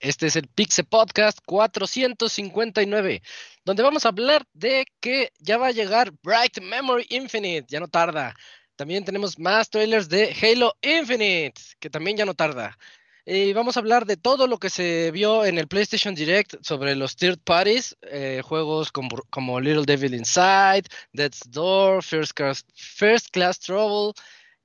Este es el Pixel Podcast 459, donde vamos a hablar de que ya va a llegar Bright Memory Infinite, ya no tarda. También tenemos más trailers de Halo Infinite, que también ya no tarda. Y vamos a hablar de todo lo que se vio en el PlayStation Direct sobre los third parties, eh, juegos como, Little Devil Inside, Death's Door, First Class, First Class Trouble,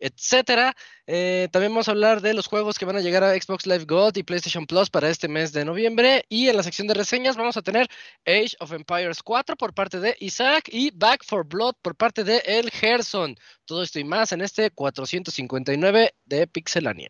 etcétera. Eh, también vamos a hablar de los juegos que van a llegar a Xbox Live Gold y PlayStation Plus para este mes de noviembre. Y en la sección de reseñas vamos a tener Age of Empires 4 por parte de Isaac y Back for Blood por parte de El Gerson. Todo esto y más en este 459 de Pixelania.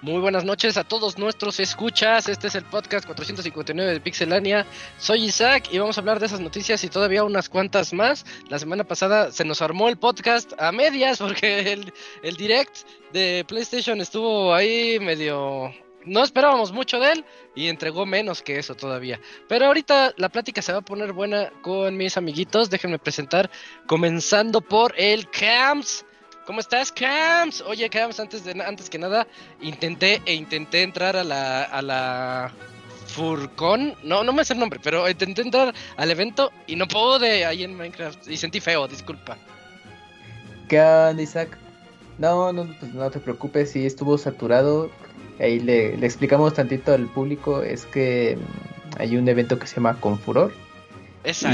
Muy buenas noches a todos nuestros escuchas. Este es el podcast 459 de Pixelania. Soy Isaac y vamos a hablar de esas noticias y todavía unas cuantas más. La semana pasada se nos armó el podcast a medias porque el, direct de PlayStation estuvo ahí medio... No esperábamos mucho de él y entregó menos que eso todavía. Pero ahorita la plática se va a poner buena con mis amiguitos. Déjenme presentar comenzando por el Camps. ¿Cómo estás, Cams? Oye, Cams, antes, de, antes que nada, intenté e intenté entrar a la, a la Furcon. No, no me sé el nombre, pero intenté entrar al evento y no pude ahí en Minecraft. Y sentí feo, disculpa. ¿Qué onda, Isaac? No, no, pues no te preocupes, sí estuvo saturado. Ahí le, le explicamos tantito al público. Es que mm, hay un evento que se llama Confuror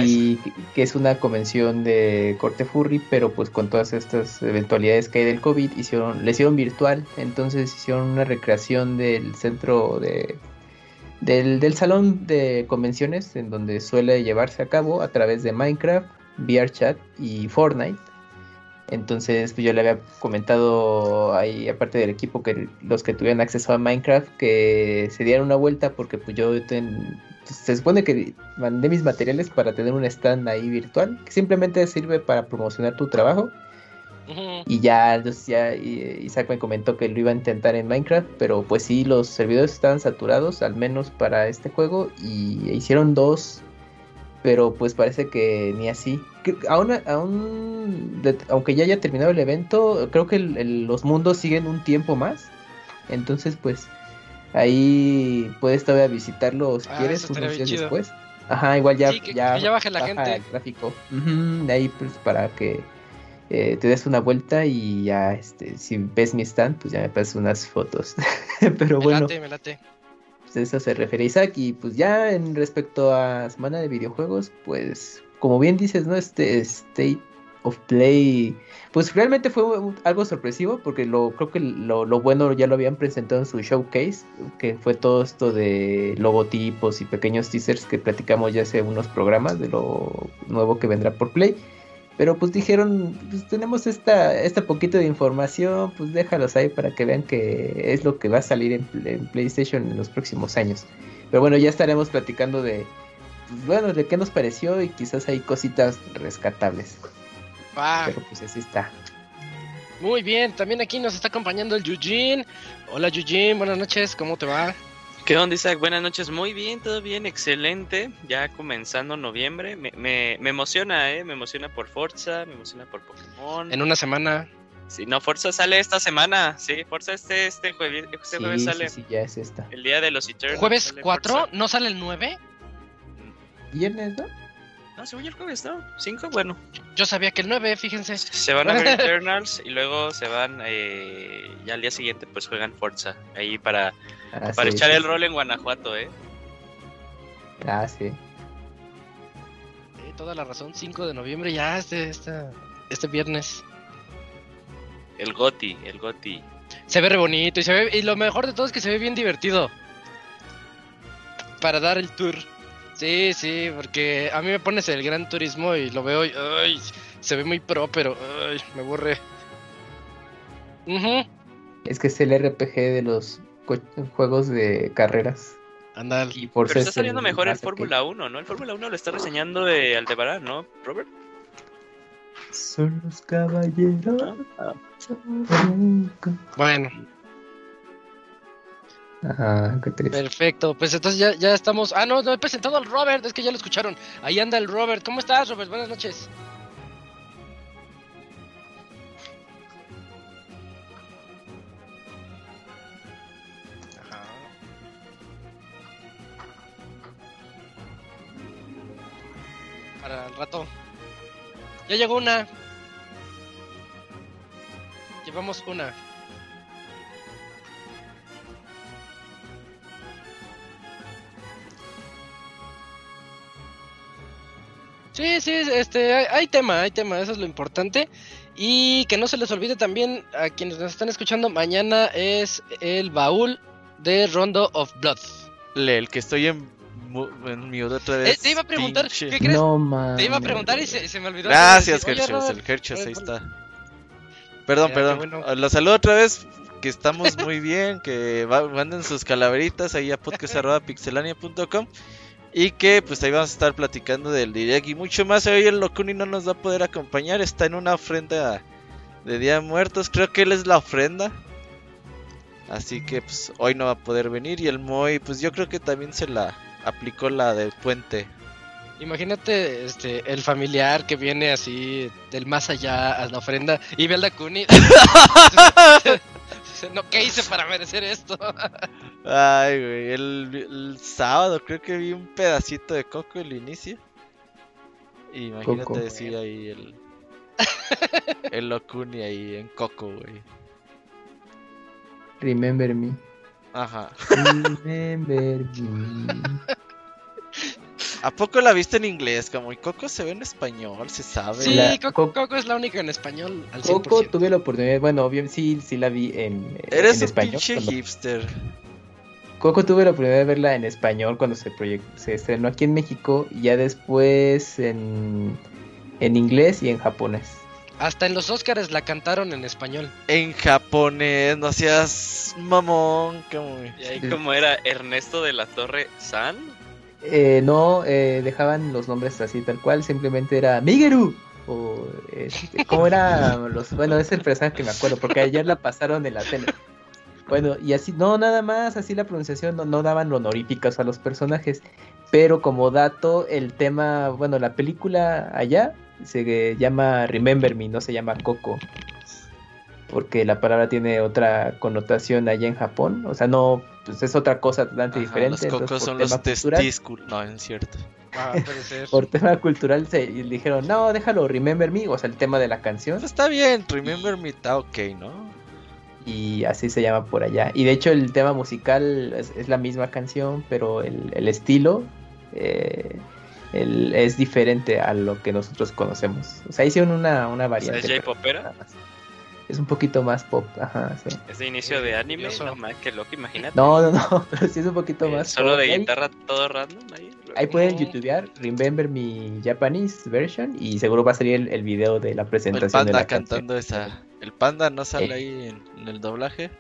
y que es una convención de corte furry, pero pues con todas estas eventualidades que hay del COVID, hicieron, le hicieron virtual, entonces hicieron una recreación del centro de del, del salón de convenciones en donde suele llevarse a cabo a través de Minecraft, VRChat y Fortnite. Entonces, pues yo le había comentado ahí, aparte del equipo, que los que tuvieran acceso a Minecraft, que se dieran una vuelta, porque pues yo ten, se supone que mandé mis materiales para tener un stand ahí virtual, que simplemente sirve para promocionar tu trabajo. Y ya, ya Isaac me comentó que lo iba a intentar en Minecraft, pero pues sí, los servidores estaban saturados, al menos para este juego, y hicieron dos, pero pues parece que ni así. Aún, aún aunque ya haya terminado el evento, creo que los mundos siguen un tiempo más. Entonces, pues Ahí puedes todavía visitarlo si ah, quieres unos días después. Ajá, igual ya, ya, ya baje la gente. el tráfico. de ahí pues para que eh, te des una vuelta y ya este si ves mi stand, pues ya me pasas unas fotos. Pero me bueno. Late, me late. Pues eso se refiere Isaac. Y pues ya en respecto a semana de videojuegos, pues como bien dices, ¿no? Este State of Play pues realmente fue algo sorpresivo porque lo creo que lo, bueno ya lo habían presentado en su showcase, que fue todo esto de logotipos y pequeños teasers que platicamos ya hace unos programas de lo nuevo que vendrá por Play. Pero pues dijeron, pues tenemos esta, esta poquito de información, pues déjalos ahí para que vean que es lo que va a salir en, PlayStation en los próximos años. Pero bueno, ya estaremos platicando de, pues, bueno, de qué nos pareció y quizás hay cositas rescatables. Pero pues así está. Muy bien, también aquí nos está acompañando el Yujin. Hola Yujin, buenas noches, ¿cómo te va? ¿Qué onda Isaac? Buenas noches, muy bien, todo bien, excelente. Ya comenzando noviembre, me, me, me emociona, ¿eh? Me emociona por Forza, me emociona por Pokémon. En una semana. Sí, no, Forza sale esta semana, sí, Forza este, este jueves, este jueves sale. Sí, sí, ya es esta. El día de los Eternals. ¿Jueves 4? ¿No sale el 9? Viernes, ¿no? No, según el jueves, ¿no? ¿Cinco? Bueno. Yo sabía que el 9, fíjense. Se van a ver Eternals y luego se van, eh, ya al día siguiente pues juegan Forza. Ahí para, ah, para echar el rol en Guanajuato, ¿eh? Ah, sí. toda la razón, 5 de noviembre ya, este, este, este viernes. el Goti, el Goti. Se ve re bonito y se ve y lo mejor de todo es que se ve bien divertido. Para dar el tour. Sí, sí, porque a mí me pones el Gran Turismo y lo veo y ay, se ve muy pro, pero ay, me aburre. Ujú. Es que es el RPG de los juegos de carreras. Andal. Y por Pero está saliendo mejor el Fórmula 1, ¿no? El Fórmula 1 lo está reseñando de Aldebarán, ¿no, Robert? Son los caballeros. Bueno, Ajá, qué triste. perfecto. Pues entonces ya, ya estamos. Ah, no, no he presentado al Robert, es que ya lo escucharon. Ahí anda el Robert. ¿Cómo estás, Robert? Buenas noches. Para el rato. Ya llegó una. Llevamos una. Sí, sí, este, hay, hay tema, hay tema, eso es lo importante. Y que no se les olvide también a quienes nos están escuchando, mañana es el baúl de Rondo of Blood. Le, el que estoy en, mu- en mute otra Eh, vez. te iba a preguntar, pinche. ¿qué crees? No. Te iba a preguntar y se, se me olvidó. Gracias, Robert, el Hershos, ahí Robert, está. Perdón, perdón. bueno. Los saludo otra vez, que estamos muy bien, que va- manden sus calaveritas ahí a podcast.pixelania.com y que pues ahí vamos a estar platicando del direct y mucho más. Hoy el Locuni no nos va a poder acompañar, está en una ofrenda de Día de Muertos, creo que él es la ofrenda. Así que pues hoy no va a poder venir y el Moy pues yo creo que también se la aplicó la del puente. Imagínate este, el familiar que viene así del más allá a la ofrenda y ve al Dakuni. no, ¿qué hice para merecer esto? Ay, güey, el, el sábado creo que vi un pedacito de Coco el inicio. Y imagínate Coco. decir ahí el. El Locuni ahí en Coco, güey. Remember me. Ajá. Remember me. ¿A poco la viste en inglés? Como y Coco se ve en español, se sabe. Sí, La- Coco, Co- Coco es la única en español al 100%. Coco tuve la oportunidad, bueno, obvio, sí, sí la vi en, Eres en un español. pinche cuando- hipster. Coco tuve la oportunidad de verla en español cuando se, se estrenó aquí en México y ya después en, en inglés y en japonés. Hasta en los Oscars la cantaron en español. En japonés, no seas mamón. Como... Y ahí como era Ernesto de la Torre San. Eh, no eh, dejaban los nombres así tal cual, simplemente era Migeru. O este, ¿cómo era los bueno, es el personaje que me acuerdo, porque ayer la pasaron en la tele. Bueno, y así, no, nada más, así la pronunciación, no, no daban honoríficas a los personajes. Pero como dato, el tema, bueno, la película allá se llama Remember Me, no se llama Coco. Porque la palabra tiene otra connotación allá en Japón. O sea, no, pues es otra cosa totalmente Ajá, diferente. los cocos son los testículos. No, es cierto. Ah, puede ser. por tema cultural se y dijeron, no, déjalo, Remember Me, o sea, el tema de la canción, Pues está bien, Remember Me está ok, ¿no? y así se llama por allá. Y de hecho el tema musical es, es la misma canción, pero el, el estilo eh, el- es diferente a lo que nosotros conocemos. O sea, hicieron una, una O sea, variante. ¿Es J-Popera? Es un poquito más pop, ajá, sí. ¿Es de inicio de anime? No más que loco, imagínate. No, no, no, pero sí es un poquito Eh, más Solo pop. de Ahí- guitarra todo random ahí. Ahí pueden youtubear Remember Me Japanese version y seguro va a salir el, el video de la El presentación de panda la canción. cantando esa. El panda no sale Eh. ahí en, en el doblaje.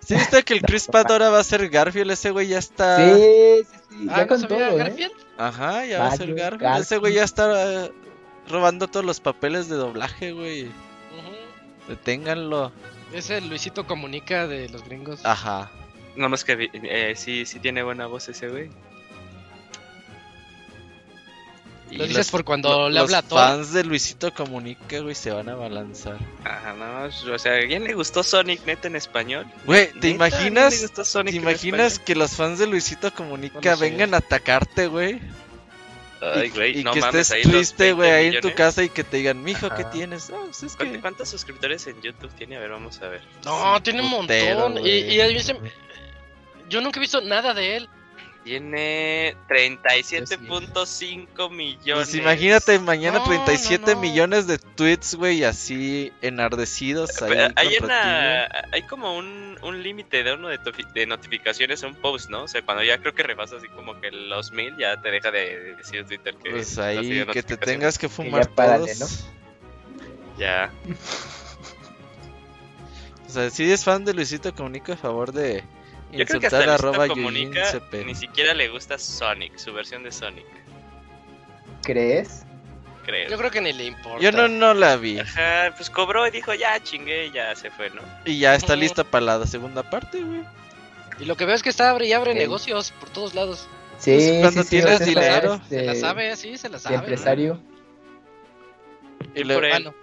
¿Sí viste que el Chris Pratt ahora va a ser Garfield? Ese güey ya está. Sí, sí, sí, Ah, ya ¿no con todo, ¿eh? Garfield? Ajá, ya va a ser Garfield. Garfield. Ese güey ya está eh, robando todos los papeles de doblaje, güey. Deténganlo. Es el Luisito Comunica de los gringos. Ajá. No más que vi- eh, sí, sí tiene buena voz ese güey. Lo dices los- por cuando lo- le los habla a Thor. fans de Luisito Comunica, güey, se van a balanzar. Ajá, no, o sea, ¿a quién le gustó Sonic neta en español? Güey. ¿te ¿A quién le imaginas? ¿Te imaginas que los fans de Luisito Comunica No lo sé. vengan a atacarte, güey? Ay, y güey, y no que mames, estés ahí triste, 20 güey, ahí en tu millones. casa y que te digan, mijo, ¿qué Ajá. tienes? No, pues es ¿Cuántos, que... cuántos suscriptores en YouTube tiene? A ver, vamos a ver. No, tiene un putero, montón. Y, güey. y a mí se- Yo nunca he visto nada de él. Tiene 37.5 millones. Pues imagínate mañana No, 37 no, no. millones de tweets, güey, así enardecidos. Ahí hay, una, hay como un, un límite de uno de, de notificaciones a un post, ¿no? O sea, cuando ya creo que rebasa así como que los mil, ya te deja de decir Twitter que. Pues ahí que te tengas que fumar ya párale, todos. Ya. O sea, si es fan de Luisito Comunica a favor de Yo creo que insultar hasta arroba Comunica ni siquiera le gusta Sonic, su versión de Sonic, ¿Crees? creo. Yo creo que ni le importa. Yo no, no la vi. Ajá, pues cobró y dijo, ya chingué, ya se fue, ¿no? Y ya está lista para la segunda parte, güey. Y lo que veo es que está abre y abre negocios por todos lados. Sí, Pues, cuando sí, sí, tienes está, dinero. Se la sabe, sí, se la de sabe. ¿no? empresario. Y Bien le- por él. Ah, no.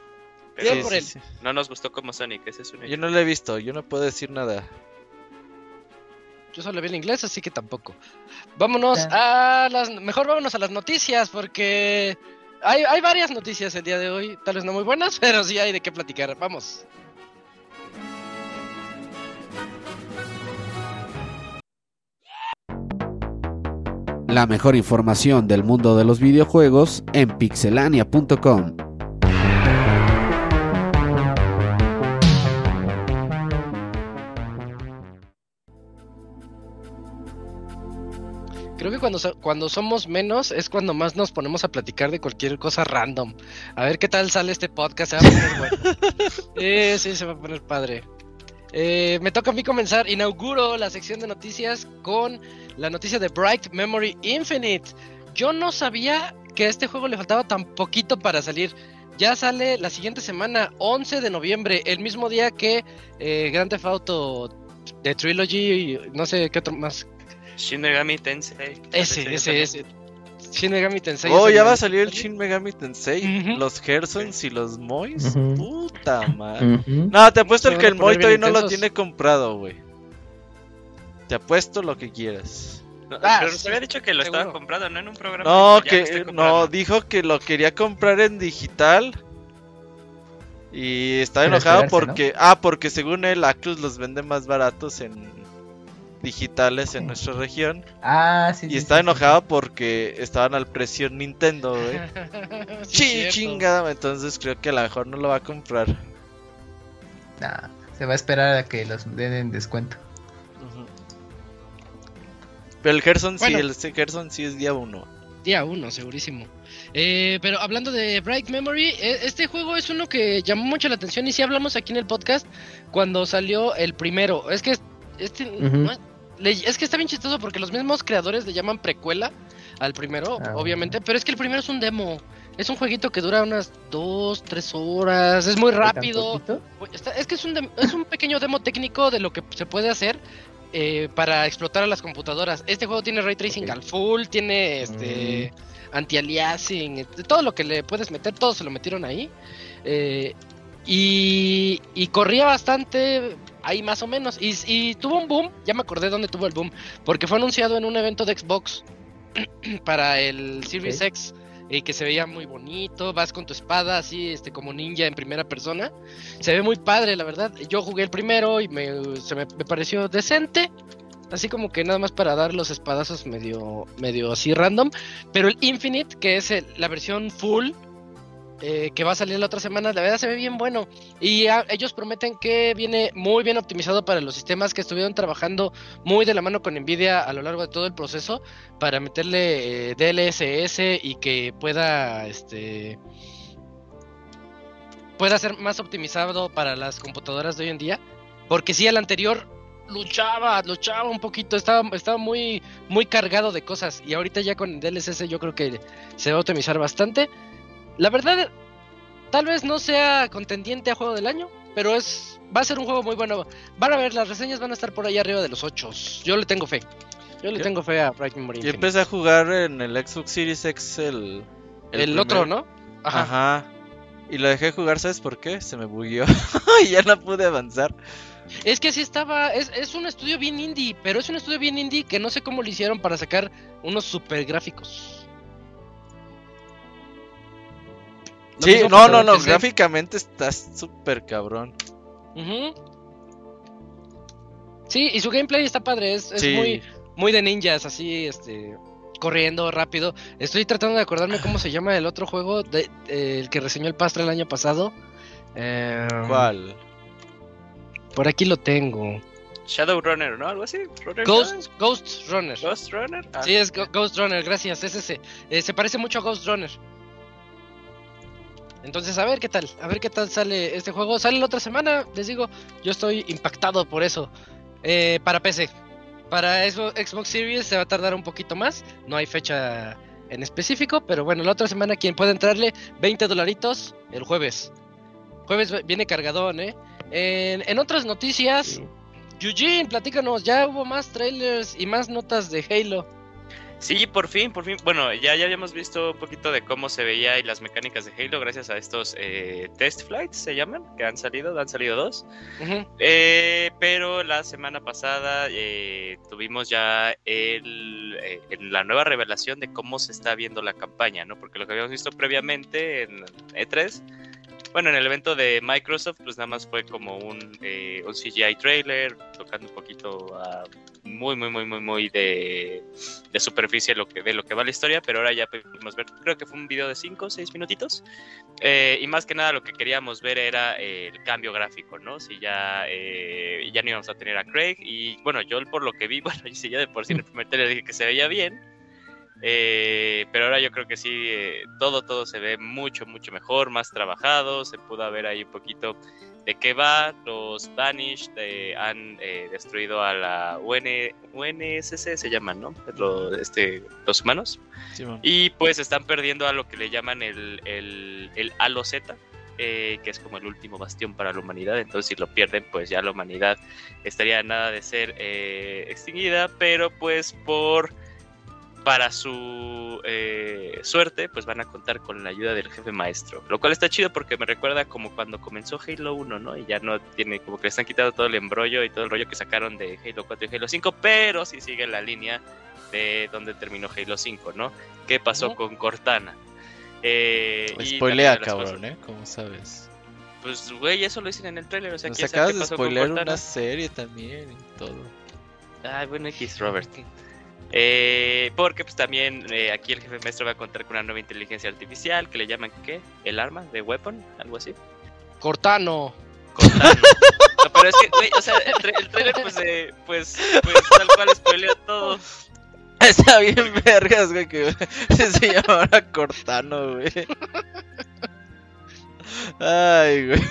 Pero por él. no nos gustó como Sonic, ese es un Yo no la he visto, yo no puedo decir nada. Yo solo vi el inglés, así que tampoco. Vámonos a las. Mejor vámonos a las noticias, porque hay, hay varias noticias el día de hoy. Tal vez no muy buenas, pero sí hay de qué platicar. Vamos. La mejor información del mundo de los videojuegos en pixelania.com. Creo que cuando, so- cuando somos menos es cuando más nos ponemos a platicar de cualquier cosa random. A ver qué tal sale este podcast. Se va a poner bueno. Eh, sí, se va a poner padre. Eh, me toca a mí comenzar. Inauguro la sección de noticias con la noticia de Bright Memory Infinite. Yo no sabía que a este juego le faltaba tan poquito para salir. Ya sale la siguiente semana, 11 de noviembre, el mismo día que eh, Grand Theft Auto de Trilogy y no sé qué otro más. Shin Megami Tensei. Ese, ese, ese. Shin Megami Tensei. Oh, ya va a salir el Shin Megami Tensei, los Gersons y los Mois. Puta madre. No, te apuesto el que el Moy todavía no lo tiene comprado, güey. Te apuesto lo que quieras. No, Ah, pero sí, había dicho que lo seguro. estaba comprando, ¿no? En un programa. No, dijo, "Ya lo que no, comprando". dijo que lo quería comprar en digital. Y estaba enojado porque, ah, porque según él, Atlus los vende más baratos en digitales en nuestra región. Ah, sí. Y sí, está sí, enojado porque estaban al precio en Nintendo, güey. Sí, chingada, entonces creo que a lo mejor no lo va a comprar. Nah, se va a esperar a que los den en descuento. Pero el Gerson Bueno. sí, el Gerson sí es día uno. Día uno, segurísimo. Eh, pero hablando de Bright Memory, e- este juego es uno que llamó mucho la atención y sí hablamos aquí en el podcast cuando salió el primero. Es que este no es, que está bien chistoso porque los mismos creadores le llaman precuela al primero, Ah, obviamente, pero es que el primero es un demo. Es un jueguito que dura unas dos, tres horas, es muy rápido. Es que es un, es un pequeño demo técnico de lo que se puede hacer eh, para explotar a las computadoras. Este juego tiene ray tracing al full, tiene este anti-aliasing, este, todo lo que le puedes meter, todo se lo metieron ahí. Eh, y, y corría bastante ahí más o menos. Y, y tuvo un boom, ya me acordé dónde tuvo el boom, porque fue anunciado en un evento de Xbox para el Series. X. Y que se veía muy bonito, vas con tu espada así, este, como ninja en primera persona. Se ve muy padre, la verdad. Yo jugué el primero y me, se me, me pareció decente. Así como que nada más para dar los espadazos medio, medio así random. Pero el Infinite, que es el- la versión full, eh, que va a salir la otra semana, la verdad se ve bien bueno. Y ah, ellos prometen que viene muy bien optimizado para los sistemas que estuvieron trabajando muy de la mano con Nvidia a lo largo de todo el proceso para meterle eh, DLSS y que pueda este pueda ser más optimizado para las computadoras de hoy en día. Porque sí, el anterior luchaba, luchaba un poquito, estaba, estaba muy, muy cargado de cosas. Y ahorita ya con el DLSS yo creo que se va a optimizar bastante. La verdad, tal vez no sea contendiente a juego del año, pero es va a ser un juego muy bueno. Van a ver, las reseñas van a estar por ahí arriba de los 8. Yo le tengo fe. Yo le tengo fe a Bright Memory. Yo Infinite. empecé a jugar en el Xbox Series X el... el otro, primero. ¿no? Ajá. Ajá. Y lo dejé jugar, ¿sabes por qué? Se me bugueó y ya no pude avanzar. Es que así estaba, es, es un estudio bien indie, pero es un estudio bien indie que no sé cómo lo hicieron para sacar unos super gráficos. Sí, no, no, no, gráficamente estás súper cabrón. Sí, y su gameplay está padre, es, es sí, muy, muy de ninjas, así, este, corriendo rápido. Estoy tratando de acordarme cómo se llama el otro juego, de, de- el que reseñó el Pastra el año pasado. Eh, ¿Cuál? Por aquí lo tengo. Shadowrunner, ¿no? Algo así. Runner Ghost, Ghost Runner. Shadow? Ghost Runner. Ah, Sí, es Go- Ghost Runner, gracias, es ese. Eh, se parece mucho a Ghost Runner. Entonces, a ver qué tal, a ver qué tal sale este juego. Sale la otra semana, les digo, yo estoy impactado por eso. Eh, para PC, para eso, Xbox Series se va a tardar un poquito más, no hay fecha en específico, pero bueno, la otra semana quien puede entrarle 20 dolaritos el jueves. Jueves viene cargadón, ¿eh? En, en otras noticias, Eugene, platícanos, ya hubo más trailers y más notas de Halo. Sí, por fin, por fin. Bueno, ya, ya habíamos visto un poquito de cómo se veía y las mecánicas de Halo gracias a estos eh, test flights, se llaman, que han salido, han salido dos. Eh, pero la semana pasada eh, tuvimos ya el- la nueva revelación de cómo se está viendo la campaña, ¿no? Porque lo que habíamos visto previamente en E3, bueno, en el evento de Microsoft, pues nada más fue como un, eh, un CGI trailer, tocando un poquito a muy, muy, muy, muy, muy de, de superficie lo que, de lo que va la historia, pero ahora ya pudimos ver, creo que fue un video de 5 o 6 minutitos. Eh, y más que nada lo que queríamos ver era eh, el cambio gráfico, ¿no? Si ya, eh, ya no íbamos a tener a Craig. Y bueno, yo por lo que vi, bueno, si ya de por sí en el primer dije que se veía bien. Eh, pero ahora yo creo que sí, eh, todo, todo se ve mucho, mucho mejor, más trabajado. Se pudo ver ahí un poquito de qué va. Los Vanished eh, han eh, destruido a la UN, UNSC, se llaman, ¿no? Lo- este, los humanos. Y pues están perdiendo a lo que le llaman el, el, el Halo Z, eh, que es como el último bastión para la humanidad. Entonces, si lo pierden, pues ya la humanidad estaría nada de ser eh, extinguida, pero pues por. Para su eh, suerte, pues van a contar con la ayuda del jefe maestro. Lo cual está chido porque me recuerda como cuando comenzó Halo 1, ¿no? Y ya no tiene, como que le están quitando todo el embrollo y todo el rollo que sacaron de Halo 4 y Halo 5, pero sí sigue la línea de donde terminó Halo 5, ¿no? ¿Qué pasó con Cortana? Eh, Spoilea, cabrón, ¿eh? ¿Cómo sabes? Pues, güey, eso lo dicen en el trailer, o sea, Nos ¿quién sabe acabas de Cortana? una serie también y todo. Ay, bueno, X, Robert. Eh, porque pues también eh, aquí el jefe maestro va a contar con una nueva inteligencia artificial que le llaman, ¿qué? ¿El arma? ¿De weapon? Algo así. Cortano. Cortana. No, pero es que, güey, o sea, el, tra- el trailer pues, eh, pues, pues tal cual spoilea todo. Está bien vergas, güey, que se llamara Cortano, güey. Ay, güey.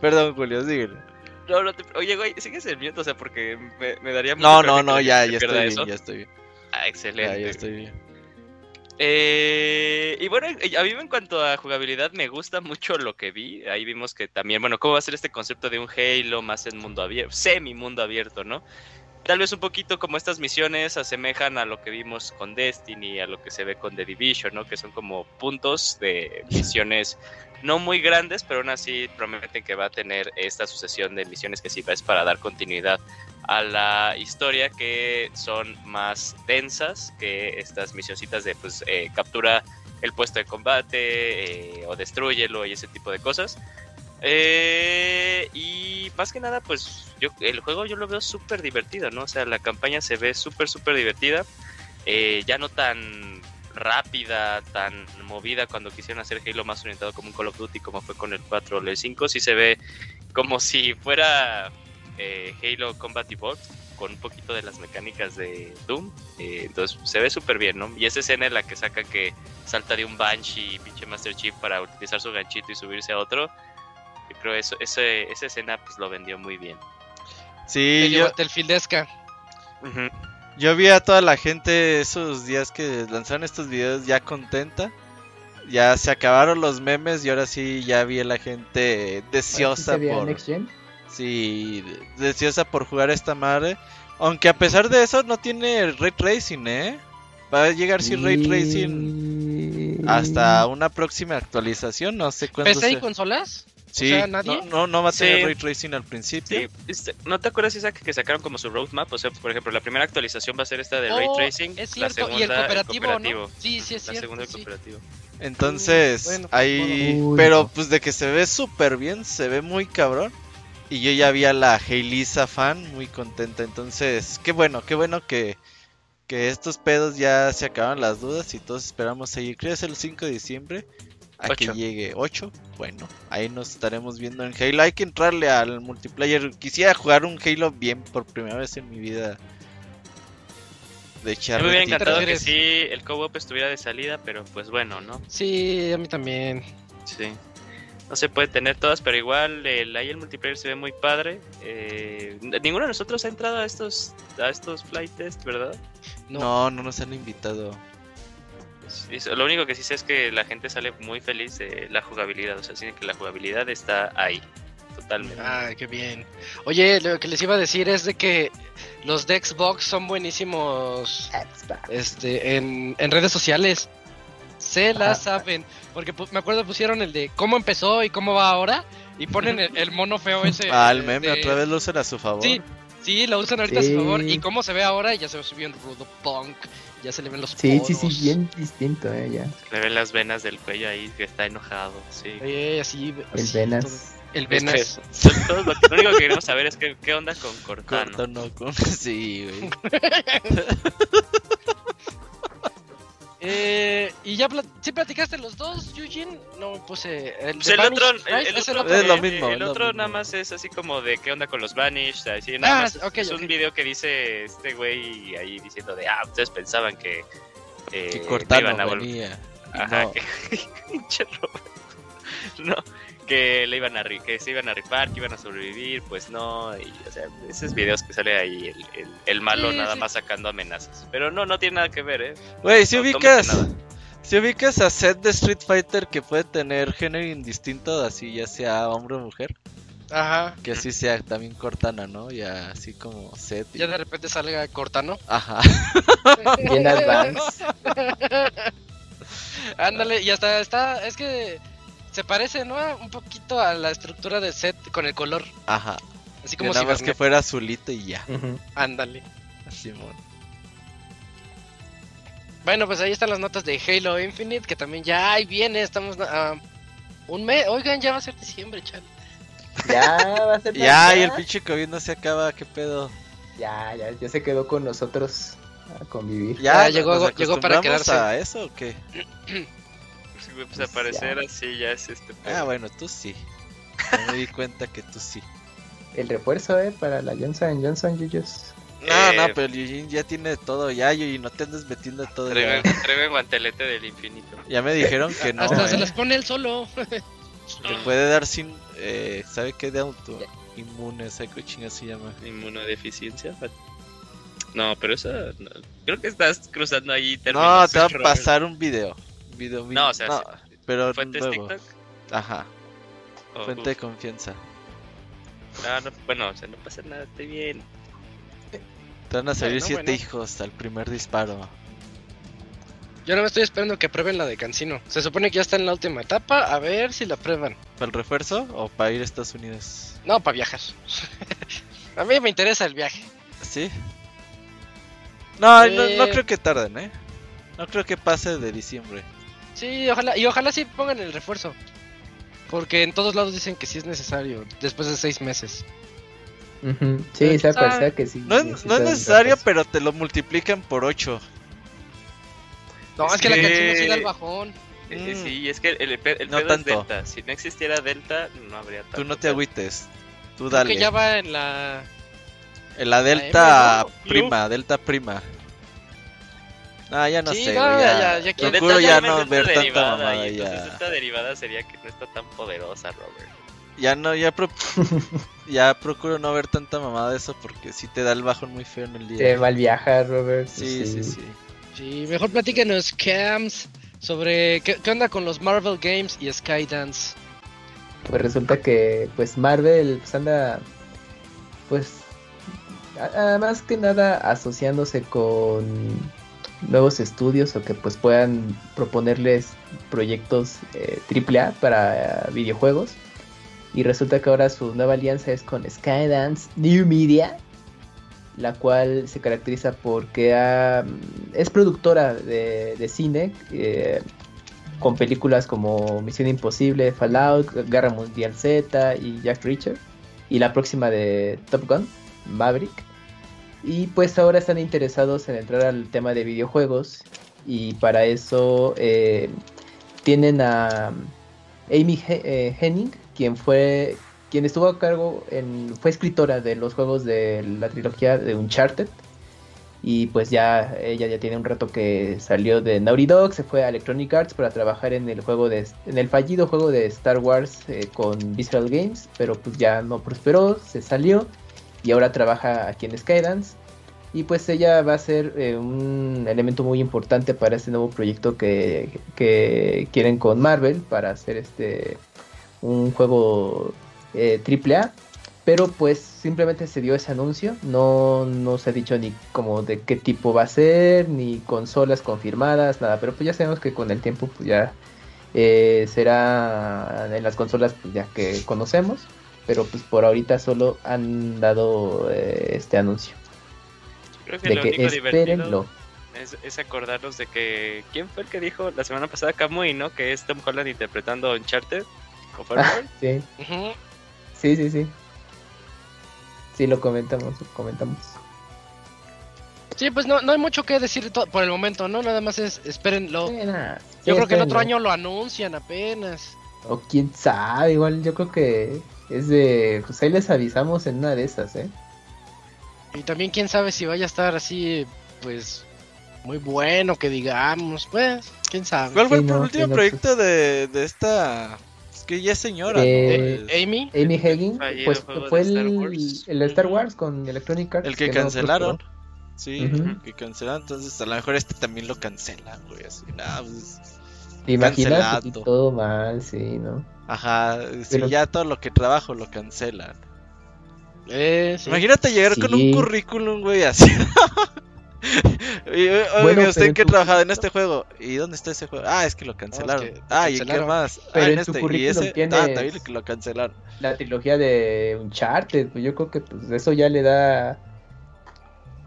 Perdón, Julio, síguele. No, no te- oye, güey, sigues el minuto, o sea, porque me, me daría mucho No, no, no, ya, ya estoy bien, ya estoy bien. Ah, excelente. Ya, ya estoy bien. Eh, y bueno, a mí en cuanto a jugabilidad me gusta mucho lo que vi. Ahí vimos que también, bueno, cómo va a ser este concepto de un Halo más en mundo abierto, semi mundo abierto, ¿no? Tal vez un poquito como estas misiones asemejan a lo que vimos con Destiny, a lo que se ve con The Division, ¿no? Que son como puntos de misiones no muy grandes, pero aún así prometen que va a tener esta sucesión de misiones que sí es para dar continuidad a la historia que son más densas que estas misioncitas de pues eh, captura el puesto de combate eh, o destruyelo y ese tipo de cosas. Eh, y más que nada, pues yo el juego yo lo veo súper divertido, ¿no? O sea, la campaña se ve súper, súper divertida. Eh, ya no tan rápida, tan movida cuando quisieron hacer Halo más orientado como un Call of Duty como fue con el 4 o el 5. Sí se ve como si fuera eh, Halo Combat Evolved con un poquito de las mecánicas de Doom. eh, entonces se ve súper bien, ¿no? Y esa escena en la que saca que salta de un Banshee, pinche Master Chief, para utilizar su ganchito y subirse a otro. Creo eso, ese, esa escena pues lo vendió muy bien. Sí, yo, Battlefieldesca. Ujú. yo vi a toda la gente esos días que lanzaron estos videos ya contenta. Ya se acabaron los memes y ahora sí ya vi a la gente deseosa ¿Sí se veía por... Next Gen? Sí, de- deseosa por jugar a esta madre. Aunque a pesar de eso no tiene ray tracing, ¿eh? Va a llegar sin ray tracing hasta una próxima actualización, no sé cuándo ¿PC y sea. consolas? Sí, sea, ¿nadie? No, no, no va a tener Sí. ray tracing al principio. Sí, este, ¿no te acuerdas, Isaac, que sacaron como su roadmap? O sea, por ejemplo, la primera actualización va a ser esta de Ray Oh, Tracing. Es la cierto, segunda, y el cooperativo, cooperativo. ¿no? Sí, sí, es la cierto. segunda el cooperativo. Entonces, Bueno, ahí. Pero pues de que se ve súper bien, se ve muy cabrón. Y yo ya vi a la Heilisa fan muy contenta. Entonces, qué bueno, qué bueno que, que estos pedos ya se acaban las dudas y todos esperamos seguir. Creo que es el 5 de diciembre. A que Ocho. llegue 8. Bueno, ahí nos estaremos viendo en Halo. Hay que entrarle al multiplayer. Quisiera jugar un Halo bien por primera vez en mi vida. De Me echar hubiera encantado que sí el co-op estuviera de salida, pero pues bueno, ¿no? Sí, a mí también. Sí. No se puede tener todas, pero igual el, ahí el multiplayer se ve muy padre. Eh, ninguno de nosotros ha entrado a estos a estos flight test, ¿verdad? No. No, no nos han invitado. Lo único que sí sé es que la gente sale muy feliz de la jugabilidad. O sea, sí que la jugabilidad está ahí. Totalmente. Ay, qué bien. Oye, lo que les iba a decir es de que los de Xbox son buenísimos este, en, en redes sociales. Se la saben. Porque me acuerdo pusieron el de cómo empezó y cómo va ahora. Y ponen el, el mono feo ese. Ah, el eh, meme de- otra vez lo usan a su favor. Sí, sí, lo usan ahorita a su favor. Y cómo se ve ahora, ya se ve bien rudo punk. Ya se le ven los Sí, sí, sí, poros. bien distinto, eh, ya. Le ven las venas del cuello ahí que está enojado. Sí. Eh, así, El así, Venas. todo. El Es Venas. que so- todos lo, lo único que queremos saber es que, qué onda con Cortano. Corto no con... Sí, güey. Eh, y ya pla- ¿sí platicaste los dos, Eugene? No puse el, Pues el otro, el otro, otro. Es lo mismo, El otro mismo. nada más es así como de qué onda con los Vanish. Así, nada Ah, más es, ok, es ok. un video que dice este güey ahí diciendo de ah, ustedes pensaban que. eh, Que iban a vol- venía. y Ajá, no. que. Pinche Robert. no, que le iban a ri- que se iban a rifar, que iban a sobrevivir, pues no. Y, o sea, esos videos que sale ahí el, el, el malo Sí, nada sí. más sacando amenazas. Pero no, no tiene nada que ver, ¿eh? Güey, si No, ubicas... Si ubicas a set de Street Fighter que puede tener género indistinto, así ya sea hombre o mujer, Ajá. que así sea también Cortana, ¿no? Ya así como set. y- Ya de repente salga Cortano. Ajá. Bien advance. Ándale, y hasta está. Es que se parece, ¿no? Un poquito a la estructura del set con el color. Ajá. Así como nada más si que fuera azulito y ya. Ándale. Así, mon. Bueno, pues ahí están las notas de Halo Infinite, que también ya ahí viene, estamos a un mes, oigan, ya va a ser diciembre, chan. Ya va a ser Ya, y el pinche COVID no se acaba, qué pedo. Ya, ya, ya se quedó con nosotros a convivir. Ya, Ah, llegó- ¿nos llegó para quedarse. a eso o qué? Pues, güey, pues Pues al parecer ya. así ya es este. Ah, bueno, tú sí. Ya me di cuenta que tú sí. El refuerzo, eh, para la Johnson Johnson Yuyos. No, no, Eh, pero el Eugene ya tiene todo, ya, y no te andes metiendo todo. Traigan, Ya, guantelete del infinito. ya me dijeron que no, Hasta se eh. las pone él solo. Te puede dar sin, eh, ¿sabe qué? De auto inmune, ¿sabe qué chinga se llama? Inmunodeficiencia. No, pero eso. no, creo que estás cruzando ahí No, te va a pasar un video. No, o sea, no, pero ¿Fuentes nuevo. TikTok? Ajá, O- fuente de confianza. no, no, bueno, o sea, no pasa nada, estoy bien. Te van a salir Bueno, siete bueno. hijos al primer disparo. Yo no me estoy esperando que prueben la de Cancino. Se supone que ya está en la última etapa, a ver si la prueban. ¿Para el refuerzo o para ir a Estados Unidos? No, para viajar. a mí me interesa el viaje. ¿Sí? No, no, no Eh. creo que tarden, ¿eh? No creo que pase de diciembre. Sí, ojalá, y ojalá sí pongan el refuerzo. Porque en todos lados dicen que sí es necesario, después de seis meses. Ujú. Sí, sea cual Ah, sea que sí. No es, no es necesario, pero te lo multiplican por 8. No, es, Es que, la que- canción sí da el bajón. Eh, Mm. Sí, es que el, pe- el No pedo tanto. es Delta. Si no existiera Delta, no habría tanto. Tú no te agüites. Tú Creo dale. que ya va en la. En la Delta M, ¿no? prima, Delta prima. Ah, ya no Sí, sé, no, ya- ya, ya Delta ya no ver tanta derivada, mamada y entonces ya. Delta derivada sería que no está tan poderosa, Robert. Ya no, ya, pro- ya procuro no ver tanta mamada de eso porque si te da el bajón muy feo en el Te día. mal viajar, Robert. Sí, sí, sí. Sí, mejor platíquenos, Cams, sobre qué, qué onda con los Marvel Games y Skydance. Pues resulta que pues Marvel pues anda pues a- a- más que nada asociándose con nuevos estudios o que pues puedan proponerles proyectos eh, AAA para videojuegos y resulta que ahora su nueva alianza es con Skydance New Media la cual se caracteriza porque ha- es productora de, de cine eh, con películas como Misión Imposible, Fallout, Guerra Mundial Z y Jack Reacher. y la próxima de Top Gun, Maverick. Y pues ahora están interesados en entrar al tema de videojuegos. Y para eso eh, tienen a Amy eh, Henning, quien fue quien estuvo a cargo en fue escritora de los juegos de la trilogía de Uncharted. Y pues ya ella ya tiene un rato que salió de Naughty Dog, se fue a Electronic Arts para trabajar en el juego de en el fallido juego de Star Wars eh, con Visceral Games, pero pues ya no prosperó, se salió y ahora trabaja aquí en Skydance. Y pues ella va a ser eh, un elemento muy importante para este nuevo proyecto que, que quieren con Marvel para hacer este un juego eh, AAA pero pues simplemente se dio ese anuncio, no, no se ha dicho ni como de qué tipo va a ser, ni consolas confirmadas, nada, pero pues ya sabemos que con el tiempo pues ya eh, será en las consolas pues ya que conocemos, pero pues por ahorita solo han dado eh, este anuncio. Creo que De lo que único divertido espérenlo. es, es acordarnos de que. ¿Quién fue el que dijo la semana pasada Kamui, no? Que es Tom Holland interpretando Uncharted. ¿Con Ah, sí, sí, sí, sí. Sí, lo comentamos, lo comentamos. Sí, pues no, no hay mucho que decir por el momento, ¿no? Nada más es espérenlo. Sí, nada, Yo sí, creo que el otro año lo anuncian apenas. O quién sabe, igual yo creo que es de... Pues ahí les avisamos en una de esas, ¿eh? Y también quién sabe si vaya a estar así, pues, muy bueno que digamos, pues, quién sabe. ¿Cuál fue Sí, el no, último no, proyecto de, de esta? Es que ya es señora, Eh, ¿no? Es Amy, Amy Hagen, fallido pues fue de Star el, el Star Wars con Electronic Arts. el que cancelaron. Sí, Ujú. que cancelaron. Entonces, a lo mejor este también lo cancelan, güey. Así, nada, pues. ¿Te imaginas? Cancelado. Todo mal, sí, ¿no? Ajá, si Pero- ya todo lo que trabajo lo cancelan. eh, sí. Imagínate llegar con un currículum, güey, así. y, oye, Bueno, ¿usted pero en qué tu trabajado en este juego? ¿Y dónde está ese juego? Ah, es que lo cancelaron. que lo ah, ¿y en qué cancelaron. más? Pero ah, en tu este. ¿Y currículum ese? tienes- Ah, también lo- cancelaron. La trilogía de Uncharted, pues yo creo que pues eso ya le da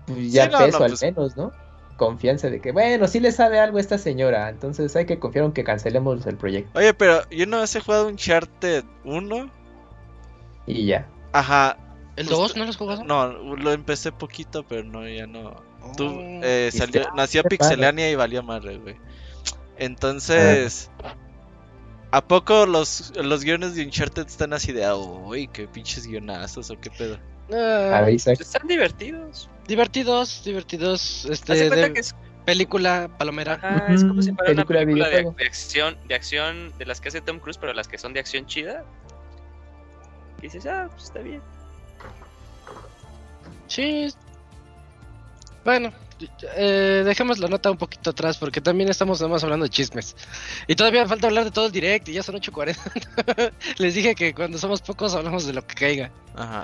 pues, ya Sí, no, peso no, al pues- menos, ¿no? Confianza de que, bueno, sí le sabe algo a esta señora, entonces hay que confiar en que cancelemos el proyecto. Oye, pero yo no he jugado un Uncharted 1. Y ya. Ajá. ¿El justo- 2 no lo has jugado? No, lo empecé poquito, pero no, ya no. Tú, Oh. eh, salió, nació Pixelania y valía madre, güey. Entonces, ¿a poco los, los guiones de Uncharted están así de, uy, qué pinches guionazos o qué pedo? Ah, A ver, Isaac. Están divertidos. divertidos, divertidos, este, de cuenta de que es, película palomera. ajá, es como si Ujú, fuera una película de acción, de acción de las que hace Tom Cruise, pero las que son de acción chida. Y dices, ah, pues está bien. Sí. Bueno, eh, dejemos la nota un poquito atrás porque también estamos nada más hablando de chismes. Y todavía falta hablar de todo el direct y ya son 8.40. Les dije que cuando somos pocos hablamos de lo que caiga. Ajá.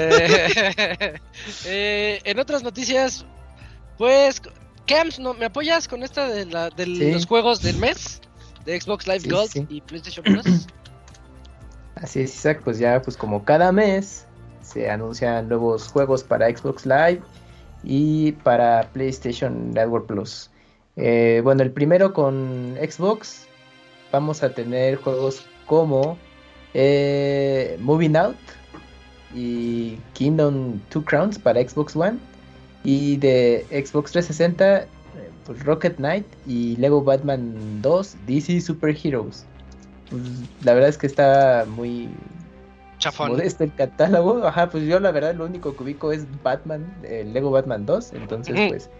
Eh, eh, en otras noticias, pues, Camps, ¿no? ¿me apoyas con esta de, la, de Sí. los juegos del mes? De Xbox Live Sí, Gold sí. y PlayStation Plus. Así es, Isaac, pues ya, pues como cada mes se anuncian nuevos juegos para Xbox Live y para PlayStation Network Plus. Eh, bueno, el primero con Xbox, vamos a tener juegos como eh, Moving Out y Kingdom Two Crowns para Xbox One y de Xbox 360 eh, pues Rocket Knight y Lego Batman 2 DC Super Heroes. Pues, la verdad es que está muy Chafón. modesto el catálogo. Ajá, pues yo la verdad lo único que ubico es Batman, el Lego Batman 2. Entonces, pues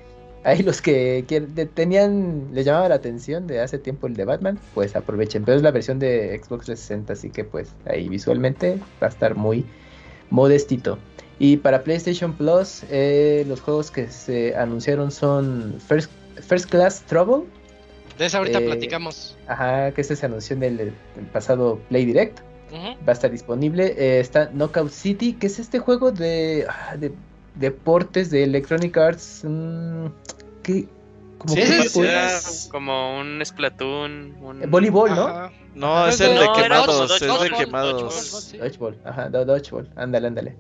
ahí los que, que tenían, les llamaba la atención de hace tiempo el de Batman, pues aprovechen. Pero es la versión de Xbox 360, así que pues ahí visualmente va a estar muy modestito. Y para PlayStation Plus, eh, los juegos que se anunciaron son First, First Class Trouble. De esa ahorita Eh, platicamos. Ajá, que este se anunció en el, el pasado Play Direct Va a estar disponible. Eh, está Knockout City, que es este juego de, ah, de deportes de Electronic Arts. mm, ¿qué? Como Sí, que sí, como un Splatoon. Un... Voleibol, ¿no? Ajá. No, es el de no, quemados, es de dodgeball, quemados. dodgeball, ajá, do- Dodgeball, ándale, ándale.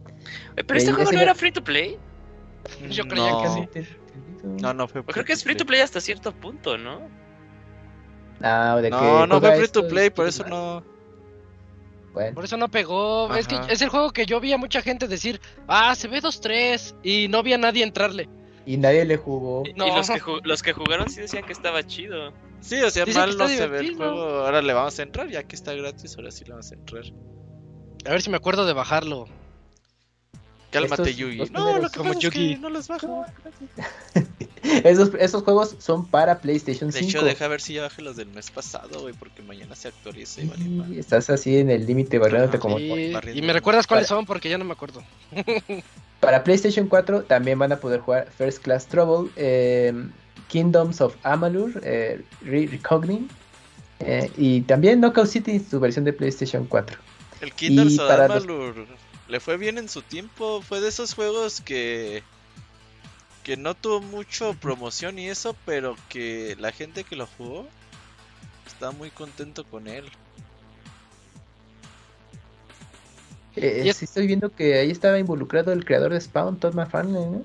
Eh, Pero este Eh, juego ese no era free to play. Yo creía No. que sí. No, no fue creo que es free to play hasta cierto punto, ¿no? Ah, de que No, no fue free to play, por eso no. Bueno, Por eso no pegó. Es que es el juego que yo vi a mucha gente decir, ah, se ve 2-3 y no vi a nadie entrarle. y nadie le jugó. Y, No. y los, que ju- los que jugaron sí decían que estaba chido. Sí, o sea, Dicen mal no se ve el juego. Ahora le vamos a entrar, ya que está gratis, ahora sí le vamos a entrar. A ver si me acuerdo de bajarlo. Cálmate, Estos- Yugi. No, lo primeros que como pasa es que Yugi. no los bajo. Esos, esos juegos son para PlayStation De 5. hecho, deja ver si ya bajé los del mes pasado, güey, porque mañana se actualiza y vale Y madre. estás así en el límite barriéndote como Y, me recuerdas cuáles Para- son porque ya no me acuerdo. Para PlayStation 4 también van a poder jugar First Class Trouble, eh, Kingdoms of Amalur, eh, Re- Recognition, eh, y también Knockout City, su versión de PlayStation 4. El para los- Amalur le fue bien en su tiempo. Fue de esos juegos que. Que no tuvo mucho promoción y eso, pero que la gente que lo jugó está muy contento con él. Eh, sí estoy viendo que ahí estaba involucrado el creador de Spawn, Todd McFarlane, ¿no?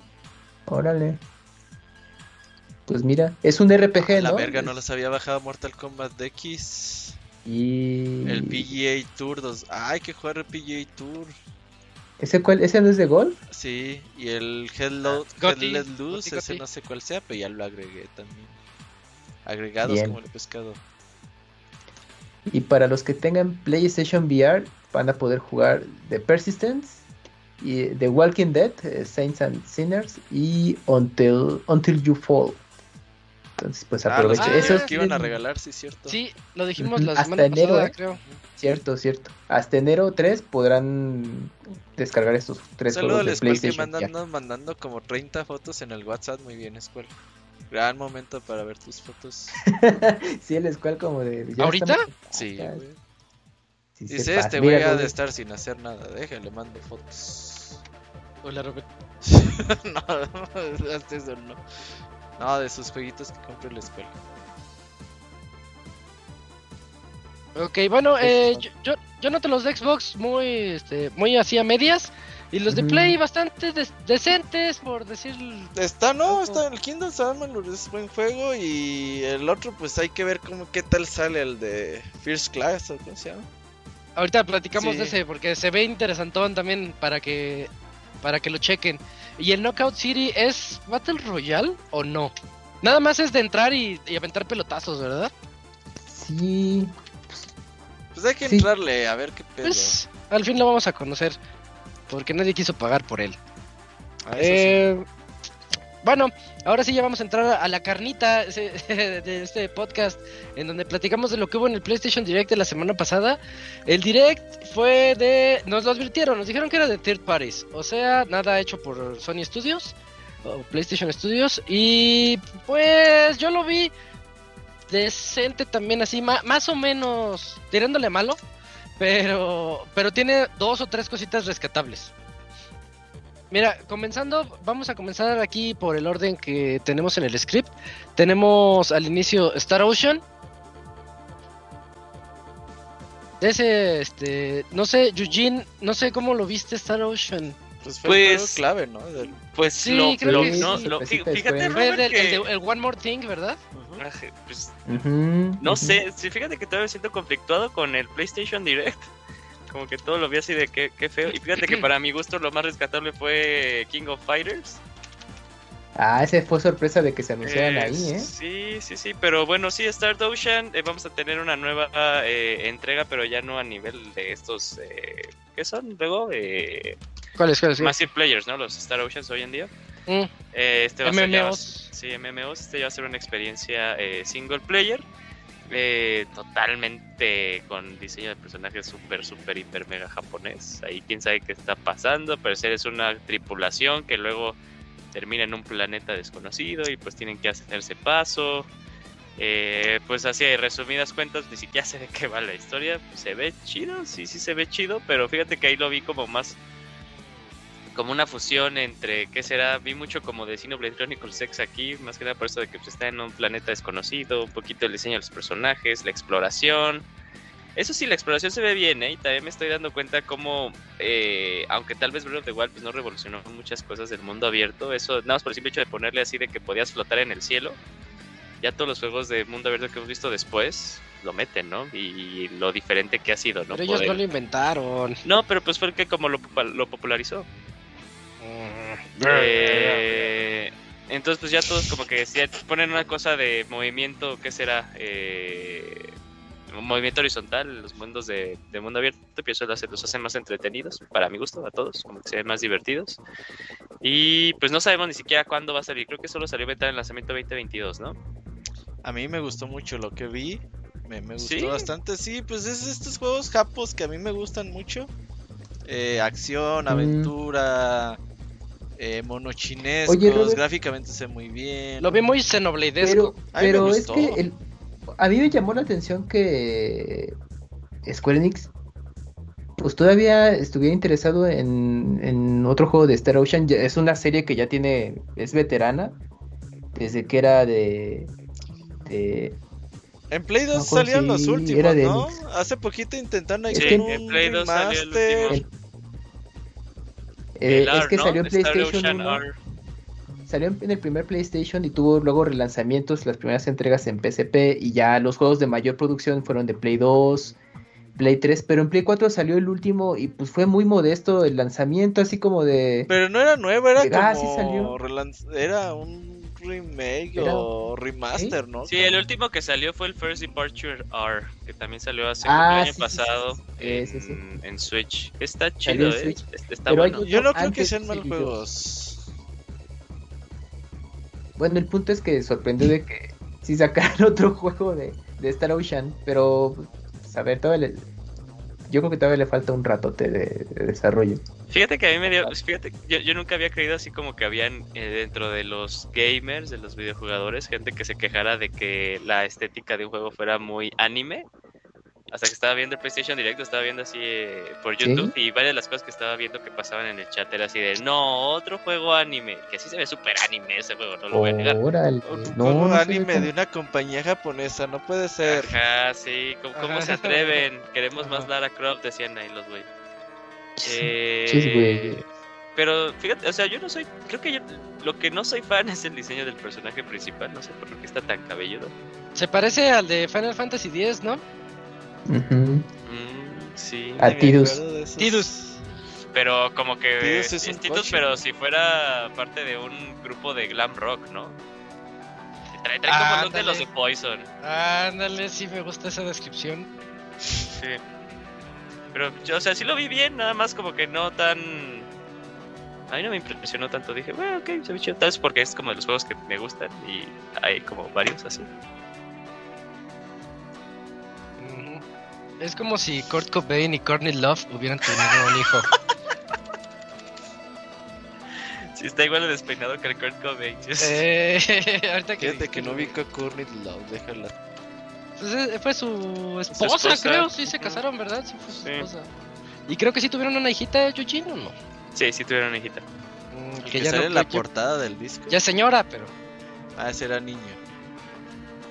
Órale. Pues mira, es un RPG, la ¿no? verga no los había bajado Mortal Kombat X. Y... El PGA Tour 2. Ah, hay que jugar el PGA Tour. ¿Ese, cuál, ¿Ese no es de Golf? Sí, y el Hello, Gotti, Let Loose, ese no sé cuál sea, pero ya lo agregué también. Agregados Bien. como el pescado. Y para los que tengan PlayStation VR, van a poder jugar The Persistence, y The Walking Dead, eh, Saints and Sinners y Until, Until You Fall. Entonces, pues Ah, los aprovechen. Ah, videos Eso es que iban a regalar, sí, cierto. Sí, lo dijimos la hasta semana enero, pasada, ¿eh? creo. Cierto, cierto. Hasta enero 3 podrán descargar estos tres Saludos juegos de que PlayStation. VR. andan mandando como 30 fotos en el WhatsApp. Muy bien, Squall. Gran momento para ver tus fotos. sí, el Squall como de... ya ¿Ahorita? estamos- Sí, güey. sí se Dice pasa. este Mira, güey ha de estar sin hacer nada. Déjale, mando fotos. Hola, Robert. no, hasta eso no. No, de sus jueguitos que compré en la escuela. Ok, bueno, eh, Eso. yo, yo, yo noto los de Xbox muy, este, muy así a medias. Y los de. Play bastante des- decentes, por decir. Está, no, está el Kingdom Amalur es buen juego y el otro pues hay que ver cómo qué tal sale el de First Class o cómo se llama. Ahorita platicamos Sí. de ese, porque se ve interesantón también para que para que lo chequen. ¿Y el Knockout City es Battle Royale o no? Nada más es de entrar y, y aventar pelotazos, ¿verdad? Sí, Pues hay que Sí. entrarle a ver qué pedo. Pues al fin lo vamos a conocer, porque nadie quiso pagar por él. Ah, eso sí. Bueno, ahora sí ya vamos a entrar a la carnita de este podcast en donde platicamos de lo que hubo en el PlayStation Direct de la semana pasada. El Direct fue de... Nos lo advirtieron, nos dijeron que era de third parties, o sea, nada hecho por Sony Studios o PlayStation Studios y pues yo lo vi decente también así, más o menos tirándole malo, pero pero tiene dos o tres cositas rescatables. Mira, comenzando, vamos a comenzar aquí por el orden que tenemos en el script. Tenemos al inicio Star Ocean. Ese, este, no sé, Eugene, no sé cómo lo viste Star Ocean. Pues fue Pues- clave, ¿no? Del- Pues Sí, lo, creo lo- que no, sí, lo- pues fí- fíjate, fue- Fue el, Robert, del- el que- de- el One More Thing, ¿verdad? Pues, no sé, sí, fíjate que todavía me siento conflictuado con el PlayStation Direct. Como que todo lo vi así de qué, qué feo. Y fíjate que para mi gusto lo más rescatable fue King of Fighters. Ah, ese fue sorpresa de que se anunciaran Eh, ahí, ¿eh? Sí, sí, sí, pero bueno, sí, Star Ocean, eh, vamos a tener una nueva eh, entrega, pero ya no a nivel de estos, eh, ¿qué son? Luego, eh, ¿Cuáles? ¿Cuáles? Massive Players, ¿no? Los Star Oceans hoy en día. Mm, Eh, este va a ser MMOs. sí, MMOs, este ya va a ser una experiencia eh, single player, eh, totalmente con diseño de personajes súper, súper, hiper, mega japonés. Ahí quién sabe qué está pasando, pero es una tripulación que luego termina en un planeta desconocido y pues tienen que hacerse paso. Eh, pues así, de resumidas cuentas, ni siquiera sé de qué va la historia. Se ve chido, sí, sí se ve chido, pero fíjate que ahí lo vi como más como una fusión entre, ¿qué será? Vi mucho como de Xenoblade Chronicles X aquí, más que nada por eso de que pues, está en un planeta desconocido, un poquito el diseño de los personajes, la exploración. Eso sí, la exploración se ve bien, ¿eh? Y también me estoy dando cuenta cómo, eh, aunque tal vez Breath of the Wild pues, no revolucionó muchas cosas del mundo abierto, eso nada más por el simple hecho de ponerle así de que podías flotar en el cielo. Ya todos los juegos de mundo abierto que hemos visto después, lo meten, ¿no? Y lo diferente que ha sido, ¿no? Pero ellos Poder- no lo inventaron. No, pero pues fue el que como lo popularizó. Eh, entonces pues ya todos como que si ponen una cosa de movimiento, ¿qué será? Eh, un movimiento horizontal, los mundos de, de mundo abierto, pues eso lo hace- los hacen más entretenidos, para mi gusto, a todos, como que se ven más divertidos. Y pues no sabemos ni siquiera cuándo va a salir, creo que solo salió beta en el lanzamiento 2022, ¿no? A mí me gustó mucho lo que vi. Me, me gustó ¿Sí? bastante. Sí, pues es estos juegos japos que a mí me gustan mucho. Eh, acción, Mm. Eh, monochinescos. Oye, Robert. gráficamente se ve muy bien. Lo vi muy xenobladesco. Pero, pero es que el- a mí me llamó la atención que Square Enix pues todavía estuviera interesado en, en otro juego de Star Ocean. Es una serie que ya tiene, es veterana, desde que era de... de En Play 2 No, salieron los últimos, ¿no? Hace poquito intentaron que- un en Play 2 salió el remaster. último. Eh, es R, que ¿no? salió en PlayStation Ocean 1. R. Salió en el primer PlayStation y tuvo luego relanzamientos, las primeras entregas en PSP y ya los juegos de mayor producción fueron de Play 2, Play 3, pero en Play 4 salió el último y pues fue muy modesto el lanzamiento, así como de... Pero no era nuevo, era Ah, como sí salió. relanz- era un remake Era- o remaster, ¿no? Sí, el último que salió fue el First Departure R, que también salió hace Ah, el año sí, pasado sí, sí. en, Sí, sí, sí. en Switch. Está chido, ¿eh? Switch. Está- Pero bueno. Yo no creo que sean mal juegos. Bueno, el punto es que sorprendió de que sí sacaran otro juego de, de Star Ocean, pero pues, a ver, todavía le- yo creo que todavía le falta un ratote de, de desarrollo. Fíjate que a mí me dio. Fíjate, yo, yo nunca había creído así como que habían eh, dentro de los gamers, de los videojugadores, gente que se quejara de que la estética de un juego fuera muy anime. Hasta que estaba viendo el PlayStation Direct, lo estaba viendo así eh, por ¿Sí? YouTube y varias de las cosas que estaba viendo que pasaban en el chat era así de no, otro juego anime, que así se ve súper anime ese juego, no lo voy a negar. Órale, Un no, juego anime de una compañía japonesa, no puede ser. Ajá, sí, ¿cómo, cómo se atreven? Queremos más. Lara Croft, decían ahí los güey. Chis, Eh, güey. Pero fíjate, o sea, yo no soy, creo que yo, lo que no soy fan es el diseño del personaje principal, no sé por qué está tan cabelludo. Se parece al de Final Fantasy X, ¿no? Mm, sí, A Tidus. Tidus. pero como que Tidus es coche, pero si fuera parte de un grupo de glam rock, ¿no? Trae, trae como look de los Ándale. de Poison. Ándale, sí me gusta esa descripción. Sí. Pero, yo, o sea, sí lo vi bien, nada más como que no tan... A mí no me impresionó tanto, dije, bueno, ok, se ve chido. Tal vez porque es como de los juegos que me gustan y hay como varios así. Es como si Kurt Cobain y Courtney Love hubieran tenido un hijo. Sí, está igual de despeinado que el Kurt Cobain. Eh, ahorita que Fíjate que no vi a Courtney Love, déjala. Pues, eh, fue su esposa, esposa. creo, sí se casaron, ¿verdad? Sí, fue su Sí. esposa. Y creo que sí tuvieron una hijita, Eugene, ¿o no? Sí, sí tuvieron una hijita. Mm, que que ya sale no en la portada del disco. Ya señora, pero. Ah, ese era niño.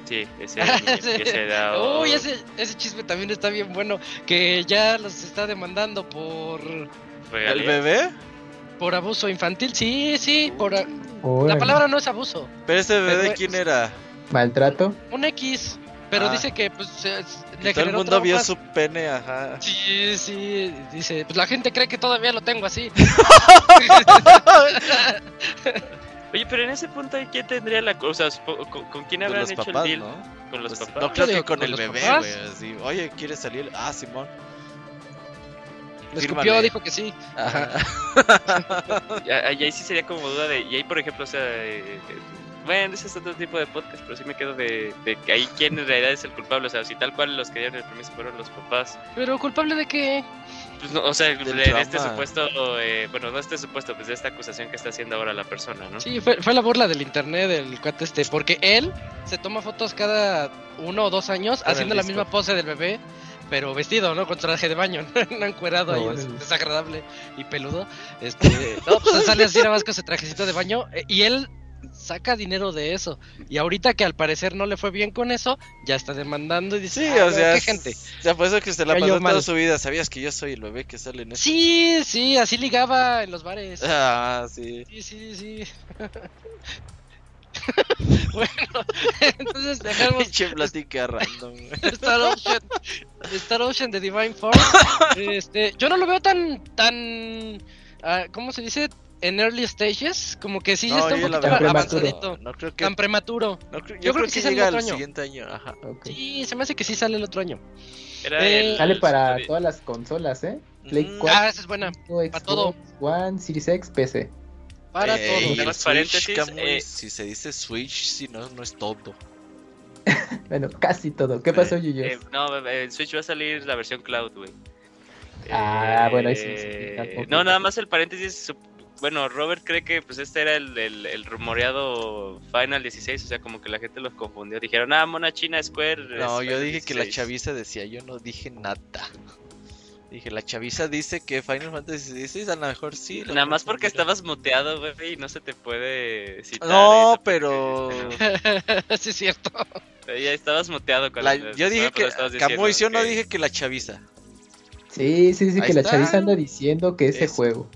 Sí, ese Uy, ese, ese chisme también está bien bueno. Que ya los está demandando por ¿El bebé? por abuso infantil. Sí, sí, por a- la palabra no es abuso. ¿Pero ese bebé Pero- quién era? ¿Maltrato? Un X. Pero Ah. dice que pues le todo el mundo vio su pene, ajá. Sí, sí, dice, pues la gente cree que todavía lo tengo así. Oye, pero en ese punto, ¿quién tendría la cosa? ¿Con, con quién habrán los hecho papás, el deal? ¿no? Con los Pues, papás. No creo Yo que con con el bebé, güey. Así, oye, ¿quieres salir? Ah, Simón. Fírmale. escupió, dijo que sí. Ajá. Y ahí ahí sí sería como duda de. Y ahí, por ejemplo, o sea. eh, eh, bueno, ese es otro tipo de podcast, pero sí me quedo de, de que ahí quién en realidad es el culpable. O sea, si tal cual los que dieron el permiso fueron los papás. Pero culpable de qué? Pues no, o sea, en este supuesto. eh, bueno, no este supuesto, pues de esta acusación que está haciendo ahora la persona, ¿no? Sí, fue, fue la burla del internet del cuate este, porque él se toma fotos cada uno o dos años Con haciendo la misma pose del bebé, pero vestido, ¿no? Con traje de baño, no encuerado ahí, es desagradable y peludo. Este, no, pues sale así nada más con ese trajecito de baño eh, y él saca dinero de eso. Y ahorita que al parecer no le fue bien con eso, ya está demandando y dice, Sí, "Ah, o sea. qué gente. O sea, por eso que se la pasó toda su vida. ¿Sabías que yo soy el bebé que sale en eso? Sí, sí, así ligaba en los bares. Ah, sí. Sí, sí, sí. Bueno, entonces dejamos Pinche plática random. Star Ocean, Star Ocean de Divine Force. Este, yo no lo veo tan, tan, ah, ¿cómo se dice? En early stages, como que sí No, está un poquito avanzadito, No creo que. tan prematuro. no creo- yo yo creo creo que que sí sale llega otro año. siguiente año. Ajá. Sí, se me hace que sí sale el otro año. Era Eh, el- Sale para el- todas las consolas, ¿eh? Play Mm. 4, Ah, esa es buena. Xbox todo. One, Series X, PC. Para Eh, todo. y el Switch, eh, si se dice Switch, si no, no es todo. Bueno, casi todo. ¿Qué pasó, Yuyo? eh, no, en Switch va a salir la versión cloud, güey. Ah, bueno, ahí sí, sí. No, nada más el paréntesis. Bueno, Robert cree que pues este era el, el, el rumoreado Final 16, o sea, como que la gente los confundió. Dijeron, ah, Mona China Square. No, yo dije que la 16". chaviza decía, yo no dije nada. Dije, la chaviza dice que Final Fantasy XVI, a lo mejor sí. lo Nada más porque estabas muteado, güey, y no se te puede citar. No, pero. sí, es cierto. Ya estabas muteado cuando la- yo dije que. Camuy, yo no dije que la chaviza. Sí, sí, sí, Ahí que la chaviza anda diciendo que ese Es- juego.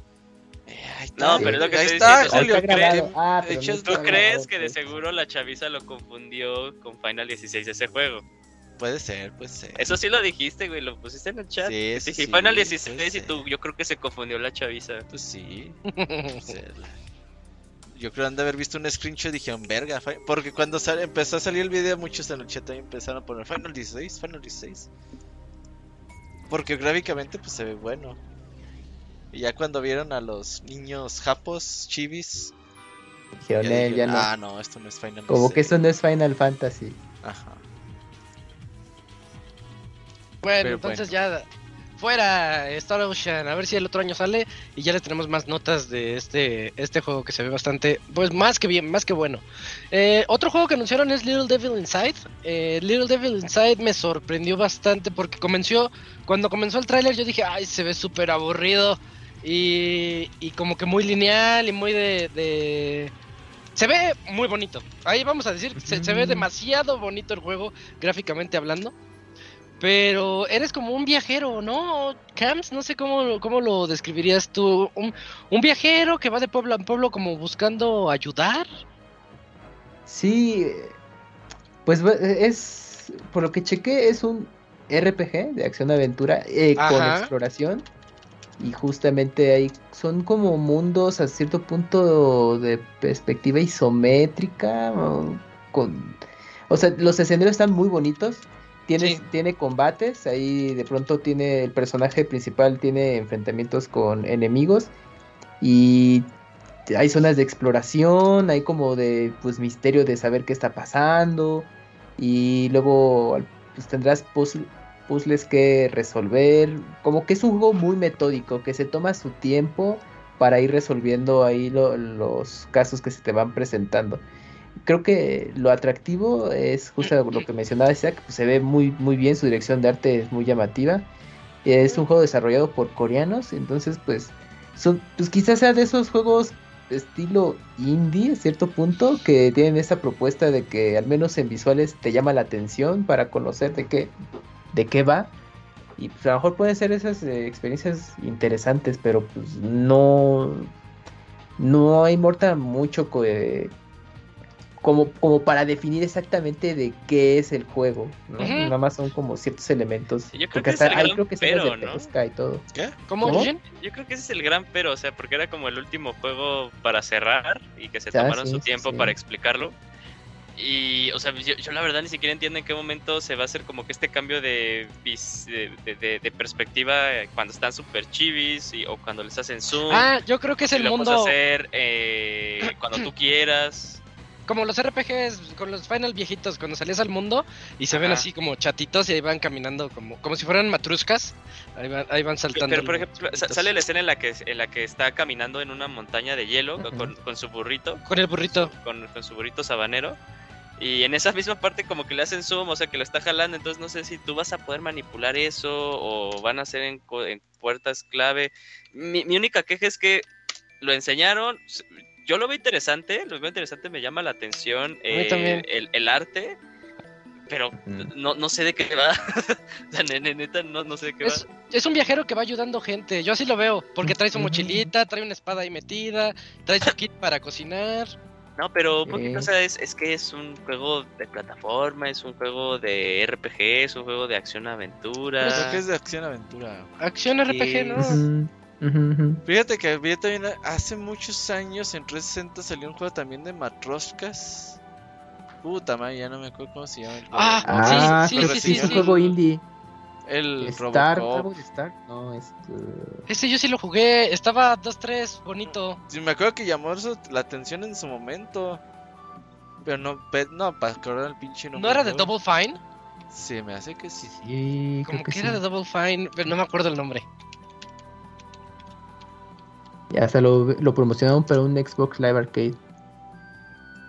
No, pero es lo que ahí estoy está, diciendo, Julio. está Ah, pero de no hecho, está ¿Tú crees grabado, que de ok. seguro la chaviza lo confundió con Final 16 ese juego? Puede ser, puede ser. Eso sí lo dijiste, güey, lo pusiste en el chat. Sí, dije, sí, Final puede 16 y tú, yo creo que se confundió la chaviza. Pues sí. Yo creo que han de haber visto un screenshot y dijeron, verga. fi-". Porque cuando sal- empezó a salir el video, muchos en el chat también empezaron a poner Final 16, Final 16. Porque gráficamente, pues se ve bueno. Y ya cuando vieron a los niños japos, chivis, Dijeron, ya eh, ya dijeron, no. ah, no, esto no es Final 16. Como que eso no es Final Fantasy. Ajá. Bueno, Pero entonces ya fuera Star Ocean, a ver si el otro año sale y ya les tenemos más notas de este este juego que se ve bastante, pues más que bien, más que bueno. Eh, otro juego que anunciaron es Little Devil Inside. Eh, Little Devil Inside me sorprendió bastante porque comenzó, cuando comenzó el tráiler yo dije, ay, se ve súper aburrido y, y como que muy lineal y muy de, de- Se ve muy bonito. Ahí vamos a decir, se, se ve demasiado bonito el juego, gráficamente hablando. Pero eres como un viajero, ¿no? Camps, no sé cómo, cómo lo describirías tú. Un, un viajero que va de pueblo en pueblo como buscando ayudar. Sí, pues es, por lo que chequé, es un RPG de acción-aventura eh, con exploración. Y justamente ahí son como mundos a cierto punto de perspectiva isométrica. Con, o sea, los escenarios están muy bonitos. Tiene, Sí. tiene combates, ahí de pronto tiene el personaje principal, tiene enfrentamientos con enemigos. Y hay zonas de exploración, hay como de pues misterio de saber qué está pasando y luego pues tendrás puzzle- puzzles que resolver, como que es un juego muy metódico que se toma su tiempo para ir resolviendo ahí lo- los casos que se te van presentando. Creo que lo atractivo es justo lo que mencionaba Isaac, pues se ve muy muy bien, su dirección de arte es muy llamativa. Es un juego desarrollado por coreanos, entonces pues son pues quizás sea de esos juegos estilo indie a cierto punto que tienen esa propuesta de que al menos en visuales te llama la atención para conocer de qué de qué va y pues a lo mejor pueden ser esas eh, experiencias interesantes pero pues no no importa mucho co- eh, como, como para definir exactamente de qué es el juego. Nada más son como ciertos elementos. Yo creo porque que es hasta el ahí gran creo que escenas pero, de ¿no? pesca y todo. ¿Qué? ¿Cómo, ¿Cómo? Yujin? Yo creo que ese es el gran pero, o sea, porque era como el último juego para cerrar y que se Ah, tomaron sí, su sí, tiempo sí. para explicarlo. Y, o sea, yo, yo la verdad ni siquiera entiendo en qué momento se va a hacer como que este cambio de, de, de- de- de perspectiva eh, cuando están super chivis y, o cuando les hacen zoom. Ah, yo creo que es el lo puedes mundo hacer eh, cuando tú quieras. como los RPGs con los Final viejitos cuando salías al mundo y se ven así como chatitos y ahí van caminando como como si fueran matruscas. Ahí van, ahí van saltando. Pero, por ejemplo, chatitos. sale la escena en la que en la que está caminando en una montaña de hielo con, con su burrito. con el burrito. con, con su burrito sabanero. Y en esa misma parte como que le hacen zoom, o sea que lo está jalando, entonces no sé si tú vas a poder manipular eso o van a ser en, co- en puertas clave. Mi, mi única queja es que lo enseñaron, yo lo veo interesante, lo veo interesante, me llama la atención eh, el, el arte, pero no, no sé de qué va. o sea, ne- ne- neta, no, no sé de qué Es, va. es un viajero que va ayudando gente. Yo así lo veo, porque trae su mochilita, trae una espada ahí metida, trae su kit para cocinar. No, pero un poquito, Eh. o sea, es, es que es un juego de plataforma, es un juego de RPG, es un juego de acción-aventura. Creo que es de acción-aventura. Acción RPG, ¿no? Fíjate que vi también hace muchos años en 360 salió un juego también de matroscas. Puta madre, ya no me acuerdo cómo se llama el juego. Ah, Ah, sí, sí, que sí, es un sí. juego indie. El Star, Robocop. Star. No, este. Ese yo sí lo jugué, estaba 2-3, bonito. Sí, me acuerdo que llamó eso la atención en su momento. Pero no, pe- no, para acordar el pinche nombre. ¿No era de. Double Fine? Sí, me hace que sí. Sí, Como que, que, era sí. de Double Fine, pero no me acuerdo el nombre. Ya hasta lo, lo promocionaron para un Xbox Live Arcade.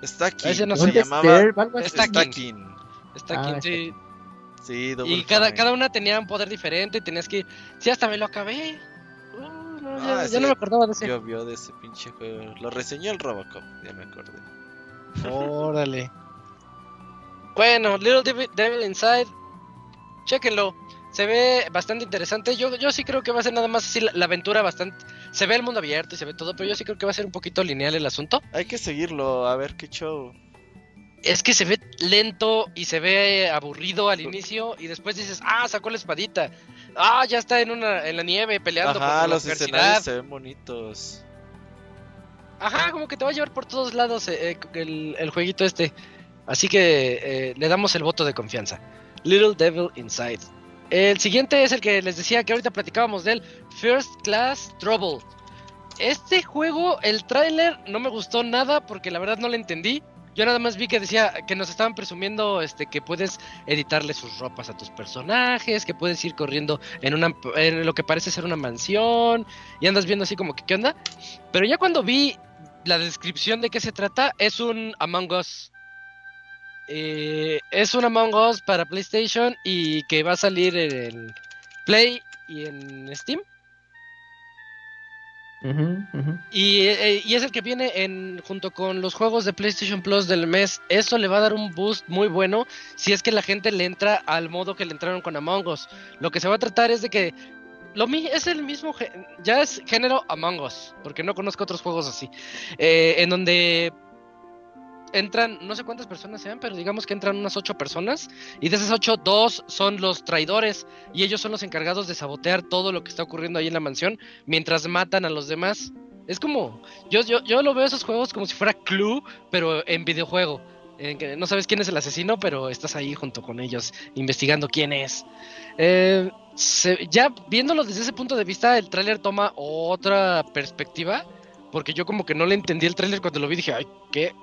Está aquí. Ese no se sé. ¿Dónde llamaba. Está aquí. Está Ah, aquí, está sí. Sí, Double Y cada, Fine. cada una tenía un poder diferente y tenías que... Sí, hasta me lo acabé. Uh, no, Ah, ya sí. no me acordaba de ese. Llovió de ese pinche juego. Lo reseñó el Robocop, ya me acordé. Órale. Bueno, Little Devil, Devil Inside. Chéquenlo. Se ve bastante interesante. Yo, yo sí creo que va a ser nada más así la, la aventura bastante. Se ve el mundo abierto y se ve todo, pero yo sí creo que va a ser un poquito lineal el asunto. Hay que seguirlo, a ver qué show. Es que se ve lento y se ve aburrido al inicio y después dices, ah, sacó la espadita. Ah, ya está en una en la nieve peleando Ajá, por los escenarios se ven bonitos. Ajá, como que te va a llevar por todos lados eh, eh, el, el jueguito este. Así que eh, le damos el voto de confianza. Little Devil Inside. El siguiente es el que les decía que ahorita platicábamos del First Class Trouble. Este juego, el tráiler no me gustó nada porque la verdad no lo entendí. Yo nada más vi que decía que nos estaban presumiendo este que puedes editarle sus ropas a tus personajes, que puedes ir corriendo en una en lo que parece ser una mansión y andas viendo así como que qué onda. Pero ya cuando vi la descripción de qué se trata, es un Among Us. Eh, es un Among Us para PlayStation y que va a salir en Play y en Steam. Y, eh, y es el que viene en junto con los juegos de PlayStation Plus del mes. Eso le va a dar un boost muy bueno si es que la gente le entra al modo que le entraron con Among Us. Lo que se va a tratar es de que lo mi es el mismo ya es género Among Us, porque no conozco otros juegos así, eh, en donde entran no sé cuántas personas sean, pero digamos que entran unas ocho personas y de esas ocho dos son los traidores y ellos son los encargados de sabotear todo lo que está ocurriendo ahí en la mansión mientras matan a los demás. Es como, yo, yo, yo lo veo esos juegos como si fuera Clue, pero en videojuego. No sabes quién es el asesino, pero estás ahí junto con ellos investigando quién es. Eh, ya viéndolo desde ese punto de vista, el tráiler toma otra perspectiva, porque yo como que no le entendí el tráiler cuando lo vi, dije, ay, ¿qué?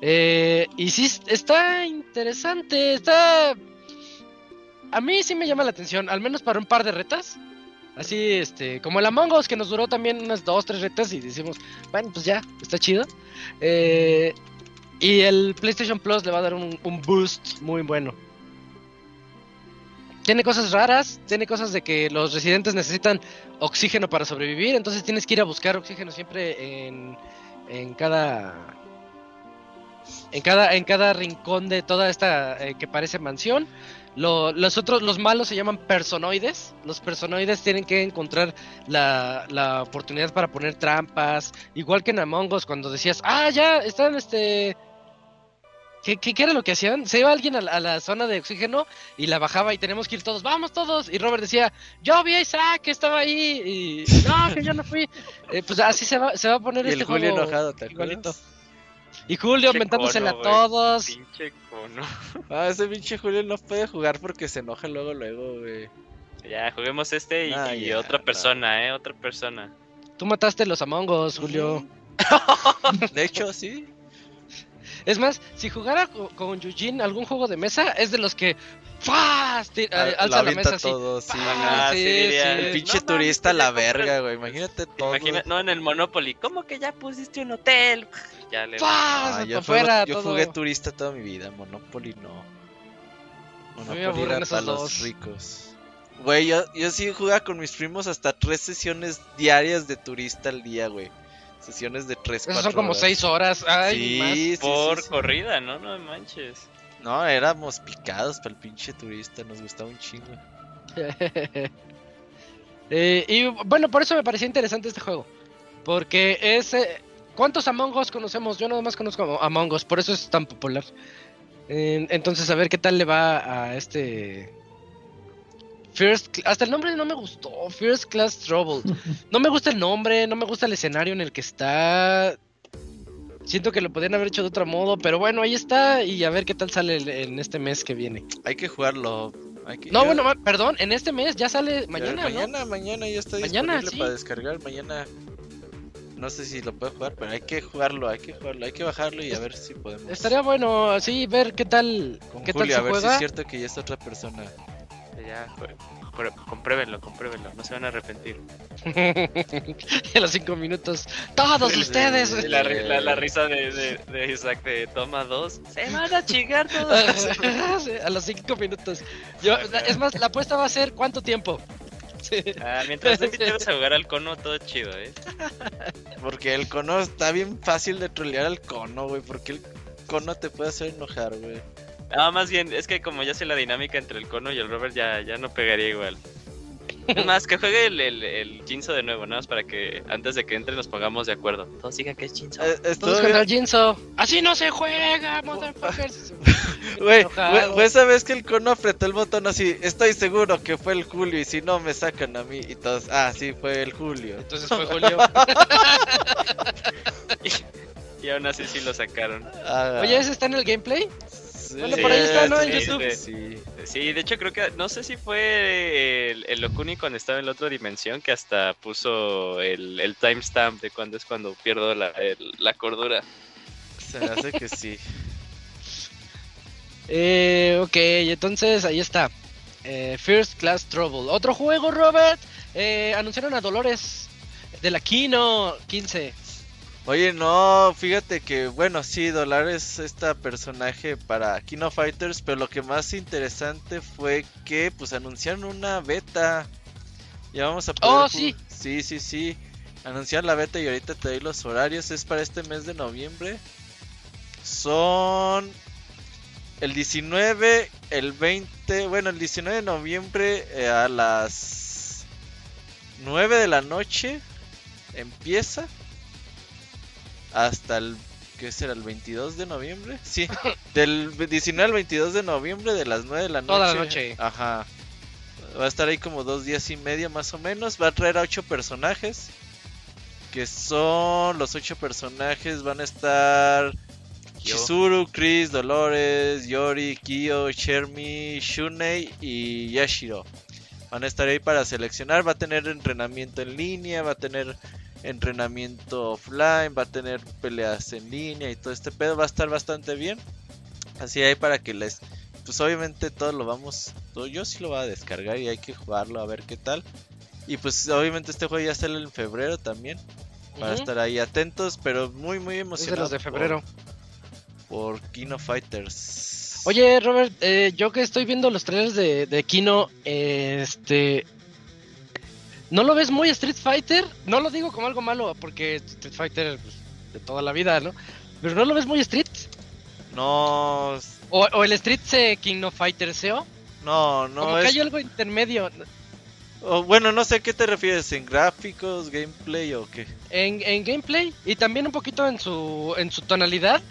Eh, y sí, está interesante, está... A mí sí me llama la atención, al menos para un par de retas. Así, este, como el Among Us, que nos duró también unas dos, tres retas y decimos, bueno, pues ya, está chido. Eh, y el PlayStation Plus le va a dar un, un boost muy bueno. Tiene cosas raras, tiene cosas de que los residentes necesitan oxígeno para sobrevivir, entonces tienes que ir a buscar oxígeno siempre en, en cada en cada en cada rincón de toda esta eh, que parece mansión. Lo- los otros, los malos se llaman personoides. Los personoides tienen que encontrar la, la oportunidad para poner trampas. Igual que en Among Us, cuando decías, ah, ya, están este. ¿Qué, qué, qué era lo que hacían? Se iba alguien a la, a la zona de oxígeno y la bajaba y tenemos que ir todos, vamos todos. Y Robert decía, yo vi a Isaac que estaba ahí. Y no, que yo no fui. Eh, pues así se va, se va a poner Y este el Julio juego enojado, ¿te igualito. acuerdas? Y Julio Pinche inventándosela a todos. Pinche cono. Ah, ese pinche Julio no puede jugar porque se enoja luego, luego, güey. Ya, juguemos este y, Ah, y ya, otra no. persona, eh, otra persona. Tú mataste los Among Us, Julio. De hecho, sí. Es más, si jugara co- con Eugene algún juego de mesa, es de los que ¡fas! Ti- Ah, eh, alza la mesa así. todo, sí. ¡Pah! Ah, sí, diría, El pinche no turista a pues la verga, güey. Imagínate todo. Imagina, no en el Monopoly, ¿cómo que ya pusiste un hotel? Ya le ¡Fas! Ah, yo, yo todo. jugué turista toda mi vida, Monopoly no. Monopoly era para los dos. ricos. Güey, yo, yo sí jugaba con mis primos hasta tres sesiones diarias de turista al día, güey. Sesiones de tres, Esos son como horas. seis horas. Ay, Sí, más. sí, por sí, sí. corrida, ¿no? No manches. No, éramos picados para el pinche turista, nos gustaba un chingo. Eh, y bueno, por eso me parecía interesante este juego. Porque es. eh, ¿Cuántos Among Us conocemos? Yo nada más conozco a Among Us, por eso es tan popular. Eh, entonces, a ver qué tal le va a este. First, hasta el nombre no me gustó. First Class Trouble. No me gusta el nombre, no me gusta el escenario en el que está. Siento que lo podrían haber hecho de otro modo, pero bueno, ahí está y a ver qué tal sale el- en este mes que viene. Hay que jugarlo. Hay que- No, ya- bueno, perdón, en este mes ya sale mañana, ¿no? mañana, mañana ya está Mañana, disponible sí. para descargar. Mañana no sé si lo puedo jugar, pero hay que jugarlo, hay que jugarlo, hay que bajarlo y a ver si podemos. Estaría bueno, así ver qué tal, con qué Julio, tal a se ver si es cierto que ya es otra persona. Ya, prue- compruébenlo, compruébenlo, no se van a arrepentir. en los cinco minutos, todos ustedes. Y La, la- la risa de, de, de Isaac de toma dos. Se van a chingar todos. A los cinco minutos. Yo, es más, la apuesta va a ser cuánto tiempo. Sí. Ah, mientras te a jugar al cono, todo chido, ¿eh? Porque el cono está bien fácil de trolear al cono, güey. Porque el cono te puede hacer enojar, güey. Ah, más bien, es que como ya sé la dinámica entre el cono y el Robert, ya, ya no pegaría igual. Es más, que juegue el, el, el Jinzo de nuevo, nada más para que antes de que entre nos pongamos de acuerdo. Todos digan que es Jinzo. Eh, Todos contra el Jinzo. Así no se juega, motherfuckers. Güey, esa vez que el cono apretó el botón así. Estoy seguro que fue el Julio. Y si no, me sacan a mí. Y todos, ah, sí, fue el Julio. Entonces fue Julio. Y aún así sí lo sacaron. Ah, Oye, ¿ese está en el gameplay? Sí, bueno, por ahí está, ¿no? En sí, YouTube. Sí. Sí, de hecho creo que, no sé si fue el, el Okuni cuando estaba en la otra dimensión que hasta puso el, el timestamp de cuando es cuando pierdo la, el- la cordura. Se me hace que sí. Eh, ok, entonces ahí está. Eh, First Class Trouble. Otro juego, Robert. Eh, anunciaron a Dolores de la Kino 15. Oye, no, fíjate que, bueno, sí, Dolar es esta personaje para Kino Fighters, pero lo que más interesante fue que, pues, anunciaron una beta. Ya vamos a poder Oh, sí. Sí, sí, sí. Anunciaron la beta y ahorita te doy los horarios. Es para este mes de noviembre. Son el 19, el 20, bueno, el 19 de noviembre eh, a las 9 de la noche empieza hasta el ¿qué será? el 22 de noviembre. Sí, del 19 al 22 de noviembre de las 9 de la noche. Toda la noche. Ajá. Va a estar ahí como dos días y medio más o menos. Va a traer a ocho personajes. Que son los ocho personajes. Van a estar Yo. Chizuru, Chris, Dolores, Yori, Kyo, Shermie, Shunei y Yashiro. Van a estar ahí para seleccionar. Va a tener entrenamiento en línea. Va a tener entrenamiento offline. Va a tener peleas en línea y todo este pedo. Va a estar bastante bien. Así ahí para que les pues obviamente todo lo vamos, todo- yo sí lo voy a descargar y hay que jugarlo a ver qué tal. Y pues obviamente este juego ya sale en febrero también, para estar ahí atentos, pero muy muy Es de emocionado. los de febrero. Por, por Kino Fighters. Oye, Robert, eh, yo que estoy viendo los trailers de, de Kino, eh, este... ¿No lo ves muy Street Fighter? No lo digo como algo malo, porque Street Fighter pues, de toda la vida, ¿no? Pero ¿no lo ves muy Street? No, ¿O, o el Street se Kino Fighter SEO? no, no como que es... hay algo intermedio. bueno, no sé a qué te refieres, en gráficos, gameplay o qué. En, en gameplay y también un poquito en su, en su tonalidad.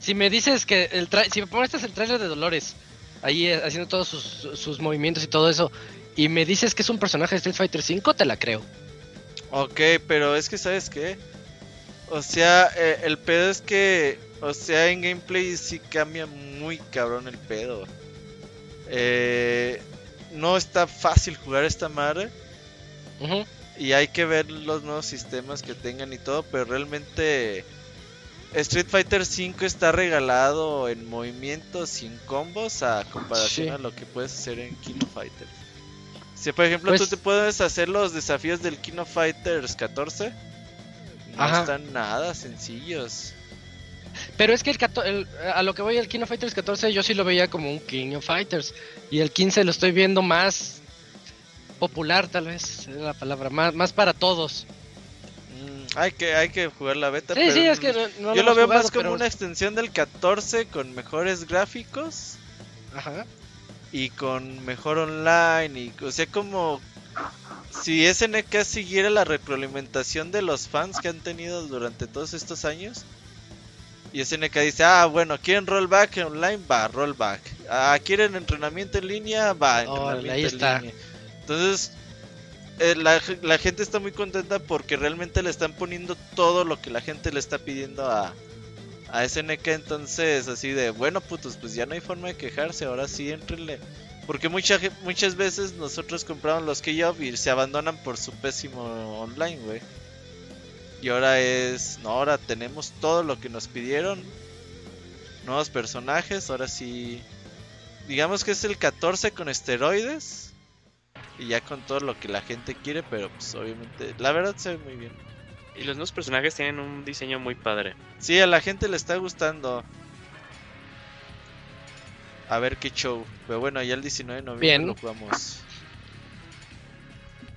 Si me dices que el tra si me muestras el trailer de Dolores, ahí eh, haciendo todos sus, sus movimientos y todo eso, y me dices que es un personaje de Street Fighter 5, te la creo. Ok, pero es que sabes qué. O sea, eh, el pedo es que, o sea, en gameplay sí cambia muy cabrón el pedo. Eh, no está fácil jugar esta madre y hay que ver los nuevos sistemas que tengan y todo, pero realmente Street Fighter 5 está regalado en movimientos y en combos a comparación Sí. a lo que puedes hacer en Kino Fighters. Si por ejemplo Pues- tú te puedes hacer los desafíos del Kino Fighters 14, no Ajá. están nada sencillos. Pero es que el, el- a lo que voy el King of Fighters 14 yo sí lo veía como un King of Fighters. Y el 15 lo estoy viendo más popular tal vez, es la palabra, más, más para todos. Mm, hay que hay que jugar la beta. Sí, pero sí, es que no, no yo lo veo jugado, más como pero- una extensión del 14 con mejores gráficos. Ajá. Y con mejor online y o sea como si SNK siguiera la retroalimentación de los fans que han tenido durante todos estos años, y SNK dice, ah, bueno, ¿quieren rollback online? Va, rollback. Ah, ¿quieren entrenamiento en línea? Va, entrenamiento ahí en línea. Entonces, eh, la, la gente está muy contenta porque realmente le están poniendo todo lo que la gente le está pidiendo a, a SNK. Entonces, así de, bueno, putos, pues ya no hay forma de quejarse, ahora sí, entrenle. Porque mucha, muchas veces nosotros compramos los K-Off y se abandonan por su pésimo online, güey. Y ahora es, no, ahora tenemos todo lo que nos pidieron. Nuevos personajes, ahora sí. Digamos que es el 14 con esteroides. Y ya con todo lo que la gente quiere, pero pues obviamente, la verdad se ve muy bien. Y los nuevos personajes tienen un diseño muy padre. Sí, a la gente le está gustando. A ver qué show. Pero bueno, ya el 19 de noviembre Bien. lo jugamos.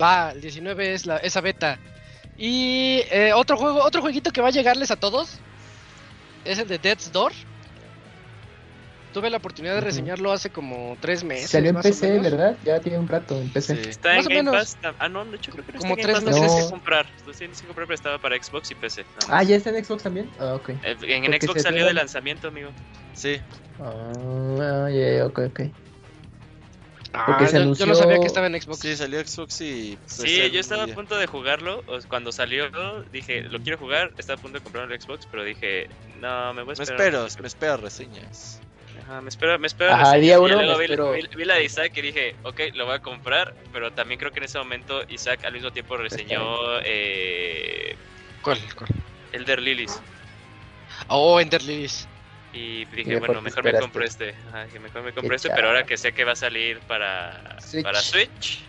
Va, el 19 es la, esa beta. Y eh, otro juego, otro jueguito que va a llegarles a todos es el de Death's Door. Tuve la oportunidad de reseñarlo hace como tres meses. Salió en PC. ¿verdad? Ya tiene un rato en PC. Sí. Está Más o en Game menos. Pass. Ah, no, de hecho creo que no Como está en Game tres Pass. Meses. que comprar. Lo tienes que comprar, pero estaba para Xbox y PC. Ah. ¿ya está en Xbox también? Ah, ok. Eh, En, porque Xbox salió de lanzamiento, amigo. Sí. Ah, ya, ya, ok, ok. Ah, se yo, yo no sabía que estaba en Xbox. Sí, salió Xbox y. Sí, PC yo estaba a punto de jugarlo. Cuando salió, dije, lo quiero jugar. Estaba a punto de comprar el Xbox, pero dije, no, me voy a Me esperar. espero, me espero reseñas. Ajá, me espero, me espero. Ajá, día uno luego vi, espero. vi- vi la de Isaac y dije, ok, lo voy a comprar. Pero también creo que en ese momento Isaac al mismo tiempo reseñó eh, ¿Cuál? cuál? Elder Lilies. Oh, Ender Lilies. Y dije, mejor bueno, te mejor me compro este. Ajá, dije, mejor me compro Qué este, pero ahora que sé que va a salir para Switch. para Switch.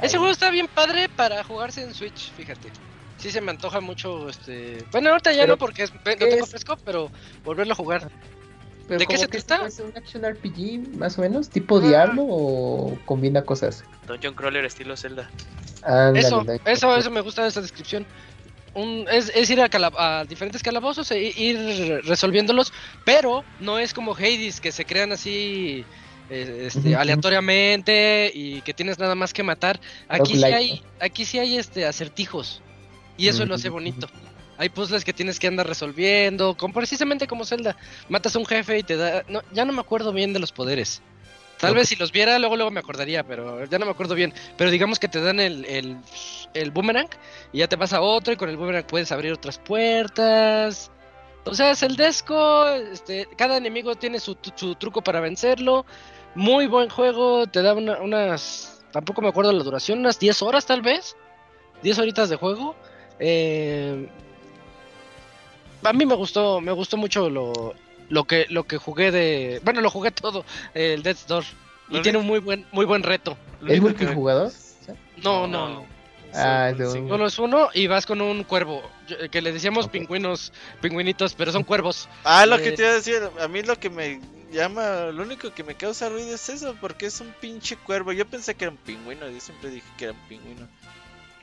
Ese juego está bien padre para jugarse en Switch, fíjate. Sí se me antoja mucho, este... Bueno, ahorita ya Pero, no porque es- ¿qué tengo es? fresco, pero volverlo a jugar. Pero ¿De qué se trata? ¿Es un action RPG más o menos? ¿Tipo Ah. Diablo o combina cosas? Dungeon Crawler estilo Zelda. Ándale, Eso, eso, eso me gusta de esta descripción. Un, es, es ir a, diferentes calabozos e ir resolviéndolos, pero no es como Hades, que se crean así eh, este, aleatoriamente y que tienes nada más que matar. Aquí sí hay, aquí sí hay este acertijos y eso lo hace bonito. Hay puzzles que tienes que andar resolviendo, con, precisamente como Zelda. Matas a un jefe y te da... No, ya no me acuerdo bien de los poderes. Tal vez si los viera, luego luego me acordaría, pero ya no me acuerdo bien. Pero digamos que te dan el, el, el boomerang y ya te vas a otro y con el boomerang puedes abrir otras puertas. O sea, es el desco, este, cada enemigo tiene su, su truco para vencerlo. Muy buen juego, te da una- unas... Tampoco me acuerdo la duración, unas 10 horas tal vez. 10 horitas de juego. Eh, a mí me gustó, me gustó mucho lo, lo que lo que jugué de, bueno, lo jugué todo, el Death's Door y tiene un muy buen muy buen reto. ¿Es multijugador? No, no, No. no. Ah, cinco- Solo es uno y vas con un cuervo, que le decíamos pingüinos, pingüinitos, pero son cuervos. Ah, lo Eh, que te iba a decir, a mí lo que me llama, lo único que me causa ruido es eso, porque es un pinche cuervo. Yo pensé que era un pingüino, yo siempre dije que era un pingüino.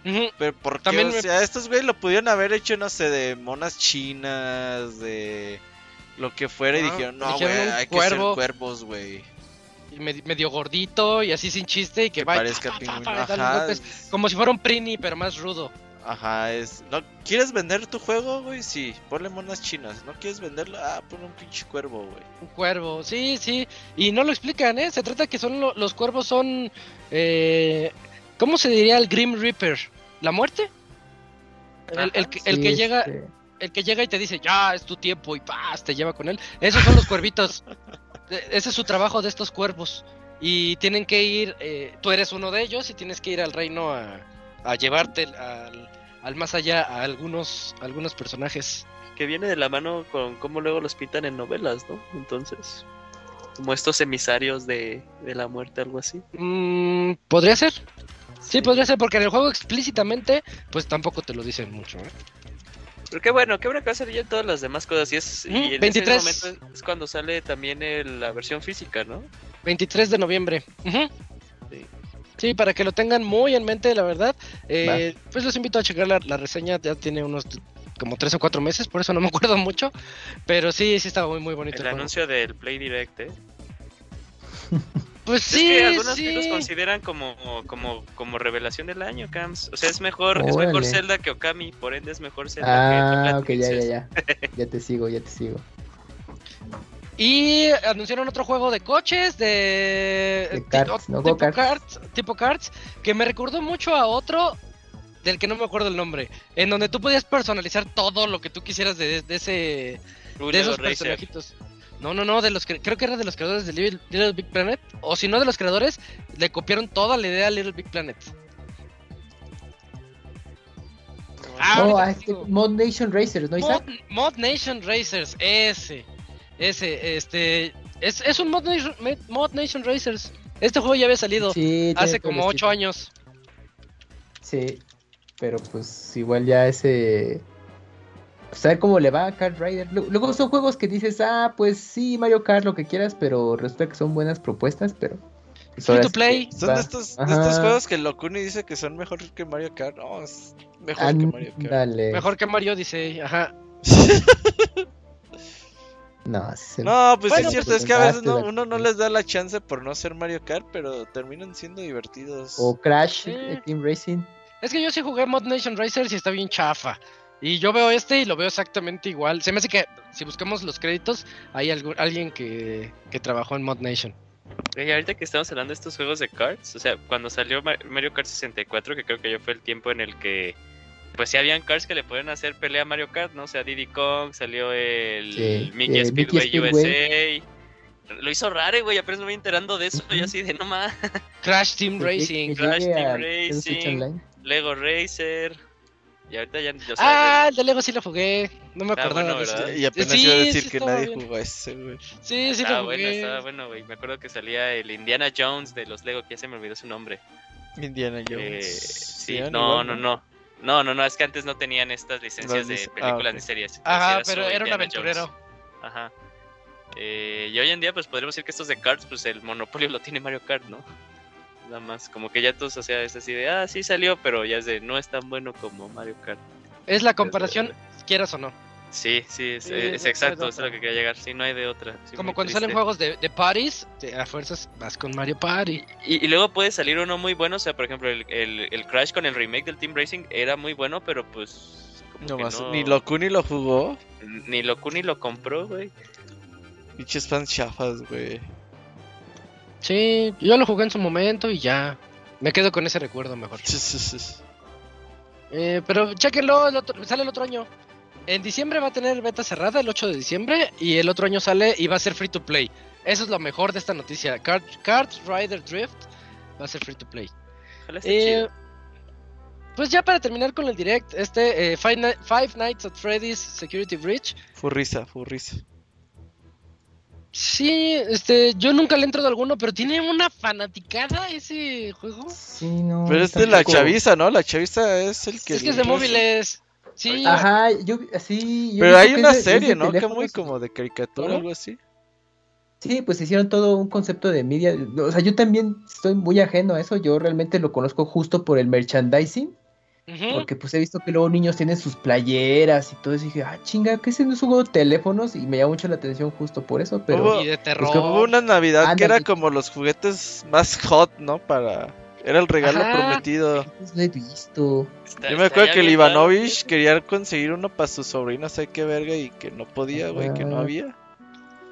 Pero porque, También o me- sea, estos güey lo pudieron haber hecho, no sé, de monas chinas, de lo que fuera, y Ah, dijeron, no, güey, hay que cuervo". ser cuervos, güey. Y me- medio gordito y así sin chiste y que, Que va y parezca pa, Ajá, golpes, como si fuera un Prini, pero más rudo. ajá, es... ¿no? ¿Quieres vender tu juego, güey? Sí, ponle monas chinas. ¿No quieres venderlo? Ah, ponle un pinche cuervo, güey. Un cuervo, sí, sí. Y no lo explican, ¿eh? Se trata que son lo- los cuervos son... Eh, ¿Cómo se diría el Grim Reaper? ¿La muerte? El, el que- el Sí, que llega este, el que llega y te dice, ya, es tu tiempo y paz, te lleva con él. Esos son los cuervitos. E- Ese es su trabajo de estos cuervos. Y tienen que ir, eh, tú eres uno de ellos y tienes que ir al reino a, a llevarte al, al más allá a algunos, algunos personajes. Que viene de la mano con cómo luego los pintan en novelas, ¿no? Entonces, como estos emisarios de, de la muerte, algo así. Mm, ¿Podría ser? Sí, podría ser, porque en el juego explícitamente, pues tampoco te lo dicen mucho. ¿eh? Pero qué bueno, qué bueno que va a salir ya todas las demás cosas. Y, es, y en 23. ese momento es cuando sale también el- la versión física, ¿no? 23 de noviembre. Sí. Sí, para que lo tengan muy en mente, la verdad. Eh, pues los invito a checar la, la reseña, ya tiene unos como tres o cuatro meses, por eso no me acuerdo mucho. Pero sí, sí estaba muy, muy bonito. El anuncio del Play Direct, ¿eh? Pues Es que algunos sí. los consideran como, como, como revelación del año, Cams. O sea, es mejor, es mejor. Zelda que Okami, por ende es mejor Zelda que Ah, Twilight ok, ya, ya, ya. Ya te sigo, ya te sigo. Y anunciaron otro juego de coches, de, De karts, ¿no? tipo, karts, tipo karts, que me recordó mucho a otro del que no me acuerdo el nombre, en donde tú podías personalizar todo lo que tú quisieras de, de ese de esos Racer. personajitos. No, no, no, de los que creo que era de los creadores de Little, Little Big Planet, o si no de los creadores, le copiaron toda la idea a Little Big Planet. Ah, no, a este. Mod Nation Racers, ¿no, Mod, Isaac? Mod Nation Racers, ese. Ese, este. Es, es un Mod Nation, Mod Nation Racers. Este juego ya había salido Sí, hace como 8 estilo. años. Sí, pero pues igual ya ese... Pues a ver cómo le va a Kart Rider. Lu- Luego son juegos que dices, ah, pues sí, Mario Kart, lo que quieras, pero resulta que son buenas propuestas, pero... pues Free to play. que Son de estos, de estos juegos que Locuni dice que son mejor que Mario Kart. No, es mejor que Mario Kart. Ándale. Mejor que Mario, dice. Ajá. No, se- No, pues Bueno, es cierto, pues, es que a veces no- uno no les da la chance por no ser Mario Kart, pero terminan siendo divertidos. O Crash, eh, Team Racing. Es que yo sí jugué Mod Nation Racers y está bien chafa. Y yo veo este y lo veo exactamente igual. Se me hace que si buscamos los créditos, hay algu- alguien que, que trabajó en Mod Nation. Oye, ahorita que estamos hablando de estos juegos de cards, o sea, cuando salió Ma- Mario Kart 64, que creo que ya fue el tiempo en el que, pues sí habían cards que le pueden hacer pelea a Mario Kart, ¿no? O sea, Diddy Kong, salió el Sí, Mickey, eh, Speedway, Mickey USA. Lo hizo raro, güey, apenas me voy enterando de eso, y así de no más. Crash Team llegue- Racing. Crash Team Racing. Lego Racer. Y ahorita ya, o sea, Ah, el de Lego sí lo jugué. No me Está acordaba bueno, de eso. ¿verdad? Y apenas Sí, iba a sí decir que estaba nadie bien. jugó a ese, güey. Sí, sí estaba lo bueno, jugué. estaba bueno, güey. Me acuerdo que salía el Indiana Jones de los Lego, que ya se me olvidó su nombre. Indiana Eh, Jones. sí, Eran no, igual, no, no. No, no, no, es que antes no tenían estas licencias de lic- ah, películas ok. ni series. Ajá, Ese pero era un Indiana aventurero. Jones. Ajá. Eh, y hoy en día, pues podríamos decir que estos de cards, pues el monopolio lo tiene Mario Kart, ¿no? Nada más, como que ya todos, o sea, es así de, ah, sí salió, pero ya es de, no es tan bueno como Mario Kart. Es la comparación, quieras o no. Sí, sí, es, Sí, es no exacto, es lo que quería llegar. Sí, no hay de otra. sí, Como cuando salen juegos de, de parties, te- a fuerzas vas con Mario Party. Y, y luego puede salir uno muy bueno, o sea, por ejemplo, el, el, el Crash con el remake del Team Racing era muy bueno, pero pues. como No más, no- Ni Locuni lo jugó. Ni Locuni lo compró, güey. Pinches fans chafas, güey. Sí, yo lo jugué en su momento y ya. Me quedo con ese recuerdo mejor. Eh, pero chéquenlo, el otro- sale el otro año. En diciembre va a tener beta cerrada, el 8 de diciembre, y el otro año sale y va a ser free to play. Eso es lo mejor de esta noticia. Kart, Kart Rider Drift va a ser free to play. Eh, pues ya para terminar con el direct, este eh, Five, Ni- Five Nights at Freddy's Security Breach. Furrisa, furrisa. Sí, este, yo nunca le entro de alguno, pero tiene una fanaticada ese juego. Sí, no. Pero es de la chaviza, ¿no? La chaviza es el que. es que es de móviles. Sí, Ajá, yo sí. yo Pero he hay una es es serie, ¿no? Que muy como de caricatura, algo así. Sí, pues hicieron todo un concepto de media. O sea, yo también estoy muy ajeno a eso. Yo realmente lo conozco justo por el merchandising. Porque pues he visto que luego niños tienen sus playeras y todo eso. Y dije, ah, chinga, ¿qué es no es un juego de teléfonos? Y me llama mucho la atención justo por eso. Pero Hubo- y de terror. Pues que hubo una Navidad que era como los juguetes más hot, ¿no? Para. Era el regalo Ajá. prometido. pues, lo he visto. Está- Yo me acuerdo que el Ivanovich quería conseguir uno para su sobrina, sé qué verga, y que no podía, güey, que no había.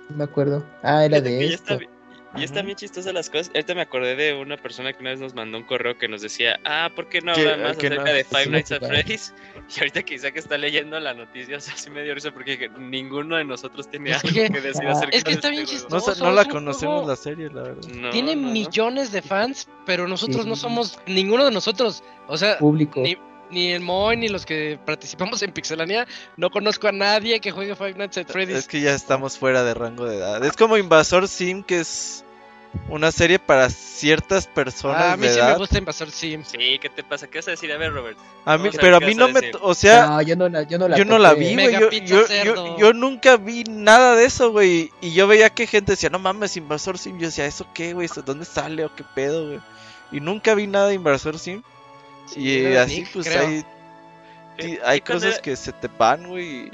Me acuerdo. Ah, era de ya está esto. bi- Y están bien chistosas las cosas. Ahorita me acordé de una persona que una vez nos mandó un correo que nos decía, ah, ¿por qué no Que- hablan más que no- acerca de Five Nights at. Freddy's? Y ahorita que Isaac está leyendo la noticia, o sea, sí me dio risa porque ninguno de nosotros tiene algo que- que decir Ah. acerca Es que de está este bien. No, chistoso. no la conocemos la serie, la verdad. No, Tiene no, no. millones de fans, pero nosotros no somos ninguno de nosotros. O sea, Público. ni, ni el Moy ni los que participamos en Pixelania, no conozco a nadie que juegue Five Nights at Freddy's. Es que ya estamos fuera de rango de edad. Es como Invasor Sim, que es una serie para ciertas personas Ah, a mí de sí edad. me gusta Invasor Sim. Sí, ¿qué te pasa? ¿Qué vas a decir? A ver, Robert. A mí, a pero a mí no a me... O sea, no, yo no la, yo no la yo no la vi, güey. Yo, yo, yo, nunca vi nada de eso, güey. Y yo veía que gente decía, no mames, Invasor Sim. Yo decía, ¿eso qué, güey? ¿Eso ¿Dónde sale o qué pedo, güey? Y nunca vi nada de Invasor Sim. Sí, y así, Nick, pues creo. hay, ¿Y- hay cosas era- que se te van, güey.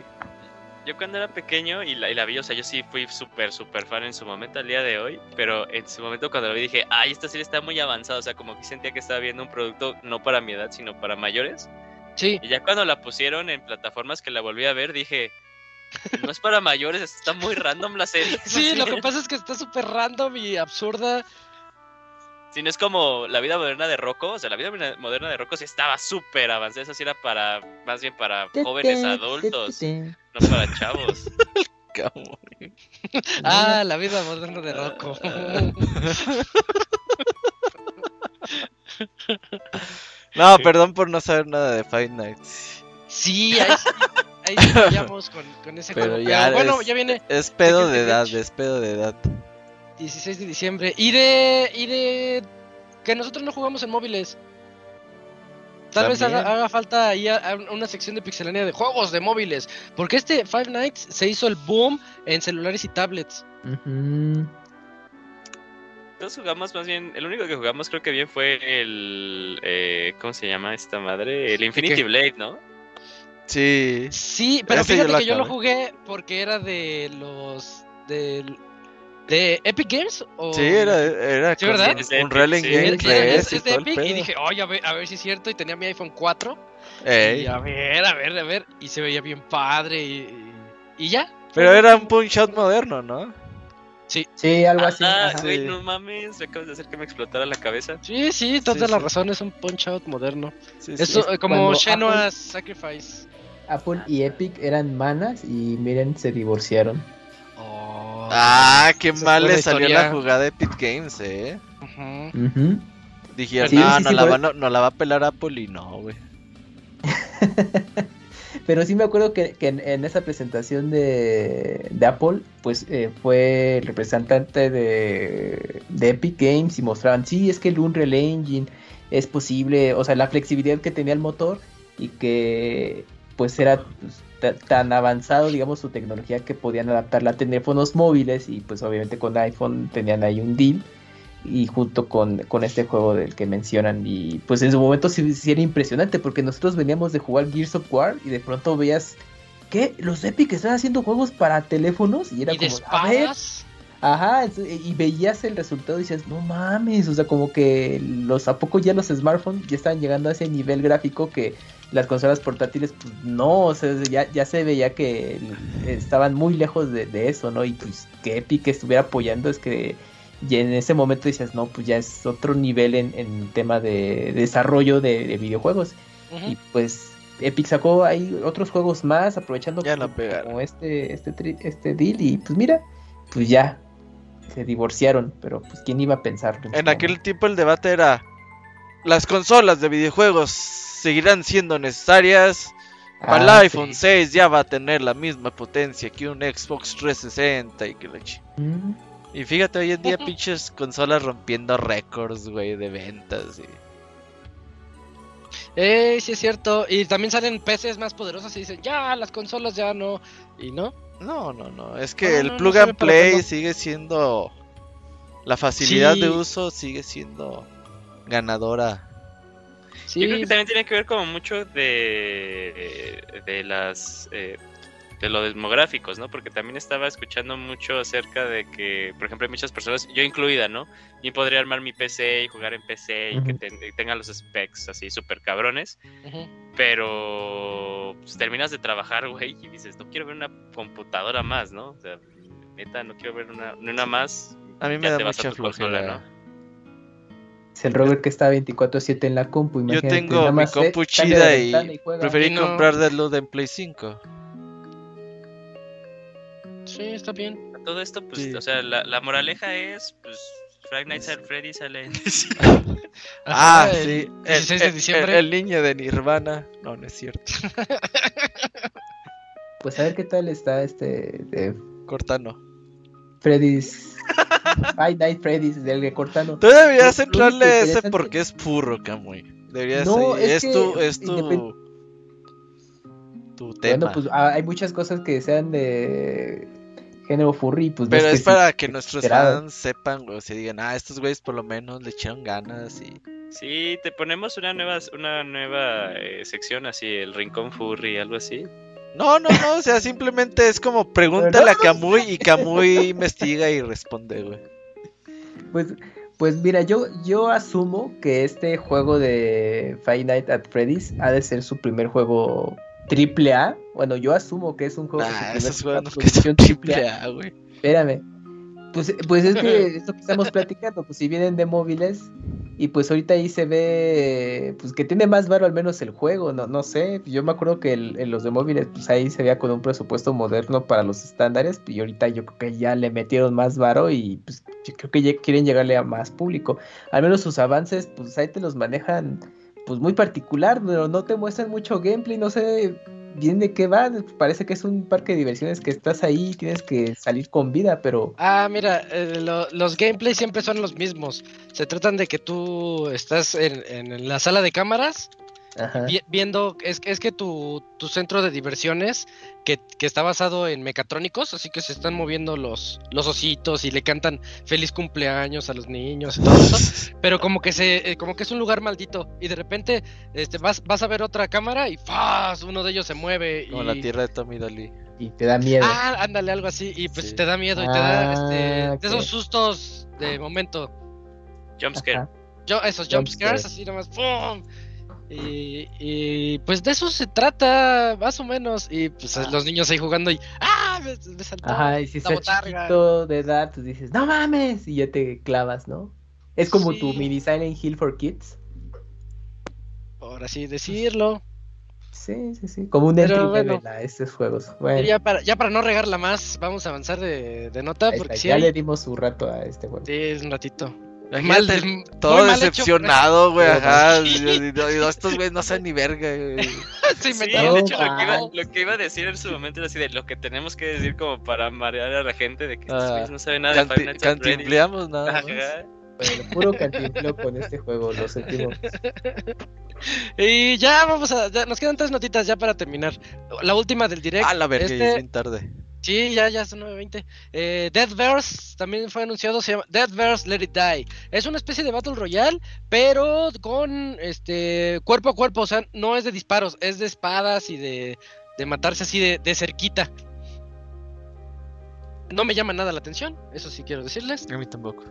Yo cuando era pequeño y la, y la vi, o sea, yo sí fui súper, súper fan en su momento al día de hoy, pero en su momento cuando la vi dije, ay, esta serie está muy avanzada, o sea, como que sentía que estaba viendo un producto no para mi edad, sino para mayores. Sí, Y ya cuando la pusieron en plataformas que la volví a ver, dije, no es para mayores, está muy random la serie. sí, lo que pasa es que está súper random y absurda. Si no es como la vida moderna de Rocco, o sea, la vida moderna de Rocco sí estaba súper avanzada, esa sí era para, más bien para jóvenes adultos, no para chavos. Ah, la vida moderna de Rocco. No, perdón por no saber nada de Five Nights. Sí, ahí sí, ahí sí con, con ese Pero juego. ya Pero bueno, es- ya viene Es pedo de edad, es pedo de edad. 16 de diciembre. Y de. Y de. Que nosotros no jugamos en móviles. Tal vez haga, haga falta ahí a- a una sección de pixelania de juegos de móviles. Porque este Five Nights se hizo el boom en celulares y tablets. Ujú. Todos jugamos más bien, el único que jugamos creo que bien fue el, eh, ¿cómo se llama esta madre? El Infinity qué? Blade, ¿no? Sí. Sí, pero Ese fíjate lo que yo lo jugué porque era de los. del- de Epic Games. O... Sí, era, era Sí, un- Relling sí. Games es, es de Epic y dije, oye, a ver, a ver si es cierto. Y tenía mi iPhone 4. Ey. Y a ver, a ver, a ver. Y se veía bien padre. Y, y ya. Pero era un punch out moderno, ¿no? Sí, algo así. Ah, güey, Sí. no mames, me acabas de hacer que me explotara la cabeza. Sí, sí, toda Sí, la sí. razón. Es un punch out moderno. Sí, sí. Eso, Es como Shenmue's Sacrifice. Apple y Epic eran manas y miren, se divorciaron. Oh, Ah, qué mal le salió historia. la jugada de Epic Games, eh. Dijeron, Sí, no, sí, no, sí, la va, no, no la va a pelar Apple y no, güey. Pero sí me acuerdo que, que en, en esa presentación de, de Apple, pues eh, fue el representante de, de Epic Games y mostraban, sí, es que el Unreal Engine es posible, o sea, la flexibilidad que tenía el motor y que pues era pues, ta- tan avanzado, digamos, su tecnología que podían adaptarla a teléfonos móviles y pues obviamente con iPhone tenían ahí un deal y junto con, con este juego del que mencionan. Y pues en su momento sí, sí era impresionante porque nosotros veníamos de jugar Gears of War y de pronto veías que los Epic están haciendo juegos para teléfonos y era Y como a ver, espadas. ajá entonces, y veías el resultado y decías no mames o sea como que los a poco ya los smartphones ya estaban llegando a ese nivel gráfico que las consolas portátiles pues no o sea ya, ya se veía que estaban muy lejos de, de eso no y pues que Epic estuviera apoyando es que y en ese momento dices, no, pues ya es otro nivel en, en tema de desarrollo de, de videojuegos. Y pues Epic sacó ahí otros juegos más, aprovechando Ya como, este, este, tri- este deal. Y pues mira, pues ya se divorciaron. Pero pues quién iba a pensarlo. En aquel tiempo el debate era, las consolas de videojuegos seguirán siendo necesarias. Para el Ah, iPhone sí. 6 ya va a tener la misma potencia que un Xbox 360 y que la Mm, Y fíjate, hoy en día pinches consolas rompiendo récords, güey, de ventas. Y... Eh, sí es cierto. Y también salen PCs más poderosas y dicen, ya, las consolas ya no. Y no. No, no, no. Es que No, el no, plug and play sigue siendo. La facilidad Sí. de uso sigue siendo ganadora. Sí. Yo creo que también tiene que ver como mucho de, de las eh, de los demográficos, ¿no? Porque también estaba escuchando mucho acerca de que, por ejemplo, hay muchas personas, yo incluida, ¿no? Yo podría armar mi PC y jugar en PC y que tenga los specs así súper cabrones, pero pues, terminas de trabajar, güey, y dices, no quiero ver una computadora más, ¿no? O sea, neta, no quiero ver una, ni una más. A mí me ya da te vas a mucha consola. ¿no? Es el Robert que está 24-7 en la compu. Yo imagínate, tengo nada mi más, eh, compu de chida y preferí no- comprar Deadloop en Play 5. Sí, está bien. Todo esto, pues, Sí. o sea, la, la moraleja es, pues, Five Nights at Freddy sale en Ah, Ajá, el sí. 16 de el, diciembre. el- el niño de Nirvana. No, no es cierto. Pues a ver qué tal está este de Cortano. Freddy's. Five Night Freddy's del de Cortano. Tú deberías Lo- lo entrarle único ese porque es purro, Camuy. Deberías. No, es, es tu, es tu. independ- Tu tema. Bueno, pues ah, hay muchas cosas que sean de género furry, pues Pero es que para sí, que nuestros esperado. fans sepan, o se digan, ah, estos güeyes por lo menos le echaron ganas y. Sí, te ponemos una nueva, una nueva eh, sección así, el rincón furry, algo así. No, no, no, o sea, simplemente es como pregúntale a Kamui y Kamui investiga y responde, güey. Pues, pues mira, yo, yo asumo que este juego de Five Nights at Freddy's ha de ser su primer juego triple A. Bueno, yo asumo que es un juego. Su esos juegos no que son triple A, güey. Espérame. Pues, pues es que esto que estamos platicando, pues si vienen de móviles y pues ahorita ahí se ve pues que tiene más varo al menos el juego, no, no sé, yo me acuerdo que el- en los de móviles pues ahí se veía con un presupuesto moderno para los estándares y ahorita yo creo que ya le metieron más varo y pues yo creo que ya quieren llegarle a más público. Al menos sus avances pues ahí te los manejan pues muy particular, pero no te muestran mucho gameplay, no sé bien de qué va, parece que es un parque de diversiones que estás ahí y tienes que salir con vida, pero... Ah, mira, eh, lo- los gameplays siempre son los mismos. Se tratan de que tú estás en, en la sala de cámaras Ajá. vi- viendo, es, es que tu, tu centro de diversiones, que, que está basado en mecatrónicos, así que se están moviendo los, los ositos y le cantan feliz cumpleaños a los niños y todo eso, pero como que se, eh, como que es un lugar maldito, y de repente este, vas, vas a ver otra cámara y ¡faz! uno de ellos se mueve Como y... la tierra de Tommy Daly. Y te da miedo. Ah, ándale, algo así, y pues Sí. te da miedo y te da este, Ah, de esos sustos de momento. Jumpscare. Yo, esos Jump jump así nomás, ¡pum! Y, y, pues de eso se trata, más o menos. Y pues Ah. los niños ahí jugando y ¡ah! Me, me saltó Ajá, y si estás chiquito de edad, pues dices, no mames, y ya te clavas, ¿no? Es como tu Sí. mini Silent Hill for Kids. Por así decirlo. Sí, sí, sí. Como un entry bueno. level a estos juegos. Bueno, ya, para, ya para no regarla más, vamos a avanzar de, de nota. Porque está, sí, ya hay- le dimos su rato a este juego. sí, es un ratito. Imagínate, Mal- todo decepcionado, güey, ajá. sí. y- y- y- y estos güeyes no saben ni verga, güey. Sí, me Sí, de hecho lo que, iba, man. lo que iba a decir en su momento era así de lo que tenemos que decir como para marear a la gente de que estos Ah, güeyes no saben nada de Canti- Freddy's. Cantimpleamos nada más. Ajá. Bueno, puro cantinflo con este juego, lo sentimos. Y ya vamos a. ya nos quedan tres notitas ya para terminar. La última del direct. Ah, la verga, ya Este- es bien tarde. Sí, ya, ya son 9.20. Eh, Deadverse también fue anunciado, se llama Deadverse Let It Die. Es una especie de Battle Royale, pero con este cuerpo a cuerpo, o sea, no es de disparos, es de espadas y de, de matarse así de, de cerquita. No me llama nada la atención, eso sí quiero decirles. A mí tampoco.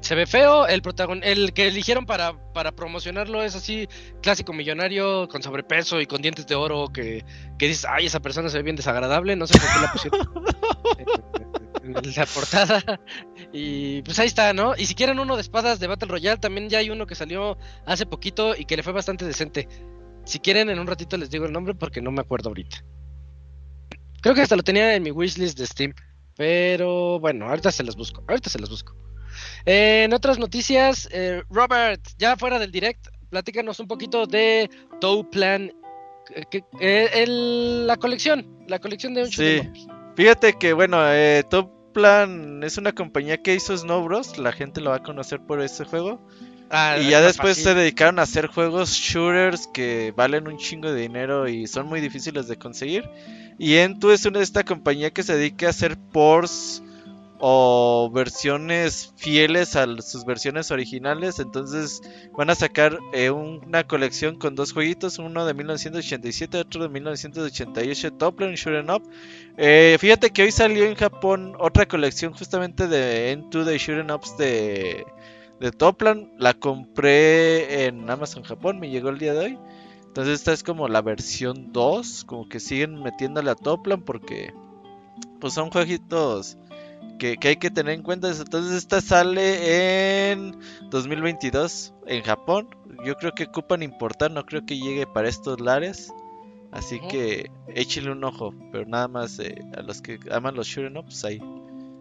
Se ve feo, el protagon el que eligieron para, para promocionarlo es así, clásico millonario, con sobrepeso y con dientes de oro, que, que dices, ay, esa persona se ve bien desagradable, no sé por qué la pusieron en, en la portada. Y pues ahí está, ¿no? Y si quieren uno de espadas de Battle Royale, también ya hay uno que salió hace poquito y que le fue bastante decente. Si quieren, en un ratito les digo el nombre porque no me acuerdo ahorita. Creo que hasta lo tenía en mi wishlist de Steam. Pero bueno, ahorita se los busco. Ahorita se los busco. Eh, en otras noticias, eh, Robert, ya fuera del direct, platícanos un poquito de Plan. la colección, la colección de un Sí. Fíjate que, bueno, eh, Plan es una compañía que hizo Snow Bros. La gente lo va a conocer por ese juego. Ah, Y ya después se dedicaron a hacer juegos shooters que valen un chingo de dinero y son muy difíciles de conseguir. Y Entu es una de esta compañía que se dedica a hacer ports o versiones fieles a sus versiones originales. Entonces van a sacar eh, una colección con dos jueguitos, uno de 1987 y otro de 1988, Toplan Shooting Up. Eh, fíjate que hoy salió en Japón otra colección justamente de Entu de Shooting Ups de de Toplan. La compré en Amazon Japón, me llegó el día de hoy. Entonces esta es como la versión 2, como que siguen metiéndole a Toplan porque pues son jueguitos que, que hay que tener en cuenta. Entonces esta sale en 2022 en Japón. Yo creo que ocupan importar, no creo que llegue para estos lares. Así que échenle un ojo, pero nada más eh, a los que aman los shooting ups ahí,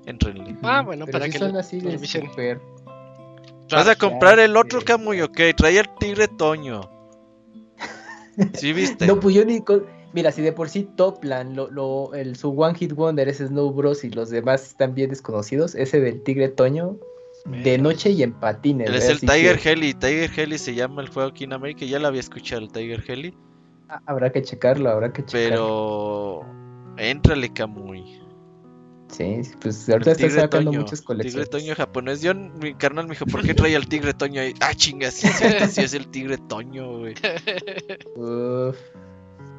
entrenle. Ah, bueno, Pero para que son lo- así lo super. Vas a comprar el otro. Camuy, ok. Traía el tigre Toño. ¿Sí viste? No, pues yo ni. con- Mira, si de por sí Toplan, lo, lo, el, su One Hit Wonder es Snow Bros. y los demás están bien desconocidos, ese del Tigre Toño, de noche y en patines. Él es el Tiger que, Heli. Tiger Heli se llama el juego aquí en América. Ya lo había escuchado el Tiger Heli. ah, Habrá que checarlo, habrá que checarlo. Pero. Éntrale, Camuy. Sí, sí, pues ahorita tigre sacando Toño. muchas Tigre colecciones. Toño japonés. Yo, mi carnal me dijo, ¿por qué traía el tigre Toño ahí? Ah, chinga, sí, es cierto, sí es el tigre Toño, güey. Uf.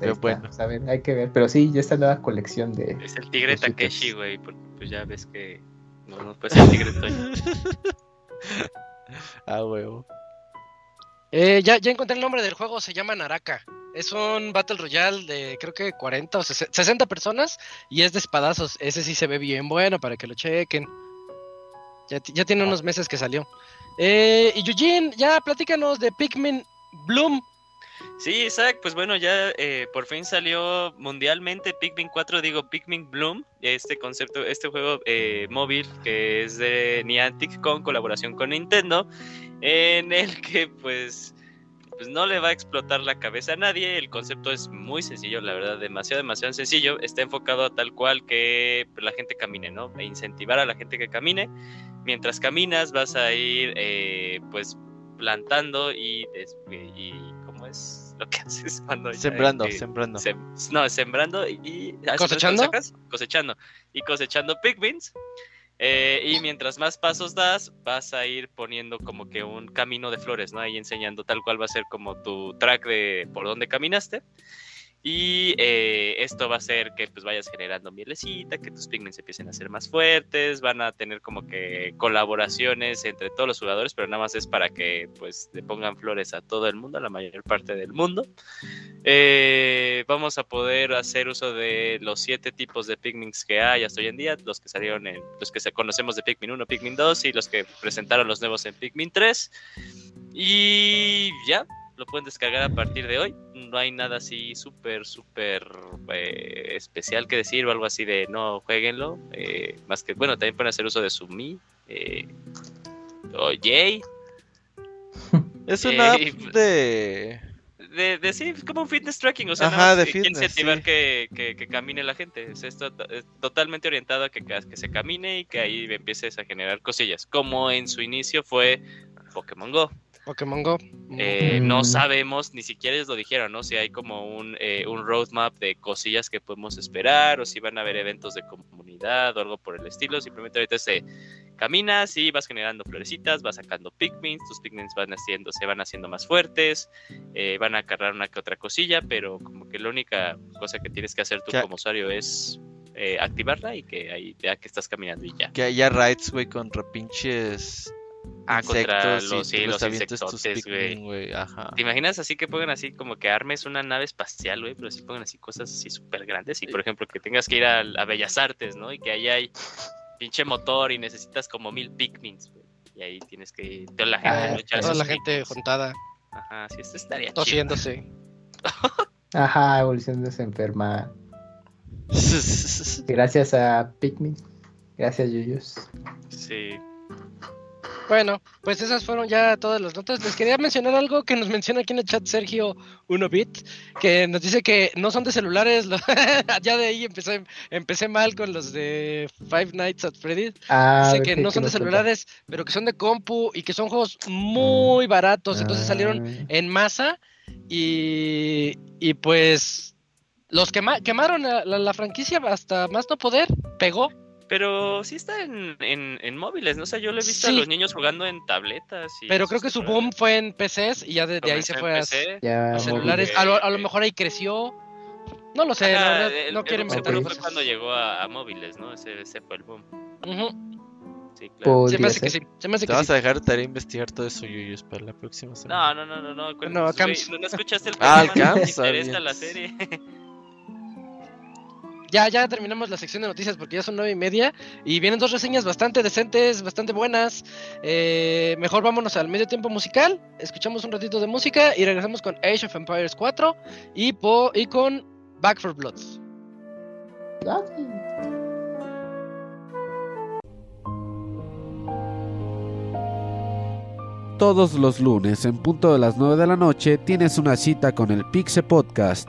Pero está, bueno. pues, a ver, hay que ver. Pero sí, ya esta nueva colección de. Es el tigre. Takeshi, güey. porque, Pues ya ves que. No, no puede ser el tigre Toño. Ah, huevo. Eh, ya, ya encontré el nombre del juego, se llama Naraka. Es un Battle Royale de creo que 40 o 60 60 personas y es de espadazos. Ese sí se ve bien bueno para que lo chequen. Ya, ya tiene unos meses que salió. Eh, y Eugene, ya platícanos de Pikmin Bloom. Sí, Isaac, pues bueno, ya eh, por fin salió mundialmente Pikmin 4, digo Pikmin Bloom, este concepto, este juego eh, móvil que es de Niantic con colaboración con Nintendo, en el que pues, pues no le va a explotar la cabeza a nadie, el concepto es muy sencillo, la verdad, demasiado, demasiado sencillo, está enfocado a tal cual que la gente camine, ¿no? E incentivar a la gente que camine, mientras caminas vas a ir eh, pues plantando y, y ¿cómo es lo que haces cuando ya, Sembrando, sembrando. sem- no, sembrando y, y ¿ah, sí, ¿Cosechando? sacas? cosechando y cosechando pigmins. Eh, y mientras más pasos das, vas a ir poniendo como que un camino de flores, ¿no? Ahí enseñando tal cual va a ser como tu track de por donde caminaste. Y eh, esto va a hacer que pues vayas generando mielecita, que tus pigments empiecen a ser más fuertes, van a tener como que colaboraciones entre todos los jugadores, pero nada más es para que pues le pongan flores a todo el mundo, a la mayor parte del mundo. Eh, vamos a poder hacer uso de los siete tipos de pigments que hay hasta hoy en día, los que salieron en, los que conocemos de Pikmin 1, Pikmin 2 y los que presentaron los nuevos en Pikmin 3. Y ya, lo pueden descargar a partir de hoy. No hay nada así súper, súper eh, especial que decir o algo así de no, jueguenlo. Eh, más que, bueno, también pueden hacer uso de su Mi. Eh, o Jay. Es una app de. De, de sí, como un fitness tracking, o sea, Ajá, de fitness, incentivar sí. que, que, que camine la gente. Es, to- es totalmente orientado a que, a que se camine y que ahí empieces a generar cosillas. Como en su inicio fue Pokémon Go. Pokémon Go. Eh, No Mm. sabemos, ni siquiera ellos lo dijeron, ¿no? Si hay como un, eh, un roadmap de cosillas que podemos esperar o si van a haber eventos de comunidad o algo por el estilo. Simplemente ahorita se caminas y vas generando florecitas, vas sacando pigments, tus pigments van haciendo, se van haciendo más fuertes, eh, van a cargar una que otra cosilla, pero como que la única cosa que tienes que hacer tú Ya. como usuario es eh, activarla y que ahí ya que estás caminando y ya. Que haya raids, güey, contra pinches. Ah, contra los- sí, los insectotes, güey. Ajá. ¿Te imaginas así que pongan así como que armes una nave espacial, güey? Pero sí pongan así cosas así súper grandes. Y por ejemplo, que tengas que ir a, a Bellas Artes, ¿no? Y que ahí hay pinche motor y necesitas como mil Pikmins, güey. Y ahí tienes que. Toda la gente, Ah, ¿no? Echar Toda la gente Pikmins. juntada, Ajá, sí, esto estaría chido. tosiéndose. Ajá, evolución desenferma. Gracias a Pikmin. Gracias, Yuyus. Sí. Bueno, pues esas fueron ya todas las notas. Les quería mencionar algo que nos menciona aquí en el chat Sergio 1bit, que nos dice que no son de celulares. lo- ya de ahí empecé, empecé mal con los de Five Nights at Freddy's. Ah, Dice que ¿qué- no son de cuenta? celulares, pero que son de compu y que son juegos muy baratos. Entonces salieron Ah, en masa y, y pues los quema- quemaron la, la- la franquicia hasta más no poder. Pegó. Pero sí está en, en, en móviles, ¿no? O sea, yo le he visto a Sí. los niños jugando en tabletas. Y Pero creo que su boom fue en PCs y ya de, de ahí se fue a, PC. ya, a celulares. A lo, a lo mejor ahí creció. No lo sé, la Ajá, verdad, el- no el inventar seguro Ok. fue cuando llegó a, a móviles, ¿no? Ese, ese fue el boom. Ujú. Sí, claro. Se me hace que sí. Se me hace Te que vas sí. a dejar tarea investigar todo eso, Yuyus, para la próxima semana. No, no, no, no, no. No, Camps. ¿no, no escuchaste el Ah, el programa? ¿No Camps, ¿Te interesa la serie? Ya, ya terminamos la sección de noticias porque ya son nueve y media y vienen dos reseñas bastante decentes, bastante buenas. Eh, mejor vámonos al medio tiempo musical, escuchamos un ratito de música y regresamos con Age of Empires 4 y, con Back for Bloods. Todos los lunes en punto de las 9 de la noche tienes una cita con el Pixe Podcast.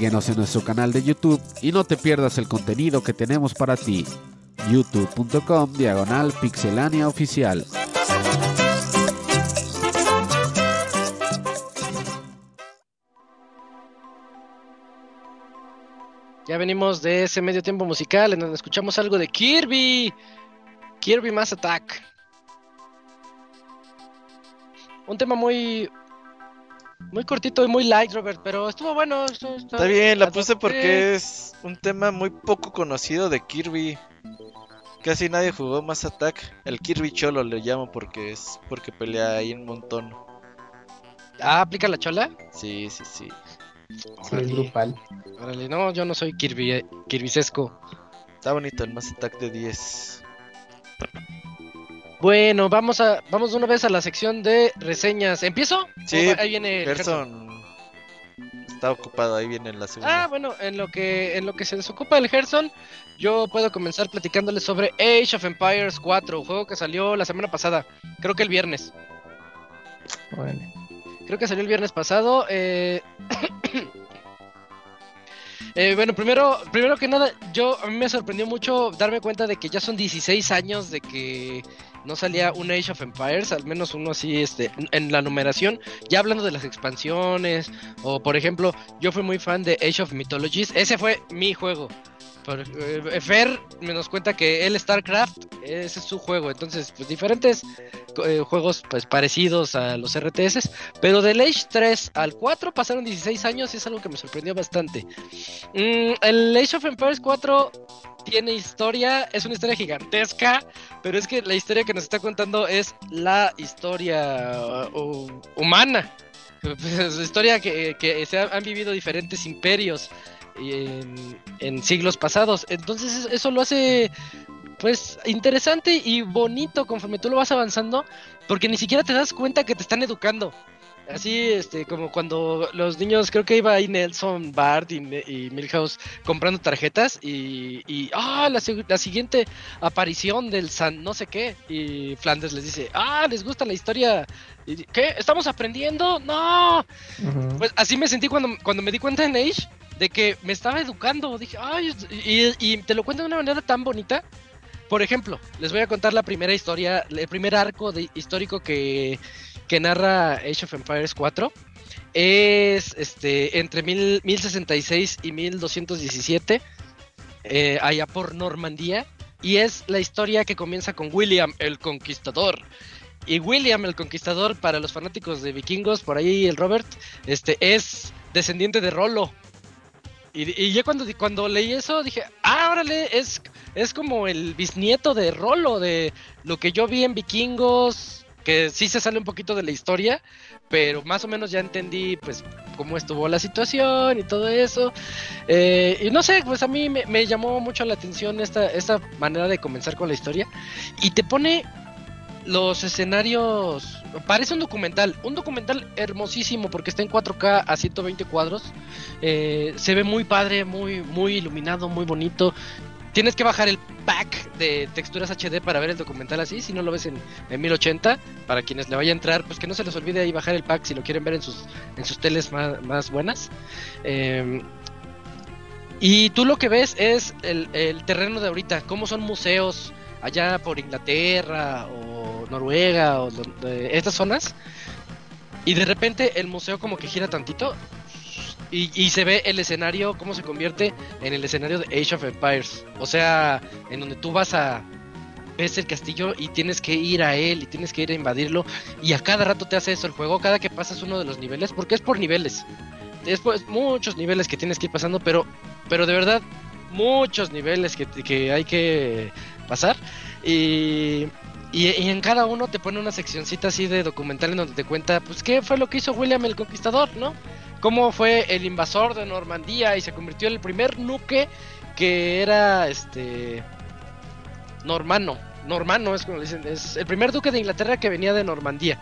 Síguenos en nuestro canal de YouTube y no te pierdas el contenido que tenemos para ti. youtube.com diagonal pixelania oficial. Ya venimos de ese medio tiempo musical en donde escuchamos algo de Kirby. Kirby Mass Attack. Un tema muy muy cortito y muy light, Robert, pero estuvo bueno. estuvo- estuvo- Está bien, la puse porque es un tema muy poco conocido de Kirby. Casi nadie jugó Mass Attack. El Kirby Cholo le llamo porque es porque pelea ahí un montón. Ah, aplica la chola. Sí, sí, sí. Órale, grupal. órale. No, yo no soy Kirby, eh, Kirbysesco. Está bonito el Mass Attack de 10. Bueno, vamos a vamos de una vez a la sección de reseñas. ¿Empiezo? Sí, ¿O ahí viene el Gerson? Gerson está ocupado, ahí viene la Ah, segunda. bueno, en lo que en lo que se desocupa el Gerson, yo puedo comenzar platicándoles sobre Age of Empires 4, un juego que salió la semana pasada, creo que el viernes. Órale. Creo que salió el viernes pasado. eh, eh, bueno, primero, primero que nada, yo a mí me sorprendió mucho darme cuenta de que ya son 16 años de que no salía un Age of Empires, al menos uno así, este, en la numeración. Ya hablando de las expansiones, o por ejemplo, yo fui muy fan de Age of Mythologies. Ese fue mi juego. Por- eh, Fer me nos cuenta que el StarCraft, ese es su juego. Entonces, pues diferentes eh, juegos pues parecidos a los RTS. Pero del Age 3 al 4 pasaron 16 años y es algo que me sorprendió bastante. Mm, el Age of Empires 4 tiene historia, es una historia gigantesca, pero es que la historia que nos está contando es la historia uh, hu- humana. Pues, historia que, que se ha- han vivido diferentes imperios en, en siglos pasados. Entonces eso lo hace pues interesante y bonito conforme tú lo vas avanzando, porque ni siquiera te das cuenta que te están educando. Así, este, como cuando los niños, creo que iba ahí Nelson, Bart y, Milhouse comprando tarjetas y, y ah, la, si- la siguiente aparición del San no sé qué. Y Flanders les dice, ah, les gusta la historia. Y, ¿Qué? ¿Estamos aprendiendo? No. Pues así me sentí cuando, cuando me di cuenta en Age de que me estaba educando. Dije, ay, y, y te lo cuento de una manera tan bonita. Por ejemplo, les voy a contar la primera historia, el primer arco de, histórico que, que narra Age of Empires 4. Es este entre mil, 1066 y 1217, eh, allá por Normandía. Y es la historia que comienza con William el Conquistador. Y William el Conquistador, para los fanáticos de vikingos, por ahí el Robert, este es descendiente de Rolo. Y, y yo cuando, cuando leí eso dije, ah, órale, es, es como el bisnieto de Rolo, de lo que yo vi en vikingos, que sí se sale un poquito de la historia, pero más o menos ya entendí pues cómo estuvo la situación y todo eso. Eh, y no sé, pues a mí me, llamó mucho la atención esta, esta manera de comenzar con la historia. Y te pone los escenarios. Parece un documental. Un documental hermosísimo porque está en 4K a 120 cuadros. Eh, se ve muy padre, muy, muy iluminado, muy bonito. Tienes que bajar el pack de texturas HD para ver el documental así, si no lo ves en, en 1080. Para quienes le vaya a entrar, pues que no se les olvide ahí bajar el pack si lo quieren ver en sus, en sus teles más, buenas. Eh, y tú lo que ves es el, el terreno de ahorita, cómo son museos allá por Inglaterra o Noruega o donde- estas zonas. Y de repente el museo como que gira tantito y, y se ve el escenario, cómo se convierte en el escenario de Age of Empires. O sea, en donde tú vas a... Ves el castillo y tienes que ir a él y tienes que ir a invadirlo. Y a cada rato te hace eso el juego, cada que pasas uno de los niveles, porque es por niveles. Es pues, muchos niveles que tienes que ir pasando, pero, pero de verdad, muchos niveles que, que hay que pasar. Y, y, y en cada uno te pone una seccioncita así de documental en donde te cuenta, pues, qué fue lo que hizo William el Conquistador, ¿no? Cómo fue el invasor de Normandía y se convirtió en el primer nuque que era, este, normano. Normano es como le dicen, es el primer duque de Inglaterra que venía de Normandía.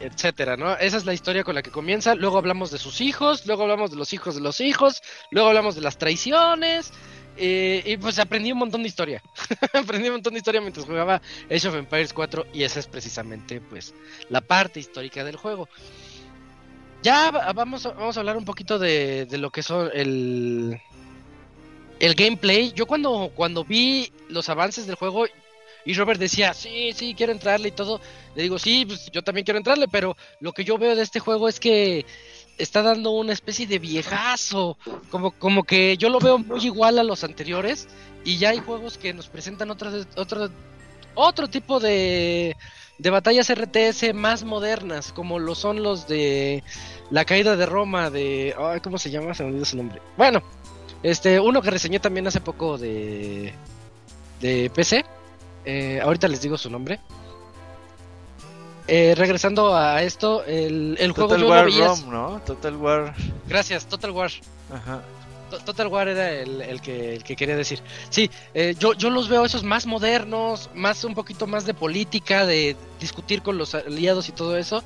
Etcétera, ¿no? Esa es la historia con la que comienza. Luego hablamos de sus hijos, luego hablamos de los hijos de los hijos, luego hablamos de las traiciones. Eh, y pues aprendí un montón de historia. aprendí un montón de historia mientras jugaba Age of Empires 4 y esa es precisamente pues la parte histórica del juego. ya vamos a, vamos a hablar un poquito de, de lo que son el, el gameplay. Yo cuando, cuando vi los avances del juego y Robert decía, sí, sí, quiero entrarle y todo, le digo, sí, pues yo también quiero entrarle, pero lo que yo veo de este juego es que está dando una especie de viejazo, como, como que yo lo veo muy igual a los anteriores y ya hay juegos que nos presentan otro, otro, otro tipo de, de batallas RTS más modernas, como lo son los de la caída de Roma, de... ¿Cómo se llama? Se me olvidó su nombre. Bueno, este, uno que reseñé también hace poco de, de PC. Eh, ahorita les digo su nombre. Eh, regresando a esto, el, el Total juego War yo lo ROM, ¿no? Total War. Gracias, Total War. Ajá. Total War era el, el que, el que quería decir. Sí, eh, yo, yo los veo esos más modernos, más un poquito más de política, de discutir con los aliados y todo eso.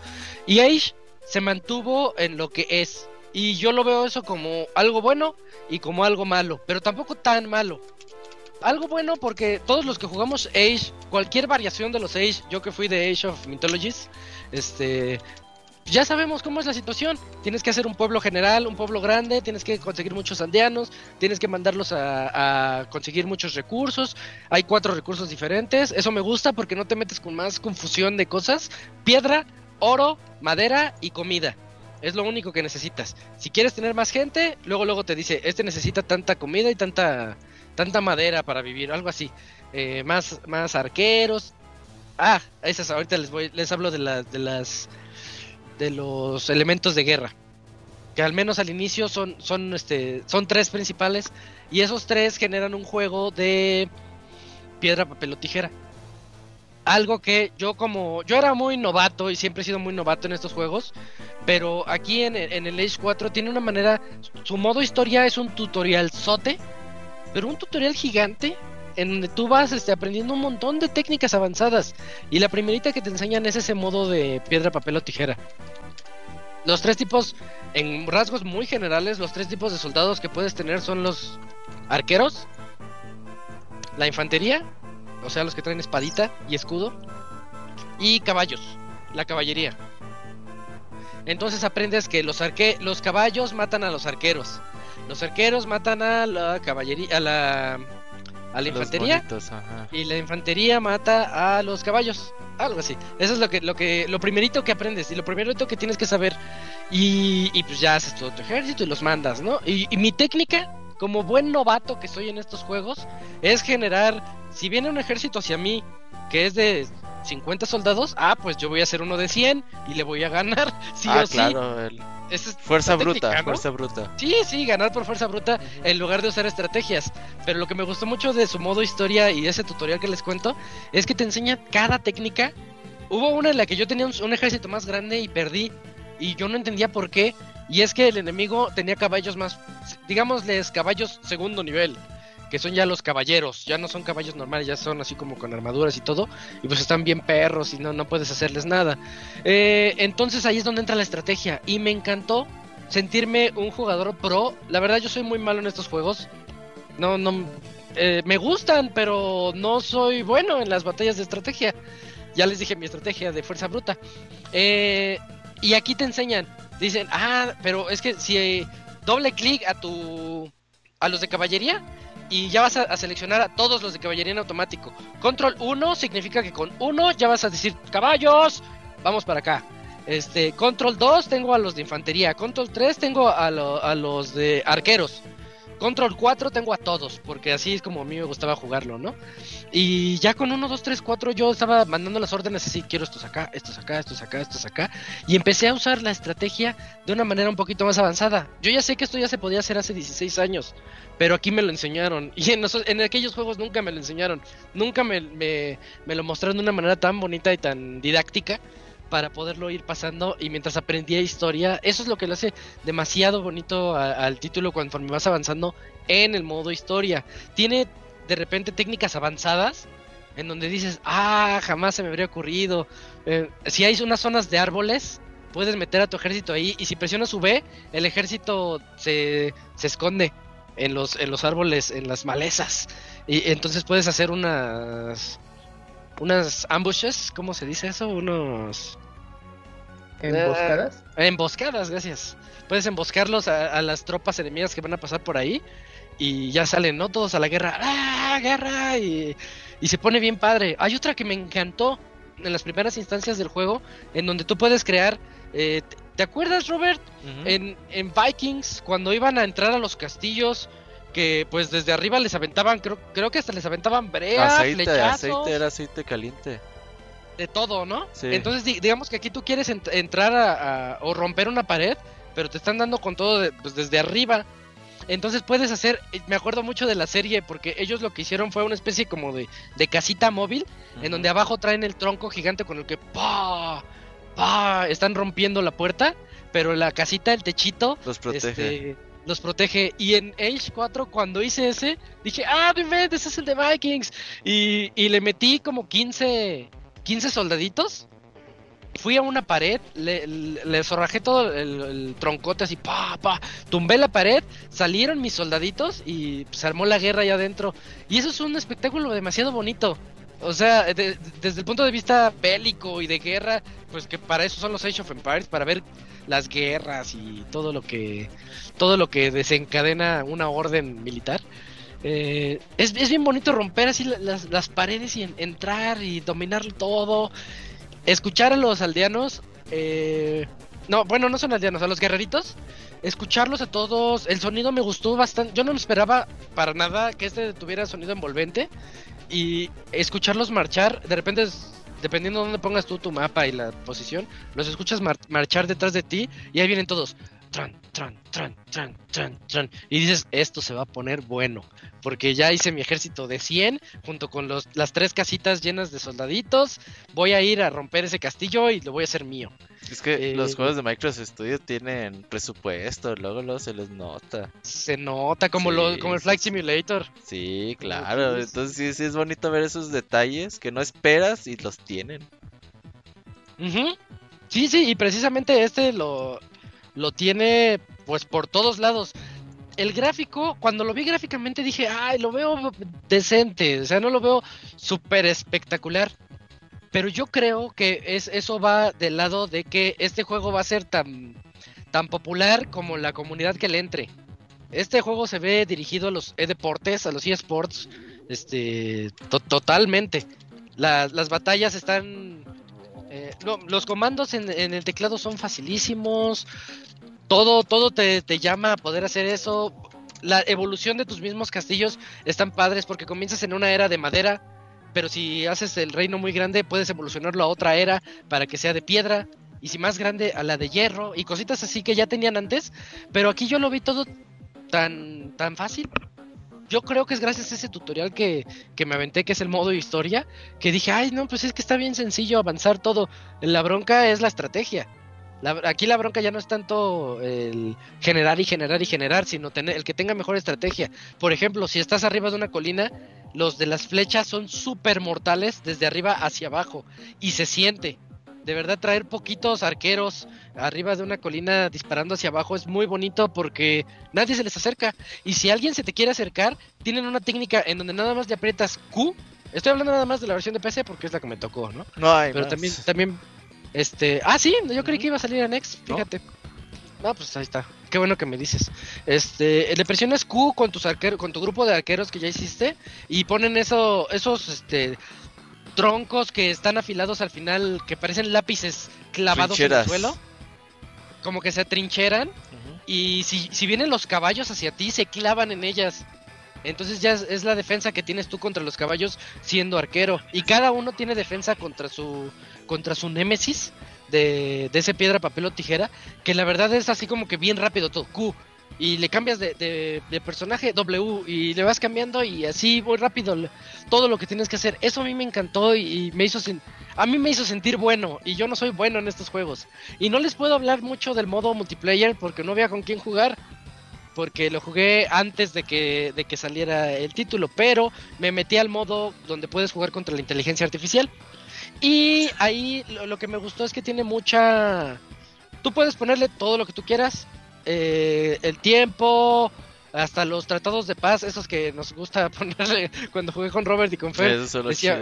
Y Age se mantuvo en lo que es. Y yo lo veo eso como algo bueno y como algo malo, pero tampoco tan malo. Algo bueno porque todos los que jugamos Age, cualquier variación de los Age, yo que fui de Age of Mythologies, este, ya sabemos cómo es la situación. Tienes que hacer un pueblo general, un pueblo grande, tienes que conseguir muchos aldeanos, tienes que mandarlos a, a conseguir muchos recursos. Hay cuatro recursos diferentes. Eso me gusta porque no te metes con más confusión de cosas. Piedra, oro, madera y comida. Es lo único que necesitas. Si quieres tener más gente, luego luego te dice, este necesita tanta comida y tanta tanta madera para vivir, algo así. Eh, más más arqueros. Ah, esas ahorita les voy les hablo de de las de los elementos de guerra. Que al menos al inicio son, son, este, son tres principales. Y esos tres generan un juego de piedra, papel o tijera. Algo que yo como... Yo era muy novato y siempre he sido muy novato en estos juegos. Pero aquí en, en el Age 4 tiene una manera... Su modo historia es un tutorial sote. Pero un tutorial gigante en donde tú vas este, aprendiendo un montón de técnicas avanzadas. Y la primerita que te enseñan es ese modo de piedra, papel o tijera. Los tres tipos, en rasgos muy generales, los tres tipos de soldados que puedes tener son los arqueros, la infantería, o sea, los que traen espadita y escudo, y caballos, la caballería. Entonces aprendes que los, arque los caballos matan a los arqueros, los arqueros matan a la caballería, a la, a la infantería. Y la infantería mata a los caballos. Algo así. Eso es lo que, lo que, lo primerito que aprendes y lo primerito que tienes que saber. Y, y pues ya haces todo tu ejército y los mandas, ¿no? Y, y mi técnica, como buen novato que soy en estos juegos, es generar, si viene un ejército hacia mí que es de 50 soldados, ah, pues yo voy a hacer uno de 100 y le voy a ganar, sí ah, o sí. claro. el- Esa es Fuerza bruta, ¿no? fuerza bruta. Sí, sí, ganar por fuerza bruta en lugar de usar estrategias. Pero lo que me gustó mucho de su modo historia y ese tutorial que les cuento es que te enseña cada técnica. Hubo una en la que yo tenía un, un ejército más grande y perdí y yo no entendía por qué. Y es que el enemigo tenía caballos más, digámosles caballos segundo nivel, que son ya los caballeros, ya no son caballos normales, ya son así como con armaduras y todo, y pues están bien perros y no, no puedes hacerles nada. Eh, entonces ahí es donde entra la estrategia y me encantó sentirme un jugador pro. La verdad yo soy muy malo en estos juegos. No, no, eh, me gustan, pero no soy bueno en las batallas de estrategia. Ya les dije mi estrategia de fuerza bruta. Eh, y aquí te enseñan, dicen, ah, pero es que si doble clic a tu, a los de caballería y ya vas a, seleccionar a todos los de caballería en automático. Control 1 significa que con 1 ya vas a decir caballos, vamos para acá. Este, control 2 tengo a los de infantería. Control 3 tengo a, lo- a los de arqueros. Control 4 tengo a todos, porque así es como a mí me gustaba jugarlo, ¿no? Y ya con 1, 2, 3, 4 yo estaba mandando las órdenes así, quiero estos acá, estos acá, estos acá, estos acá. Y empecé a usar la estrategia de una manera un poquito más avanzada. Yo ya sé que esto ya se podía hacer hace 16 años, pero aquí me lo enseñaron. Y en, en aquellos juegos nunca me lo enseñaron. Nunca me, me lo mostraron de una manera tan bonita y tan didáctica para poderlo ir pasando y mientras aprendía historia, eso es lo que le hace demasiado bonito al título conforme vas avanzando en el modo historia. Tiene de repente técnicas avanzadas en donde dices, ah, jamás se me habría ocurrido. Eh, si hay unas zonas de árboles, puedes meter a tu ejército ahí y si presionas V, el ejército se, se esconde en los, en los árboles, en las malezas. Y entonces puedes hacer unas unas ambushes, ¿cómo se dice eso? Unos ¿Emboscadas? Eh, emboscadas, gracias. Puedes emboscarlos a, a, las tropas enemigas que van a pasar por ahí y ya salen, ¿no? Todos a la guerra. ¡Ah, guerra! Y, y se pone bien padre. Hay otra que me encantó en las primeras instancias del juego, en donde tú puedes crear... Eh, ¿Te acuerdas, Robert? Uh -huh. en, en Vikings, cuando iban a entrar a los castillos, que pues desde arriba les aventaban, creo, creo que hasta les aventaban brea, aceite, flechazos, aceite, era aceite caliente. de todo, ¿no? Sí. Entonces di- digamos que aquí tú quieres ent- entrar a, a- o romper una pared, pero te están dando con todo de- pues, desde arriba. Entonces puedes hacer, eh, me acuerdo mucho de la serie porque ellos lo que hicieron fue una especie como de, de casita móvil, en donde abajo traen el tronco gigante con el que ¡pa! ¡pa! están rompiendo la puerta, pero la casita, el techito, Los protege. este, los protege. Y en Age 4, cuando hice ese, dije, ah, inventes, ese es el de Vikings. Y, y le metí como 15, 15 soldaditos. Fui a una pared, le, le, le zorrajé todo el, el troncote así, pa, pa, tumbé la pared, salieron mis soldaditos y se armó la guerra allá adentro. Y eso es un espectáculo demasiado bonito. O sea, de- desde el punto de vista bélico y de guerra, pues que para eso son los Age of Empires, para ver las guerras y todo lo que todo lo que desencadena una orden militar. Eh, es, es bien bonito romper así la- las, las paredes y en- entrar y dominar todo. Escuchar a los aldeanos. eh, no, bueno, no son aldeanos, a los guerreritos. Escucharlos a todos. El sonido me gustó bastante. Yo no me esperaba para nada que este tuviera sonido envolvente. Y escucharlos marchar, de repente, dependiendo de dónde pongas tú tu mapa y la posición, los escuchas mar- marchar detrás de ti y ahí vienen todos. Tran, tran, tran, tran, tran, tran. Y dices, esto se va a poner bueno. Porque ya hice mi ejército de 100 junto con los, las tres casitas llenas de soldaditos. Voy a ir a romper ese castillo y lo voy a hacer mío. Es que eh, los juegos de Microsoft Studio tienen presupuesto, luego luego se les nota. Se nota como, Sí, lo, como el Flight. Simulator. Sí, claro. Entonces sí, sí es bonito ver esos detalles que no esperas y los tienen. Sí, sí, y precisamente este lo, lo tiene pues por todos lados. El gráfico, cuando lo vi gráficamente dije, ay, lo veo decente, o sea, no lo veo súper espectacular. Pero yo creo que es, eso va del lado de que este juego va a ser tan, tan popular como la comunidad que le entre. Este juego se ve dirigido a los deportes, a los eSports, este, to- totalmente. La- las batallas están eh, los comandos en, en el teclado son facilísimos. Todo, todo te, te llama a poder hacer eso. La evolución de tus mismos castillos están padres porque comienzas en una era de madera, pero si haces el reino muy grande puedes evolucionarlo a otra era para que sea de piedra. Y si más grande a la de hierro y cositas así que ya tenían antes. Pero aquí yo lo vi todo tan, tan fácil. Yo creo que es gracias a ese tutorial que, que me aventé, que es el modo historia, que dije, ay, no, pues es que está bien sencillo avanzar todo. La bronca es la estrategia. La- aquí la bronca ya no es tanto el generar y generar y generar, sino tener, el que tenga mejor estrategia. Por ejemplo, si estás arriba de una colina, los de las flechas son súper mortales desde arriba hacia abajo y se siente. De verdad, traer poquitos arqueros arriba de una colina disparando hacia abajo es muy bonito porque nadie se les acerca. Y si alguien se te quiere acercar, tienen una técnica en donde nada más le aprietas Q. Estoy hablando nada más de la versión de PC porque es la que me tocó, ¿no? No hay Pero más. también, también, este, ah, sí, yo creí que iba a salir X, No. fíjate. No, pues ahí está. Qué bueno que me dices. Este, le presionas Q con tus arqueros, con tu grupo de arqueros que ya hiciste y ponen eso, esos, este, troncos que están afilados al final, que parecen lápices clavados Trincheras. en el suelo, como que se atrincheran Ujú. y si, si vienen los caballos hacia ti, se clavan en ellas. Entonces ya es, es la defensa que tienes tú contra los caballos siendo arquero. Y cada uno tiene defensa contra su contra su némesis de, de ese piedra, papel o tijera. Que la verdad es así como que bien rápido todo. Q. Y le cambias de, de- personaje W y le vas cambiando y así muy rápido todo lo que tienes que hacer. Eso a mí me encantó y, me hizo a mí me hizo sentir bueno y yo no soy bueno en estos juegos. Y no les puedo hablar mucho del modo multiplayer porque no había con quién jugar. Porque lo jugué antes de que, de que saliera el título. Pero me metí al modo donde puedes jugar contra la inteligencia artificial. Y ahí lo, lo que me gustó es que tiene mucha... Tú puedes ponerle todo lo que tú quieras. Eh, el tiempo, hasta los tratados de paz, esos que nos gusta ponerle cuando jugué con Robert y con Fer. Decía-.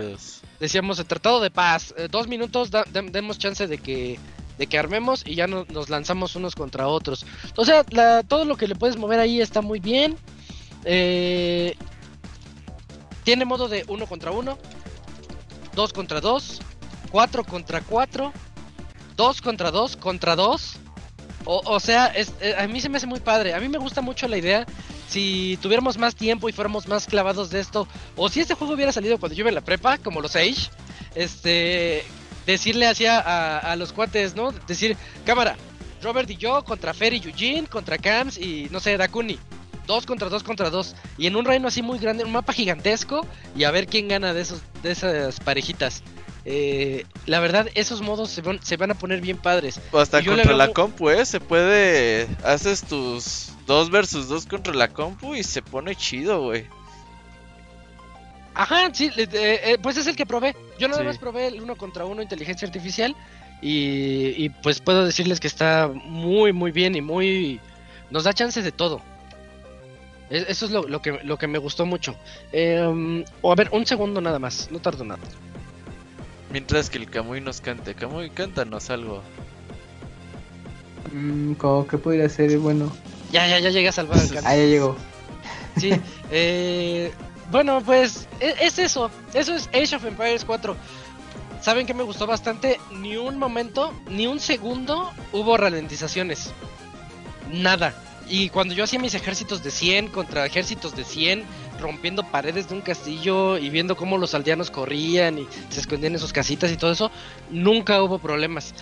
Decíamos el tratado de paz, eh, dos minutos, da- demos chance de que de que armemos y ya no- nos lanzamos unos contra otros. O sea, la- todo lo que le puedes mover ahí está muy bien. Eh, tiene modo de uno contra uno, dos contra dos, cuatro contra cuatro, dos contra dos contra dos. O, o sea, es- eh, a mí se me hace muy padre. A mí me gusta mucho la idea. Si tuviéramos más tiempo y fuéramos más clavados de esto, o si este juego hubiera salido cuando yo en la prepa, como los Age, este, decirle así a, a- a los cuates, ¿no? Decir, cámara, Robert y yo contra Fer y Eugene, contra Cams y no sé, Dakuni. Dos contra dos contra dos. Y en un reino así muy grande, un mapa gigantesco. Y a ver quién gana de esos, de esas parejitas. Eh, la verdad, esos modos se van, se van a poner bien padres. Hasta contra veo la compu, ¿eh? Se puede. Haces tus dos versus dos contra la compu y se pone chido, güey. Ajá, sí, eh, eh, pues es el que probé. Yo nada Sí. más probé el uno contra uno inteligencia artificial y, y, pues puedo decirles que está muy muy bien y muy nos da chances de todo. Es- Eso es lo, lo que, lo que me gustó mucho. Em, o a ver, un segundo nada más, no tardo nada. Mientras que el Camuy nos cante. Camuy, cántanos algo. Mm, como que podría ser bueno. Ya, ya, ya llegué a salvar al Ah, ya llegó. Sí, eh, bueno, pues e- es eso. Eso es Age of Empires 4. ¿Saben que me gustó bastante? Ni un momento, ni un segundo hubo ralentizaciones. Nada. Y cuando yo hacía mis ejércitos de 100 contra ejércitos de 100, rompiendo paredes de un castillo y viendo cómo los aldeanos corrían y se escondían en sus casitas y todo eso, nunca hubo problemas.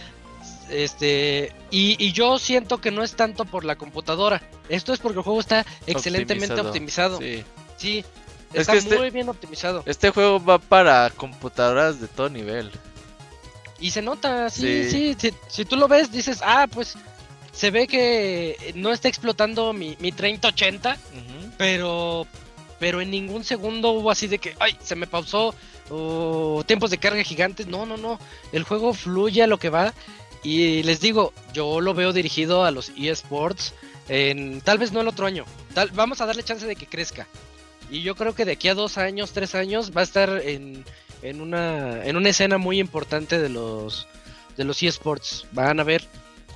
Este, y, y yo siento que no es tanto por la computadora. Esto es porque el juego está excelentemente optimizado. Sí. Sí, Es está que este- muy bien optimizado. Este juego va para computadoras de todo nivel. Y se nota, sí, Sí. sí, sí, Si tú lo ves, dices, ah, pues se ve que no está explotando mi, mi 3080, Ujú. pero, pero en ningún segundo hubo así de que, ay, se me pausó, o tiempos de carga gigantes. No, no, no. El juego fluye a lo que va. Y les digo, yo lo veo dirigido a los eSports. En, tal vez no el otro año. Tal, vamos a darle chance de que crezca. Y yo creo que de aquí a dos años, tres años, va a estar en, en, una, en una escena muy importante de los, de los eSports. Van a ver.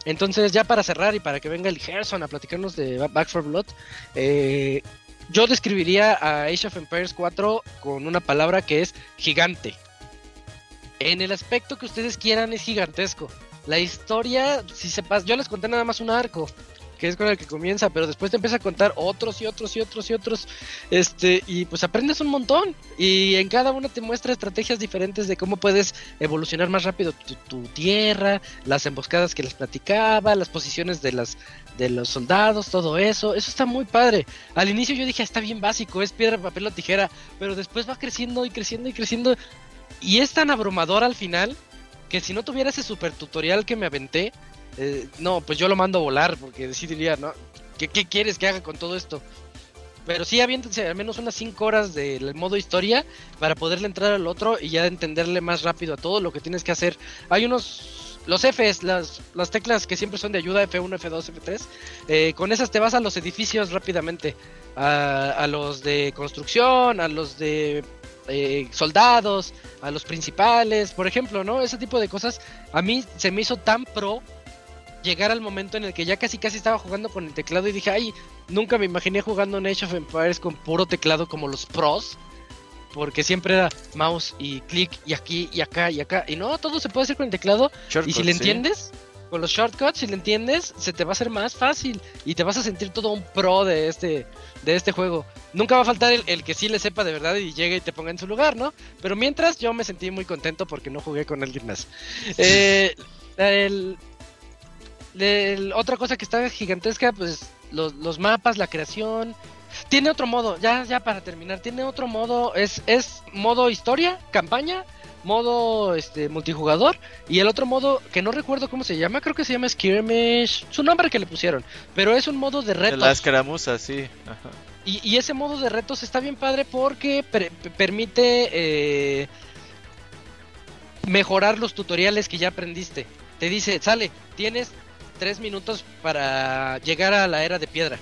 Entonces, ya para cerrar y para que venga el Gerson a platicarnos de Ba- Back for Blood, eh, yo describiría a Age of Empires 4 con una palabra que es gigante. En el aspecto que ustedes quieran es gigantesco. La historia, si se pasa, yo les conté nada más un arco, que es con el que comienza, pero después te empieza a contar otros y otros y otros y otros, este, y pues aprendes un montón. Y en cada uno te muestra estrategias diferentes de cómo puedes evolucionar más rápido tu, tierra, las emboscadas que les platicaba, las posiciones de las de los soldados, todo eso, eso está muy padre. Al inicio yo dije, "Ah, está bien básico, es piedra, papel o tijera, pero después va creciendo y creciendo y creciendo y es tan abrumador al final que si no tuviera ese super tutorial que me aventé, eh, no, pues yo lo mando a volar porque sí diría, ¿no? ¿Qué, qué quieres que haga con todo esto? Pero sí, aviéntense al menos unas 5 horas del modo historia para poderle entrar al otro y ya entenderle más rápido a todo lo que tienes que hacer. Hay unos. Los Fs, las, las teclas que siempre son de ayuda, F1, F2, F3. eh, con esas te vas a los edificios rápidamente. A, los de construcción, a los de eh, soldados, a los principales, por ejemplo, ¿no? Ese tipo de cosas. A mí se me hizo tan pro llegar al momento en el que ya casi casi estaba jugando con el teclado y dije, ay, nunca me imaginé jugando en Age of Empires con puro teclado como los pros. Porque siempre era mouse y clic y aquí y acá y acá. Y no, todo se puede hacer con el teclado. y si le sí. entiendes, con los shortcuts, si le entiendes, se te va a hacer más fácil. Y te vas a sentir todo un pro de este, de este juego. Nunca va a faltar el, el que sí le sepa de verdad y llegue y te ponga en su lugar, ¿no? Pero mientras yo me sentí muy contento porque no jugué con alguien más. Eh, el, el- otra cosa que está gigantesca, pues los, los mapas, la creación. Tiene otro modo, ya, ya para terminar, tiene otro modo, es, es modo historia, campaña, modo este multijugador y el otro modo que no recuerdo cómo se llama, creo que se llama Skirmish, su nombre que le pusieron, pero es un modo de De retos. la escaramuza, sí. Ajá. Y, y ese modo de retos está bien padre porque per- pe- permite eh, mejorar los tutoriales que ya aprendiste. Te dice, sale, tienes tres minutos para llegar a la era de piedra.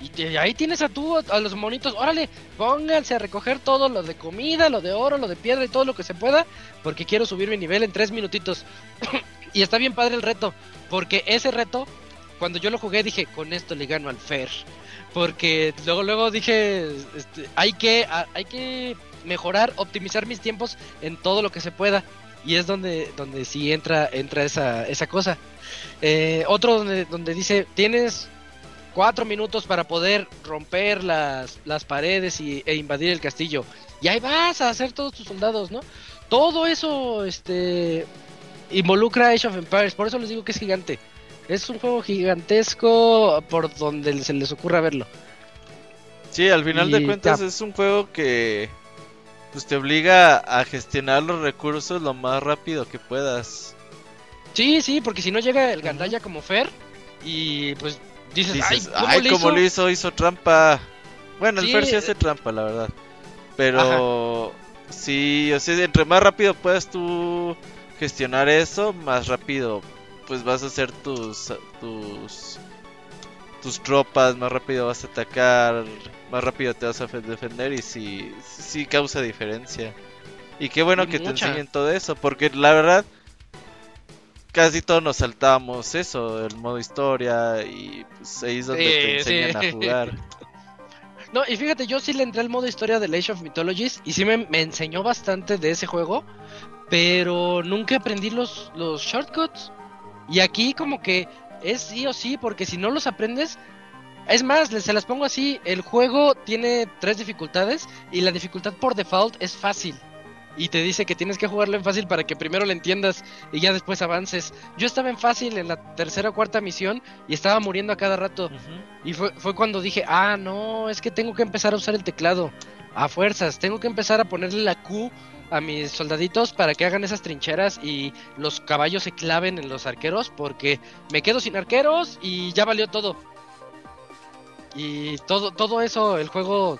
Y te- ahí tienes a tú, a los monitos, órale, pónganse a recoger todo lo de comida, lo de oro, lo de piedra y todo lo que se pueda, porque quiero subir mi nivel en tres minutitos. y está bien padre el reto, porque ese reto, cuando yo lo jugué dije, con esto le gano al Fer. Porque luego, luego dije, este, hay, que, hay que mejorar, optimizar mis tiempos en todo lo que se pueda. Y es donde, donde sí entra, entra esa, esa cosa. Eh, otro donde, donde dice, tienes cuatro minutos para poder romper las, las paredes y, e invadir el castillo. Y ahí vas a hacer todos tus soldados, ¿no? Todo eso este, involucra Age of Empires, por eso les digo que es gigante. Es un juego gigantesco por donde se les ocurra verlo. Sí, al final de cuentas es un juego que pues te obliga a gestionar los recursos lo más rápido que puedas. Sí, sí, porque si no llega el Gandaya como Fer y pues dices, ay, como lo hizo? hizo trampa. Bueno, el Fer sí hace trampa, la verdad. Pero sí, o sea, entre más rápido puedas tú gestionar eso, más rápido pues vas a hacer tus tus tus tropas, más rápido vas a atacar, más rápido te vas a defender y sí, sí causa diferencia. Y qué bueno que te enseñen todo eso, porque la verdad casi todos nos saltamos eso, el modo historia y pues ahí es donde te enseñan a jugar. No, y fíjate, yo sí le entré al modo historia de Age of Mythologies y sí me, me enseñó bastante de ese juego, pero nunca aprendí los, los shortcuts. Y aquí como que es sí o sí, porque si no los aprendes... Es más, se las pongo así, el juego tiene tres dificultades y la dificultad por default es fácil. Y te dice que tienes que jugarlo en fácil para que primero lo entiendas y ya después avances. Yo estaba en fácil en la tercera o cuarta misión y estaba muriendo a cada rato. Y fue, fue cuando dije, ah, no, es que tengo que empezar a usar el teclado. A fuerzas, tengo que empezar a ponerle la Q a mis soldaditos para que hagan esas trincheras y los caballos se claven en los arqueros porque me quedo sin arqueros y ya valió todo. Y todo, todo eso, el juego,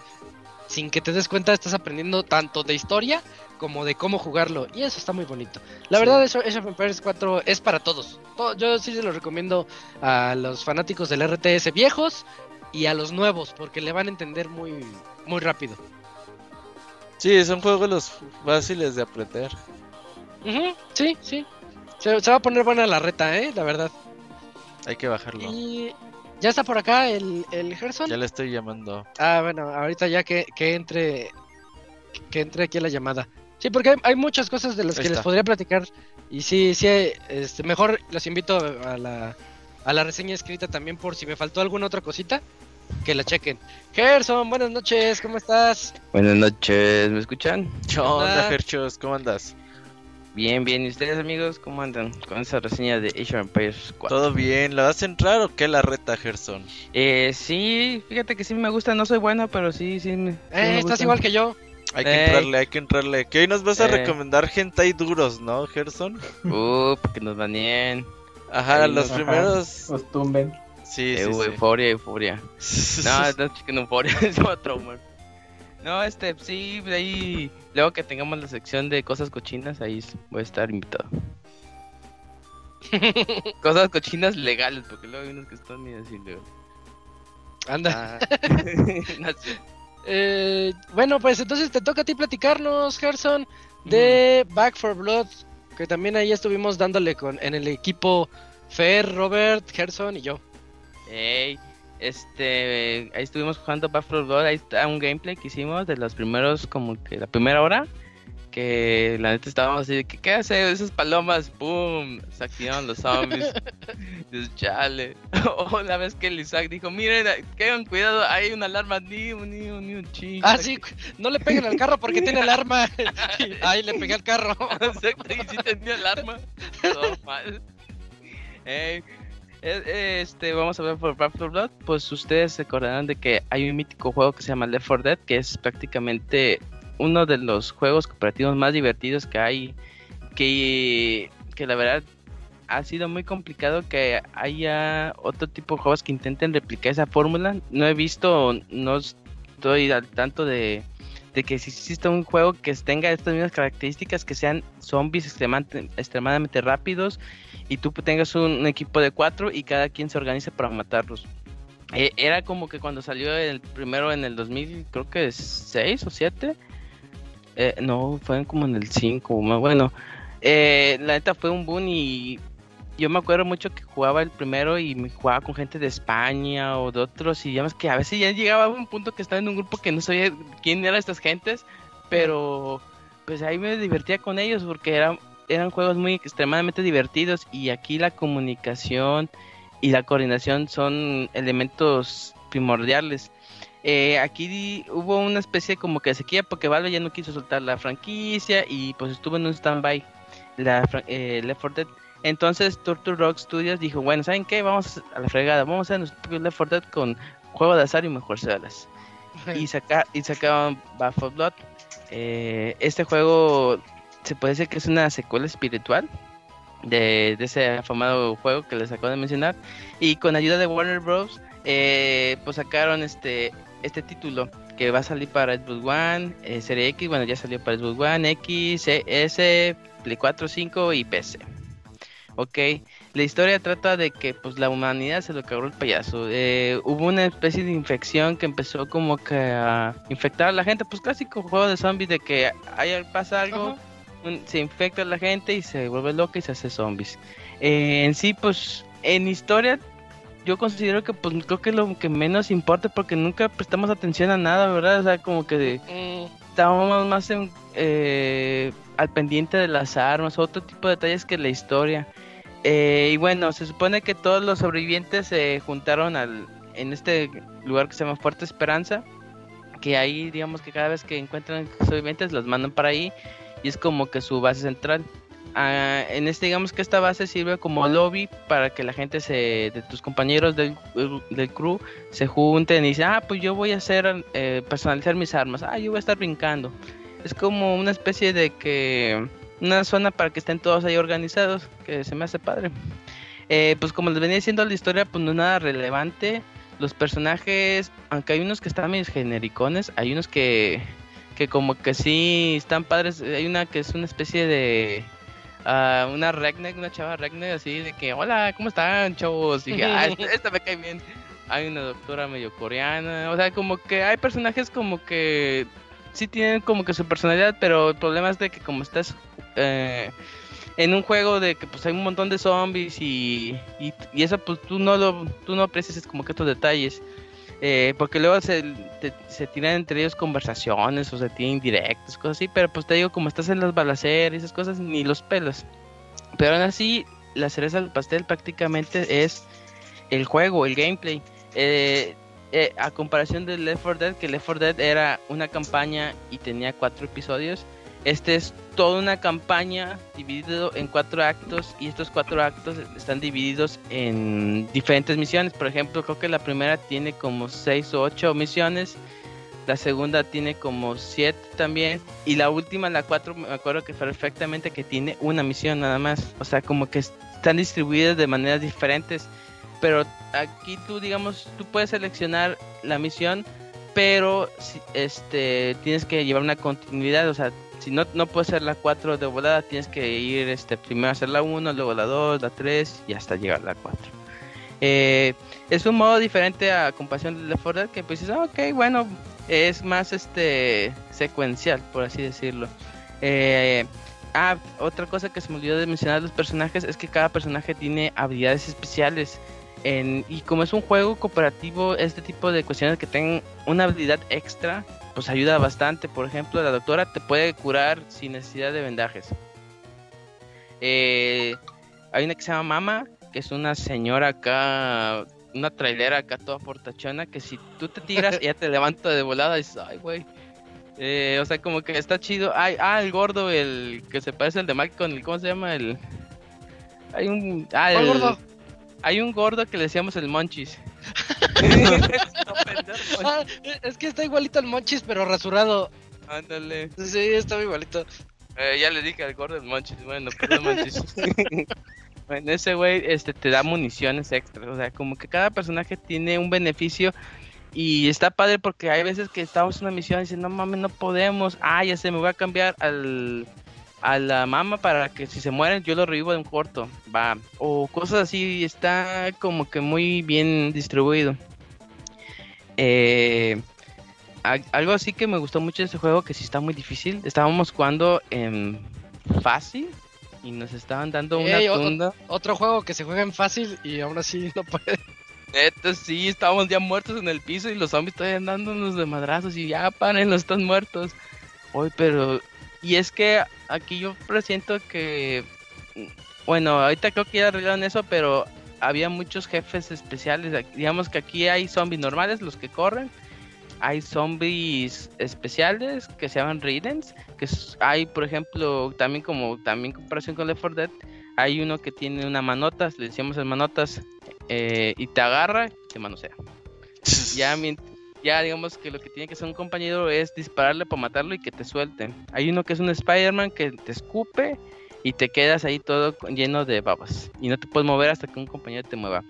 sin que te des cuenta, estás aprendiendo tanto de historia como de cómo jugarlo. Y eso está muy bonito. La verdad, eso, Age of Empires 4 es para todos. Yo sí se lo recomiendo a los fanáticos del RTS viejos y a los nuevos, porque le van a entender muy, muy rápido. Sí, son juegos los fáciles de aprender. sí, sí. Se, va a poner buena la reta, ¿eh? La verdad. Hay que bajarlo. Y ya está por acá el, el Gerson. Ya le estoy llamando. Ah, bueno, ahorita ya que, que entre que entre aquí a la llamada. Sí, porque hay, muchas cosas de las que les podría platicar. Y sí, sí, este, mejor los invito a la, a la reseña escrita también por si me faltó alguna otra cosita que la chequen. Gerson, buenas noches, ¿cómo estás? Buenas noches, ¿me escuchan? ¿Qué onda, Gerchos? ¿Cómo andas? Bien, bien. ¿Y ustedes, amigos, cómo andan con esa reseña de Age of Empires 4? ¿Todo bien? ¿La vas a entrar o qué la reta, Gerson? Eh, sí, fíjate que sí me gusta. No soy bueno, pero sí, sí. me, eh, estás igual que yo. Hay que entrarle, hay que entrarle. Que hoy nos vas a recomendar gente duros, ¿no, Gerson? Uh, porque nos baneen. Ajá, los primeros. Los tumben. Sí, eh, sí, Euforia, euforia. no, no chicken euforia, es otro, No, este, sí, de ahí. Luego que tengamos la sección de cosas cochinas, ahí voy a estar invitado. cosas cochinas legales, porque luego hay unos que están bien así, luego. Anda. Ah. no sé. eh, bueno, pues entonces te toca a ti platicarnos, Gerson, de Back for Blood, que también ahí estuvimos dándole con en el equipo Fer, Robert, Gerson y yo. Hey, este, ahí estuvimos jugando for Blood, ahí está un gameplay que hicimos de los primeros, como que la primera hora, que la neta estábamos así, ¿qué, qué hace esas palomas? ¡Boom! Se activaron los zombies. Dios, chale. o la vez que el Isaac dijo, miren, tengan cuidado, hay una alarma, ni un, ni un, ni un chico. Ah, sí, no le peguen al carro porque tiene alarma. Ahí le pegué al carro. Exacto, y sí tenía alarma. Todo mal. Eh, este, vamos a ver por Back 4 Blood. Pues ustedes se acordarán de que hay un mítico juego que se llama Left 4 Dead, que es prácticamente uno de los juegos cooperativos más divertidos que hay. Que, que la verdad ha sido muy complicado que haya otro tipo de juegos que intenten replicar esa fórmula. No he visto, no estoy al tanto de, de que si existe un juego que tenga estas mismas características, que sean zombies extremadamente, rápidos y tú tengas un, equipo de cuatro y cada quien se organice para matarlos. Eh, era como que cuando salió el primero en el 2000, creo que 6 o 7. Eh, no, fue como en el 5, bueno. Eh, la neta fue un boom y yo me acuerdo mucho que jugaba el primero y me jugaba con gente de España o de otros idiomas que a veces ya llegaba a un punto que estaba en un grupo que no sabía quién eran estas gentes, pero pues ahí me divertía con ellos porque eran, eran juegos muy extremadamente divertidos y aquí la comunicación y la coordinación son elementos primordiales. Eh, aquí hubo una especie como que sequía porque Valve ya no quiso soltar la franquicia y pues estuvo en un stand-by la eh, Left 4 Dead. Entonces Turtle Rock Studios dijo, bueno, ¿saben qué? Vamos a la fregada, vamos a hacer nuestro Left 4 Dead con juego de azar y mejor salas. y, saca, y sacaban Bath of Blood. Eh, este juego se puede decir que es una secuela espiritual de, de, ese afamado juego que les acabo de mencionar. Y con ayuda de Warner Bros. Eh, pues sacaron este este título que va a salir para Xbox One, eh, Serie X, bueno, ya salió para Xbox One, X, S, Play 4, 5 y PC. Ok, la historia trata de que pues la humanidad se lo cagó el payaso. Eh, hubo una especie de infección que empezó como que a infectar a la gente, pues casi como juego de zombies, de que hay, pasa algo, se infecta a la gente y se vuelve loca y se hace zombies. Eh, en sí, pues en historia yo considero que pues creo que lo que menos importa porque nunca prestamos atención a nada, ¿verdad? O sea, como que mm. estábamos más eh, al pendiente de las armas, otro tipo de detalles que la historia. Eh, y bueno, se supone que todos los sobrevivientes se juntaron al, en este lugar que se llama Fuerte Esperanza, que ahí digamos que cada vez que encuentran sobrevivientes los mandan para ahí y es como que su base central. Ah, en este digamos que esta base sirve como lobby para que la gente se de tus compañeros del, del crew se junten y dicen ah pues yo voy a hacer eh, personalizar mis armas ah yo voy a estar brincando es como una especie de que una zona para que estén todos ahí organizados que se me hace padre eh, pues como les venía diciendo la historia pues no es nada relevante los personajes aunque hay unos que están medio genericones hay unos que que como que sí están padres hay una que es una especie de una redneck, una chava redneck así de que, hola, ¿cómo están, chavos? Y dije, ah, esta, me cae bien. Hay una doctora medio coreana, o sea, como que hay personajes como que sí tienen como que su personalidad, pero el problema es de que como estás eh, en un juego de que pues hay un montón de zombies y, y, y eso pues tú no lo, tú no aprecias como que estos detalles. Eh, porque luego se, se tiran entre ellos conversaciones o se tienen directos, cosas así, pero pues te digo, como estás en las balaceras y esas cosas, ni los pelos. Pero aún así, la cereza del pastel prácticamente es el juego, el gameplay. Eh, eh, a comparación de Left 4 Dead, que Left 4 Dead era una campaña y tenía cuatro episodios, este es toda una campaña dividido en cuatro actos y estos cuatro actos están divididos en diferentes misiones. Por ejemplo, creo que la primera tiene como seis o ocho misiones. La segunda tiene como siete también. Y la última, la cuatro, me acuerdo que perfectamente que tiene una misión nada más. O sea, como que están distribuidas de maneras diferentes. Pero aquí tú, digamos, tú puedes seleccionar la misión, pero este tienes que llevar una continuidad. O sea, si no, no puedes hacer la 4 de volada, tienes que ir este, primero a hacer la 1, luego la 2, la 3 y hasta llegar a la 4. Eh, es un modo diferente a comparación de 4 Dead que pues dices, ah, ok, bueno, es más este secuencial, por así decirlo. Eh, ah, otra cosa que se me olvidó de mencionar los personajes es que cada personaje tiene habilidades especiales. En, y como es un juego cooperativo, este tipo de cuestiones que tengan una habilidad extra pues ayuda bastante. Por ejemplo, la doctora te puede curar sin necesidad de vendajes. Eh, hay una que se llama Mama, que es una señora acá, una trailera acá toda portachona, que si tú te tiras, ella te levanta de volada y dices, ay, güey. Eh, o sea, como que está chido. Ay, ah, el gordo, el que se parece al de Mike ¿cómo se llama? El... Hay un... Ah, el... gordo? Hay un gordo que le decíamos el Monchis. Ah, es que está igualito al Monchis, pero rasurado. Ándale. Sí, está igualito. Eh, ya le dije al gordo el Monchis. Bueno, pues Monchis. bueno, ese güey este, te da municiones extras. O sea, como que cada personaje tiene un beneficio. Y está padre porque hay veces que estamos en una misión y dicen, no mames, no podemos. Ah, ya sé, me voy a cambiar al a la mama para que si se mueren yo lo revivo en corto, va, o cosas así, está como que muy bien distribuido. Eh, algo así que me gustó mucho de este juego, que sí está muy difícil, estábamos jugando en fácil, y nos estaban dando una Ey, o- tunda. Otro juego que se juega en fácil y aún así no puede. Neta, sí, estábamos ya muertos en el piso y los zombies todavía dándonos de madrazos y ya, paren, no están muertos. Hoy, pero... Y es que aquí yo presiento que... Bueno, ahorita creo que ya arreglaron eso, pero había muchos jefes especiales. Digamos que aquí hay zombies normales, los que corren. Hay zombies especiales que se llaman Raidens. Que hay, por ejemplo, también como también comparación con Left 4 Dead, hay uno que tiene una manotas, le decíamos el manotas, eh, y te agarra te manosea. Ya, ya digamos que lo que tiene que hacer un compañero es dispararle para matarlo y que te suelte. Hay uno que es un Spider-Man que te escupe y te quedas ahí todo lleno de babas. Y no te puedes mover hasta que un compañero te mueva.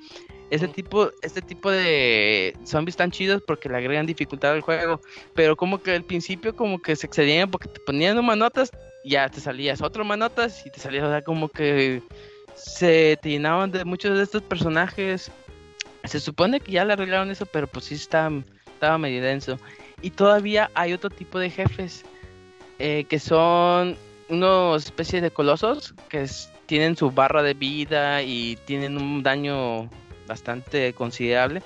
Ese Mm. tipo, este tipo de zombies están chidos porque le agregan dificultad al juego. Pero como que al principio como que se excedían porque te ponían manotas y ya te salías otro manotas y te salías, o sea, como que se te llenaban de muchos de estos personajes. Se supone que ya le arreglaron eso, pero pues sí está, estaba medio denso. Y todavía hay otro tipo de jefes eh, que son unos especies de colosos que tienen su barra de vida y tienen un daño bastante considerable.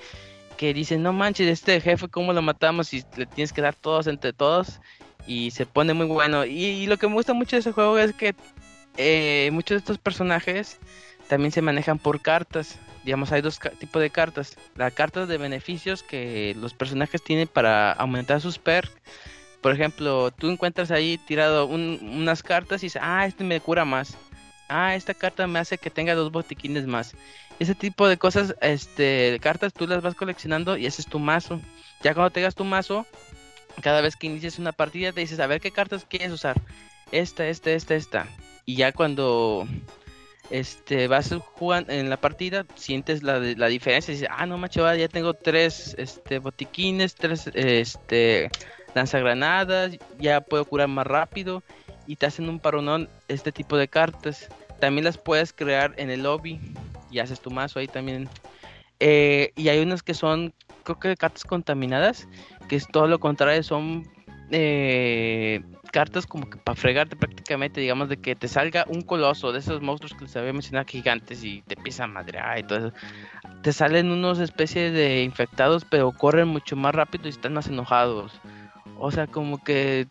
Que dicen, no manches, este jefe, ¿cómo lo matamos? Y le tienes que dar todos entre todos. Y se pone muy bueno. Y, y lo que me gusta mucho de ese juego es que eh, muchos de estos personajes también se manejan por cartas. Digamos, hay dos tipos de cartas. La carta de beneficios que los personajes tienen para aumentar sus perks. Por ejemplo, tú encuentras ahí tirado un- unas cartas y dices, ah, este me cura más. Ah, esta carta me hace que tenga dos botiquines más. Ese tipo de cosas, este, cartas tú las vas coleccionando y ese es tu mazo. Ya cuando tengas tu mazo, cada vez que inicies una partida te dices, a ver qué cartas quieres usar. Esta, esta, esta, esta. Y ya cuando este vas jugando en la partida, sientes la, la diferencia. Dices, ah, no macho, ahora ya tengo tres este, botiquines, tres este, lanzagranadas, ya puedo curar más rápido. Y te hacen un paronón este tipo de cartas. También las puedes crear en el lobby y haces tu mazo ahí también. Eh, y hay unas que son, creo que cartas contaminadas, que es todo lo contrario, son eh, cartas como que para fregarte prácticamente, digamos, de que te salga un coloso de esos monstruos que les había mencionado gigantes y te empieza a madrear y todo eso. Te salen unos especies de infectados, pero corren mucho más rápido y están más enojados. O sea, como que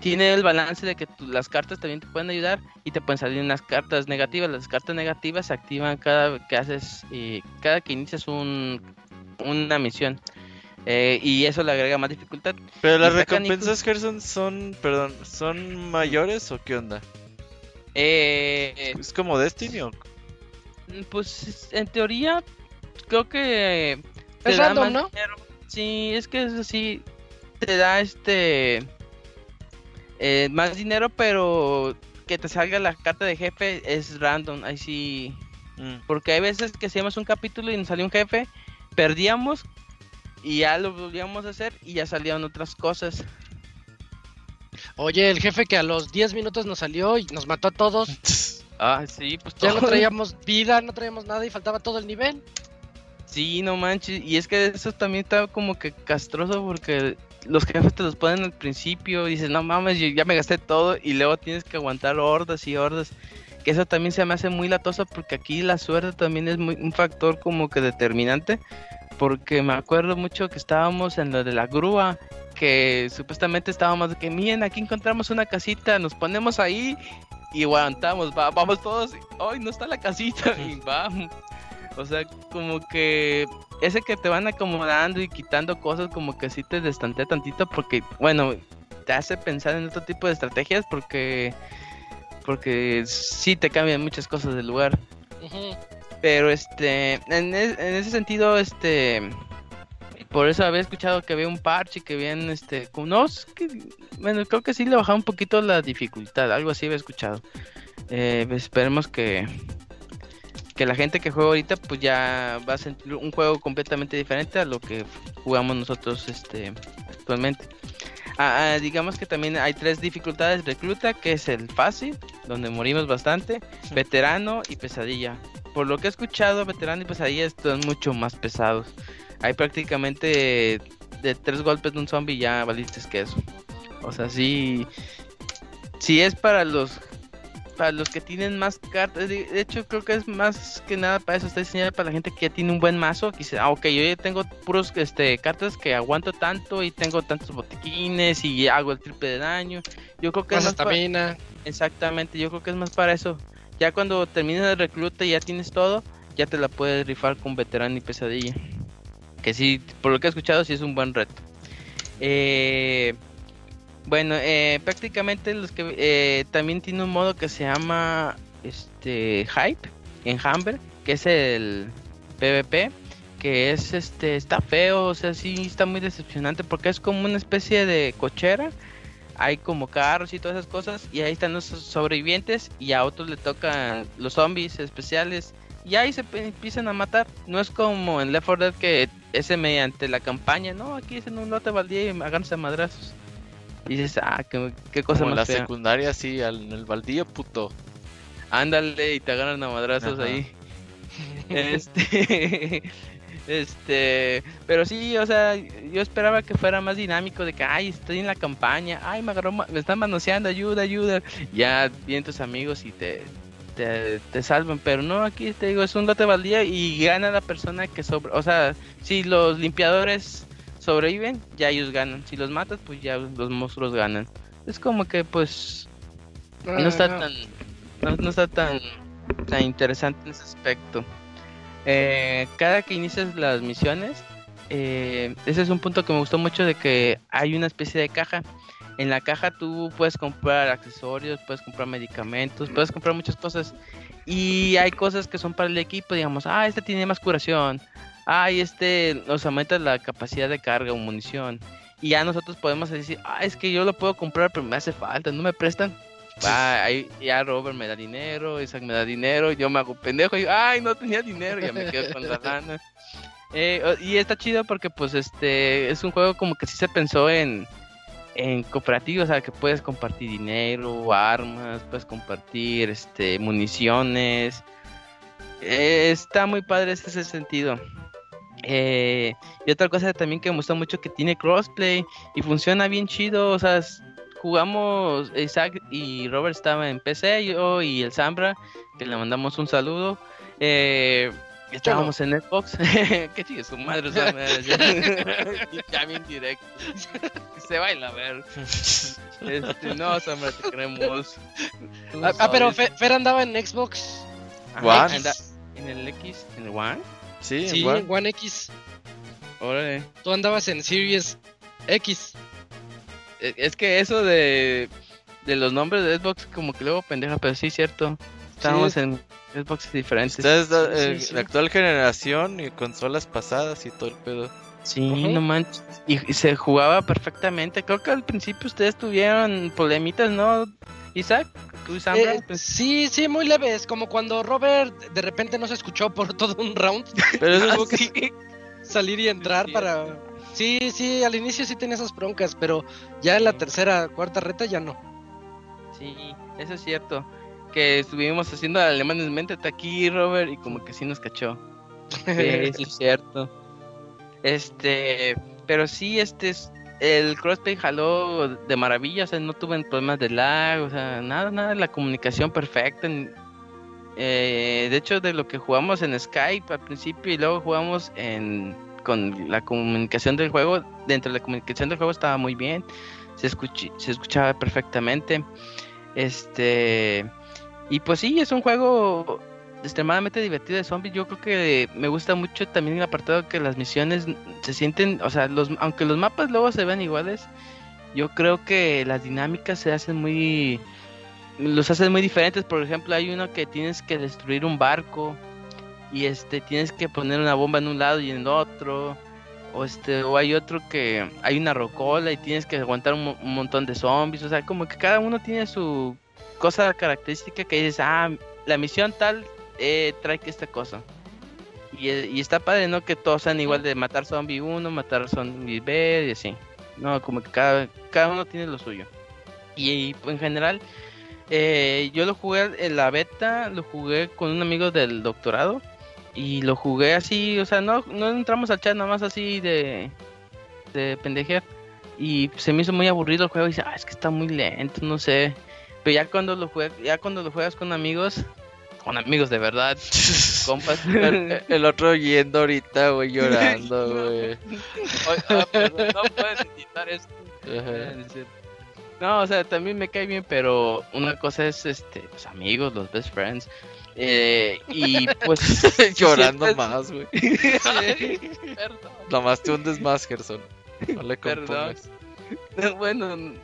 tiene el balance de que las cartas también te pueden ayudar y te pueden salir unas cartas negativas. Las cartas negativas se activan cada que haces, eh, cada que inicias un, una misión. Eh, y eso le agrega más dificultad. Pero las recompensas, Gerson, son, perdón, ¿son mayores o qué onda? Eh, ¿Es como Destiny o...? pues en teoría creo que Es random, ¿no? dinero. Sí, es que es así. Te da este eh, más dinero, pero que te salga la carta de jefe es random. Ahí sí. Mm. Porque hay veces que hacíamos un capítulo y nos salió un jefe, perdíamos y ya lo volvíamos a hacer y ya salían otras cosas. Oye, el jefe que a los 10 minutos nos salió y nos mató a todos. Ah, sí, pues Ya no traíamos vida, no traíamos nada y faltaba todo el nivel. Sí, no manches. Y es que eso también está como que castroso porque los jefes te los ponen al principio y dices, no mames, yo ya me gasté todo y luego tienes que aguantar hordas y hordas. Que eso también se me hace muy latoso porque aquí la suerte también es muy, un factor como que determinante. Porque me acuerdo mucho que estábamos en lo de la grúa, que supuestamente estábamos de que, miren, aquí encontramos una casita, nos ponemos ahí y aguantamos, va, vamos todos, hoy no está la casita y vamos. O sea, como que ese que te van acomodando y quitando cosas, como que sí te destantea tantito, porque, bueno, te hace pensar en otro tipo de estrategias, porque, porque sí te cambian muchas cosas del lugar. Ujú. Pero este, en, es- en ese sentido, este, por eso había escuchado que había un parche, que habían, este, no, que, bueno, creo que sí le bajaba un poquito la dificultad, algo así había escuchado. Eh, esperemos que, que la gente que juega ahorita, pues ya va a sentir un juego completamente diferente a lo que jugamos nosotros, este, actualmente. Ah, ah, digamos que también hay tres dificultades recluta, que es el fácil, donde morimos bastante, veterano y pesadilla. Por lo que he escuchado, veterano y pesadilla están mucho más pesados. Hay prácticamente de tres golpes de un zombie ya valiste que eso. O sea, sí, sí es para los para los que tienen más cartas. De hecho, creo que es más que nada para eso. Está diseñado para la gente que ya tiene un buen mazo. Que dice, ah, ok, yo ya tengo puros este, cartas que aguanto tanto y tengo tantos botiquines y hago el triple de daño. Yo creo que Más es más para... Exactamente, yo creo que es más para eso. Ya cuando termines el recluta y ya tienes todo, ya te la puedes rifar con veterano y pesadilla. Que sí, por lo que he escuchado, sí es un buen reto. Eh, bueno, eh, prácticamente los que eh, también tiene un modo que se llama este Hype en Humber, que es el PvP, que es este está feo, o sea, sí está muy decepcionante porque es como una especie de cochera. Hay como carros y todas esas cosas y ahí están los sobrevivientes y a otros le tocan los zombies especiales y ahí se empiezan a matar. No es como en Left 4 Dead que ese mediante la campaña, no, aquí es en un lote baldío y háganse a madrazos. Y dices, ah, qué, qué cosa Como en la más fea. secundaria, sí, al- en el baldío, puto. Ándale y te agarran a madrazos Ajá. ahí. este. Este. Pero sí, o sea, yo esperaba que fuera más dinámico. De que, ay, estoy en la campaña. Ay, me agarró. Me están manoseando. Ayuda, ayuda. Ya vienen tus amigos y te. Te, te salvan, pero no, aquí te digo, es un lote baldío y gana la persona que sobre, o sea, si los limpiadores sobreviven, ya ellos ganan, si los matas, pues ya los monstruos ganan. Es como que, pues, no está Ah, tan no, no está tan tan interesante en ese aspecto Eh, cada que inicias las misiones eh, ese es un punto que me gustó mucho de que hay una especie de caja. En la caja tú puedes comprar accesorios puedes comprar medicamentos puedes comprar muchas cosas. Y hay cosas que son para el equipo digamos ah este tiene más curación. Ah este nos aumenta la capacidad de carga o munición y ya nosotros podemos decir ah es que yo lo puedo comprar pero me hace falta no me prestan Ah, ahí ya Robert me da dinero, Isaac me da dinero, yo me hago pendejo y ay no tenía dinero, ya me quedo con la lana. Eh, y está chido porque pues este es un juego como que sí se pensó en en cooperativo, o sea que puedes compartir dinero, armas, puedes compartir este municiones. Eh, está muy padre ese ese sentido. Eh, y otra cosa también que me gusta mucho que tiene crossplay y funciona bien chido, o sea, es- jugamos Isaac y Robert estaban en PC, yo y el Zambra, que le mandamos un saludo. Eh, estábamos en Xbox. Qué chido, su madre. ya bien directo. Se baila a ver. Este, no, Zambra, te queremos. Ah, ah, pero sabes. Fe- Fer andaba en Xbox. Ajá, One. anda- en el X, en el One. Sí, en One X. Órale. Tú andabas en Series X. Eh, Es que eso de, de los nombres de Xbox como que luego pendeja, pero sí cierto. Estábamos Sí. en Xbox diferentes. Ustedes, eh, sí, sí. la actual generación y consolas pasadas y todo el pedo. Sí, no manches. Y, y se jugaba perfectamente. Creo que al principio ustedes tuvieron problemitas, ¿no? Isaac, tú. Eh, pues, sí, sí, muy leves. Como cuando Robert de repente no se escuchó por todo un round. Pero eso es sí. Salir y entrar para. Sí, sí, al inicio sí tenía esas broncas, pero ya en la tercera, cuarta reta ya no. Sí, eso es cierto. Que estuvimos haciendo alemanes mente aquí, Robert, y como que sí nos cachó. Sí, sí es cierto. Este, pero sí, este es- el crossplay jaló de maravilla, o sea, no tuve problemas de lag, o sea, nada, nada, la comunicación perfecta. eh, de hecho, de lo que jugamos en Skype al principio y luego jugamos en con la comunicación del juego, dentro de la comunicación del juego estaba muy bien, se, escuchi- se escuchaba perfectamente. Este, y pues sí, es un juego extremadamente divertido de zombies. Yo creo que me gusta mucho también el apartado que las misiones se sienten, o sea, los, aunque los mapas luego se ven iguales, yo creo que las dinámicas se hacen muy, los hacen muy diferentes. Por ejemplo, hay uno que tienes que destruir un barco y este tienes que poner una bomba en un lado y en el otro. O este, o hay otro que hay una rocola y tienes que aguantar un, un montón de zombies. O sea, como que cada uno tiene su cosa característica que dices, ah, la misión tal eh, trae que esta cosa. Y, eh, y está padre, ¿no? Que todos sean igual de matar zombie 1, matar zombie B y así. No, como que cada, cada uno tiene lo suyo. Y, en general, eh, yo lo jugué en la beta, lo jugué con un amigo del doctorado. Y lo jugué así, o sea, no, no entramos al chat, nada más así de, de pendejear. Y se me hizo muy aburrido el juego. Y dice, ah, es que está muy lento, no sé. Pero ya cuando lo juegas, ya cuando lo juegas con amigos, con amigos de verdad, compas. El, el otro yendo ahorita, güey, llorando, güey. Ah, perdón, no puedes editar esto. Ajá. Decir, No, o sea, también me cae bien, pero una cosa es este, los amigos, los best friends. Eh, y pues Llorando más, güey. Perdón. Nomás te hundes más, Gerson. No le Perdón. bueno,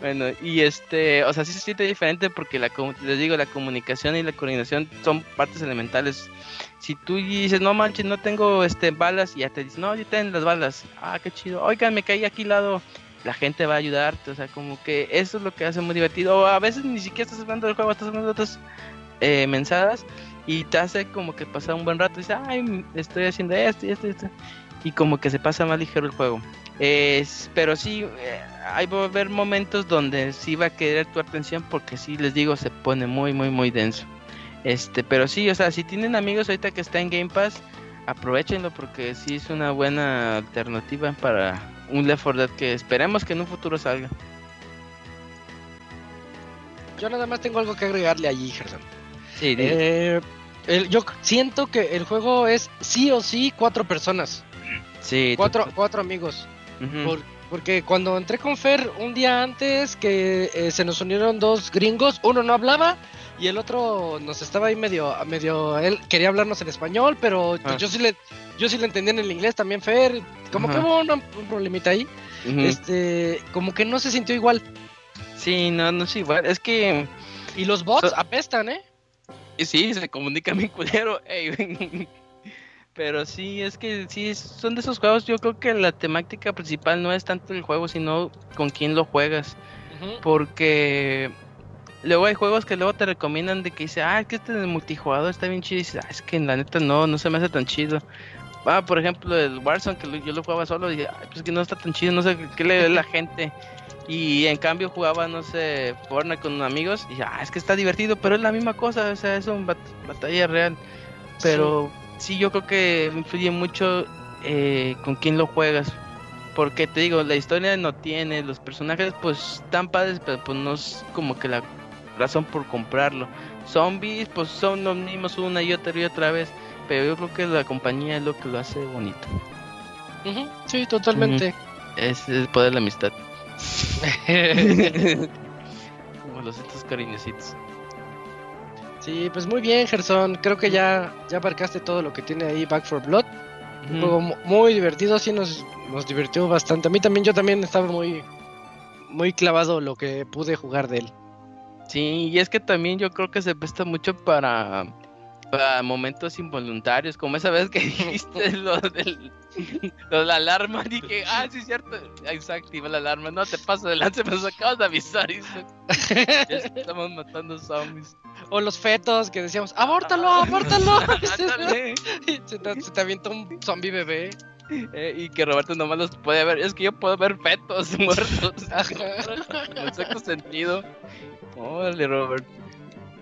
bueno, y este, o sea, sí se siente diferente porque la, les digo, la comunicación y la coordinación son partes elementales. Si tú dices, no manches, no tengo este balas, y ya te dicen, no, yo tengo las balas. Ah, qué chido. Oigan, me caí aquí lado. La gente va a ayudarte, o sea, como que eso es lo que hace muy divertido. O a veces ni siquiera estás hablando del juego, estás hablando de otras eh, mensadas y te hace como que pasar un buen rato. Y dices, ay, estoy haciendo esto y esto y esto. Y como que se pasa más ligero el juego. Es, pero sí, eh, hay va a haber momentos donde sí va a querer tu atención porque sí les digo se pone muy muy muy denso. Este, pero sí, o sea, si tienen amigos ahorita que está en Game Pass, aprovechenlo porque sí es una buena alternativa para un Left 4 Dead que esperemos que en un futuro salga. Yo nada más tengo algo que agregarle allí, Gerson. Sí, Eh, el- yo siento que el juego es sí o sí cuatro personas, sí, cuatro, cuatro amigos. Por- porque cuando entré con Fer un día antes que eh, se nos unieron dos gringos, uno no hablaba y el otro nos estaba ahí medio, medio, él quería hablarnos en español, pero Ah. yo sí le, yo sí le entendía en el inglés también Fer, como que hubo un, un problemita ahí, este, como que no se sintió igual. Sí, no, no es igual. Es que y los bots So- apestan, ¿eh? Y sí, se comunica mi culero. ey. Pero sí, es que sí, son de esos juegos. Yo creo que la temática principal no es tanto el juego, sino con quién lo juegas. Porque luego hay juegos que luego te recomiendan de que dice, ah, es que este multijugador está bien chido. Y dices, ah, es que la neta no, no se me hace tan chido. Ah, por ejemplo, el Warzone, que yo lo jugaba solo, y dije, "Ay, pues que no está tan chido, no sé qué le ve la gente. Y en cambio jugaba, no sé, Fortnite con amigos, y ah, es que está divertido, pero es la misma cosa, o sea, es una bat- batalla real. Pero sí. yo creo que influye mucho eh, con quién lo juegas. Porque te digo, la historia no tiene, los personajes pues están padres, pero pues no es como que la razón por comprarlo. Zombies pues son los mismos una y otra y otra vez, pero yo creo que la compañía es lo que lo hace bonito. Sí, totalmente. Es el poder de la amistad. Como los estos cariñositos. sí, pues muy bien, Gerson. Creo que ya, ya abarcaste todo lo que tiene ahí Back for Blood. Un juego mu- muy divertido, sí nos, nos divirtió bastante. A mí también, yo también estaba muy, muy clavado lo que pude jugar de él. Sí, y es que también yo creo que se presta mucho para, para momentos involuntarios, como esa vez que dijiste lo, del, lo de la alarma, dije, ah, sí es cierto, ahí se activa la alarma, no te paso adelante, me acabas de avisar, y estamos matando zombies. O los fetos que decíamos, abórtalo, abórtalo. Se, te, se te avienta un zombie bebé. Eh, y que Roberto nomás los puede ver, es que yo puedo ver fetos muertos, en el sexto sentido. Órale, Robert.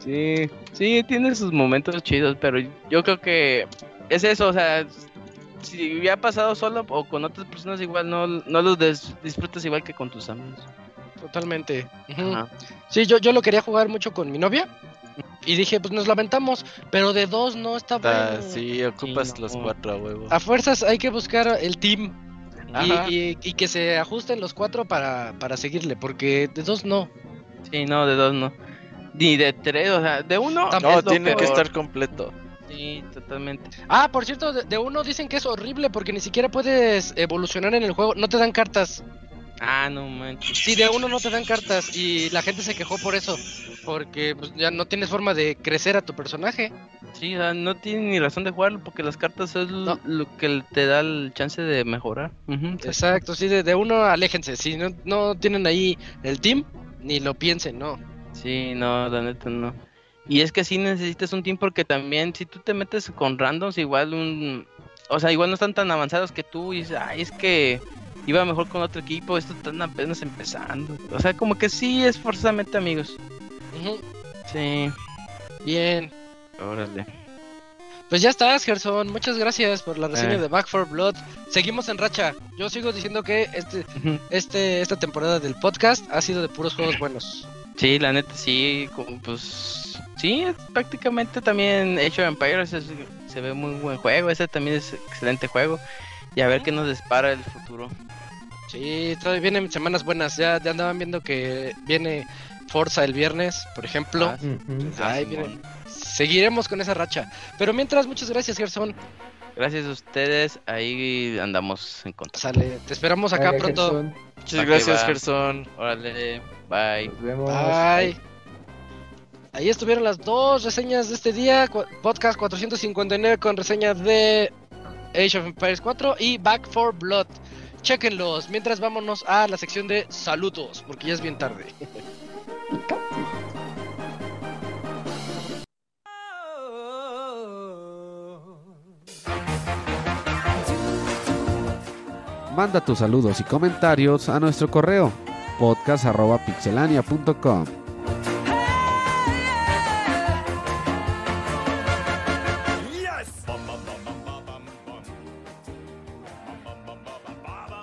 Sí, sí, tiene sus momentos chidos, pero yo creo que es eso, o sea, si hubiera pasado solo o con otras personas igual, no, no los des- disfrutas igual que con tus amigos. Totalmente. Ujú. Ajá. Sí, yo, yo lo quería jugar mucho con mi novia. Y dije, pues nos lamentamos, pero de dos no está bueno. sí, ocupas Sí, no. los cuatro a huevo. A fuerzas hay que buscar el team y, y- y que se ajusten los cuatro para, para seguirle, porque de dos no. Sí, no, de dos no. Ni de tres, o sea, de uno. No, tiene que estar completo. Sí, totalmente. Ah, por cierto, de, de uno dicen que es horrible porque ni siquiera puedes evolucionar en el juego, no te dan cartas. Ah, no manches. Sí, de uno no te dan cartas y la gente se quejó por eso, porque pues, ya no tienes forma de crecer a tu personaje. Sí, o sea, no tiene ni razón de jugarlo porque las cartas es No. lo que te da el chance de mejorar. Ujú, Exacto, sí, de, de uno aléjense, si no, no tienen ahí el team, ni lo piensen, no. Sí, no, la neta no. Y es que sí necesitas un team porque también si tú te metes con randoms igual un... O sea, igual no están tan avanzados que tú y dices, ay, es que iba mejor con otro equipo, esto están apenas empezando. O sea, como que sí es forzosamente amigos. Sí, Bien. órale. Pues ya estás, Gerson. Muchas gracias por la reseña Eh. de Back 4 Blood. Seguimos en racha. Yo sigo diciendo que este, este, esta temporada del podcast ha sido de puros juegos buenos. Sí, la neta sí, como, pues sí, es prácticamente también Age of Empires es- se ve muy buen juego, ese también es excelente juego y a ver qué nos dispara el futuro. Sí, todavía vienen semanas buenas. Ya, ya andaban viendo que viene Forza el viernes, por ejemplo. Ah. Ahí Simón. viene. Seguiremos con esa racha. Pero mientras, muchas gracias, Gerson. Gracias a ustedes, ahí andamos en contacto. Sale, te esperamos acá pronto. Gerson, Muchas gracias. Gerson. Órale, bye. Nos vemos. Bye. Ahí estuvieron las dos reseñas de este día. Podcast 459 con reseña de Age of Empires 4 y Back for Blood. Chequenlos. Mientras vámonos a la sección de saludos, porque ya es bien tarde. Manda tus saludos y comentarios a nuestro correo podcast.pixelania.com.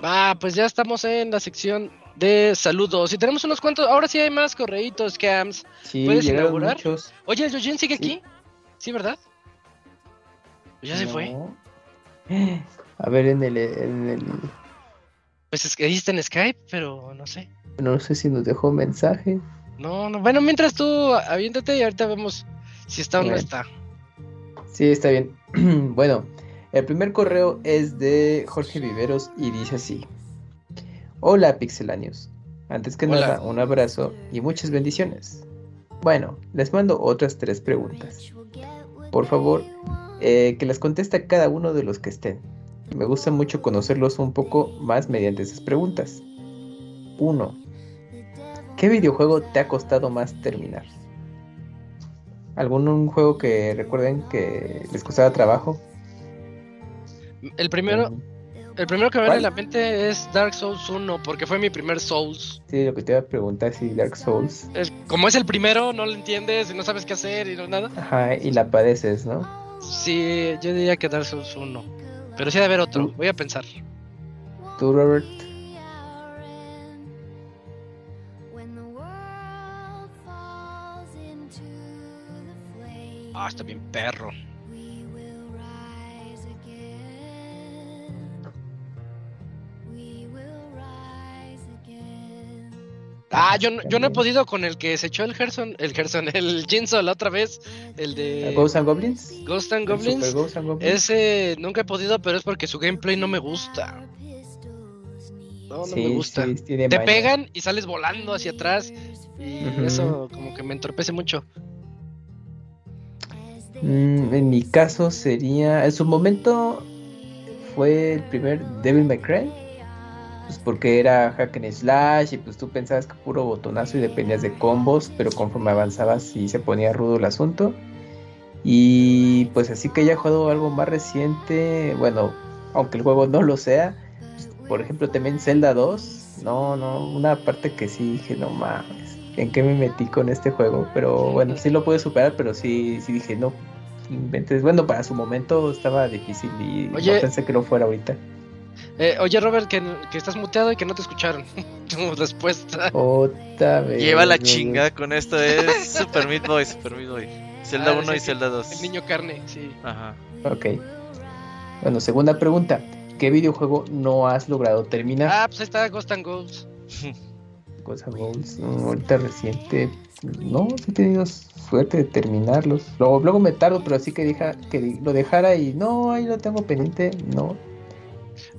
Ah, pues ya estamos en la sección de saludos. Y tenemos unos cuantos. Ahora sí hay más correitos, cams. Sí, ¿Puedes inaugurar? muchos. Oye, ¿el Yojin sigue Sí. aquí? Sí, ¿verdad? Ya se fue. A ver, en el, en el. Pues es que ahí está en Skype, pero no sé. No sé si nos dejó mensaje. No, no. Bueno, mientras tú aviéntate y ahorita vemos si está o no está. Sí, está bien. bueno, el primer correo es de Jorge Viveros y dice así. Hola Pixelanios. Antes que Hola. nada, un abrazo y muchas bendiciones. Bueno, les mando otras tres preguntas. Por favor, eh, que las conteste cada uno de los que estén. Me gusta mucho conocerlos un poco más mediante esas preguntas. 1. ¿Qué videojuego te ha costado más terminar? ¿Algún un juego que recuerden que les costaba trabajo? El primero, Mm, el primero que me viene a la mente es Dark Souls 1, porque fue mi primer Souls. Sí, lo que te iba a preguntar si Dark Souls. Es- como es el primero, no lo entiendes y no sabes qué hacer y no nada. Ajá, y la padeces, ¿no? Sí, yo diría que Dark Souls 1. Pero sí debe haber otro, voy a pensar. ¿Tú, Robert? Ah, está bien perro. Ah, yo, no- yo no he podido con el que se echó el Gerson, el Gerson, el Jinso la otra vez, el de ¿Ghosts and Goblins? Ghost and ¿El Goblins. Super Ghosts and Goblins? Ese nunca he podido, pero es porque su gameplay no me gusta. No, no Sí, me gusta. sí, tiene Te pegan y sales volando hacia atrás y eso como que me entorpece mucho. Mm, en mi caso sería. En su momento fue el primer Devil May Cry. Pues porque era hack and slash y pues tú pensabas que puro botonazo y dependías de combos, pero conforme avanzabas sí se ponía rudo el asunto. Y pues así que haya jugado algo más reciente, bueno, aunque el juego no lo sea, pues, por ejemplo también Zelda 2, no, no, una parte que sí dije, no mames, ¿en qué me metí con este juego? Pero bueno, sí lo pude superar, pero sí, sí dije, no, inventes. Bueno, para su momento estaba difícil y Oye. no pensé que lo fuera ahorita. Eh, oye Robert, que, que estás muteado y que no te escucharon. tu respuesta. Otra vez. Lleva la no, chingada con esto, es Super Meat Boy, Super Meat Boy. Zelda Ah, 1 y Zelda El 2. niño carne, sí. Ajá. Ok. Bueno, segunda pregunta. ¿Qué videojuego no has logrado terminar? Ah, pues ahí está Ghost and Goals. Ghosts and Goals, ahorita reciente. No, sí he tenido suerte de terminarlos. Luego, luego me tardo, pero así que, deja, que lo dejara y no, ahí lo tengo pendiente. No.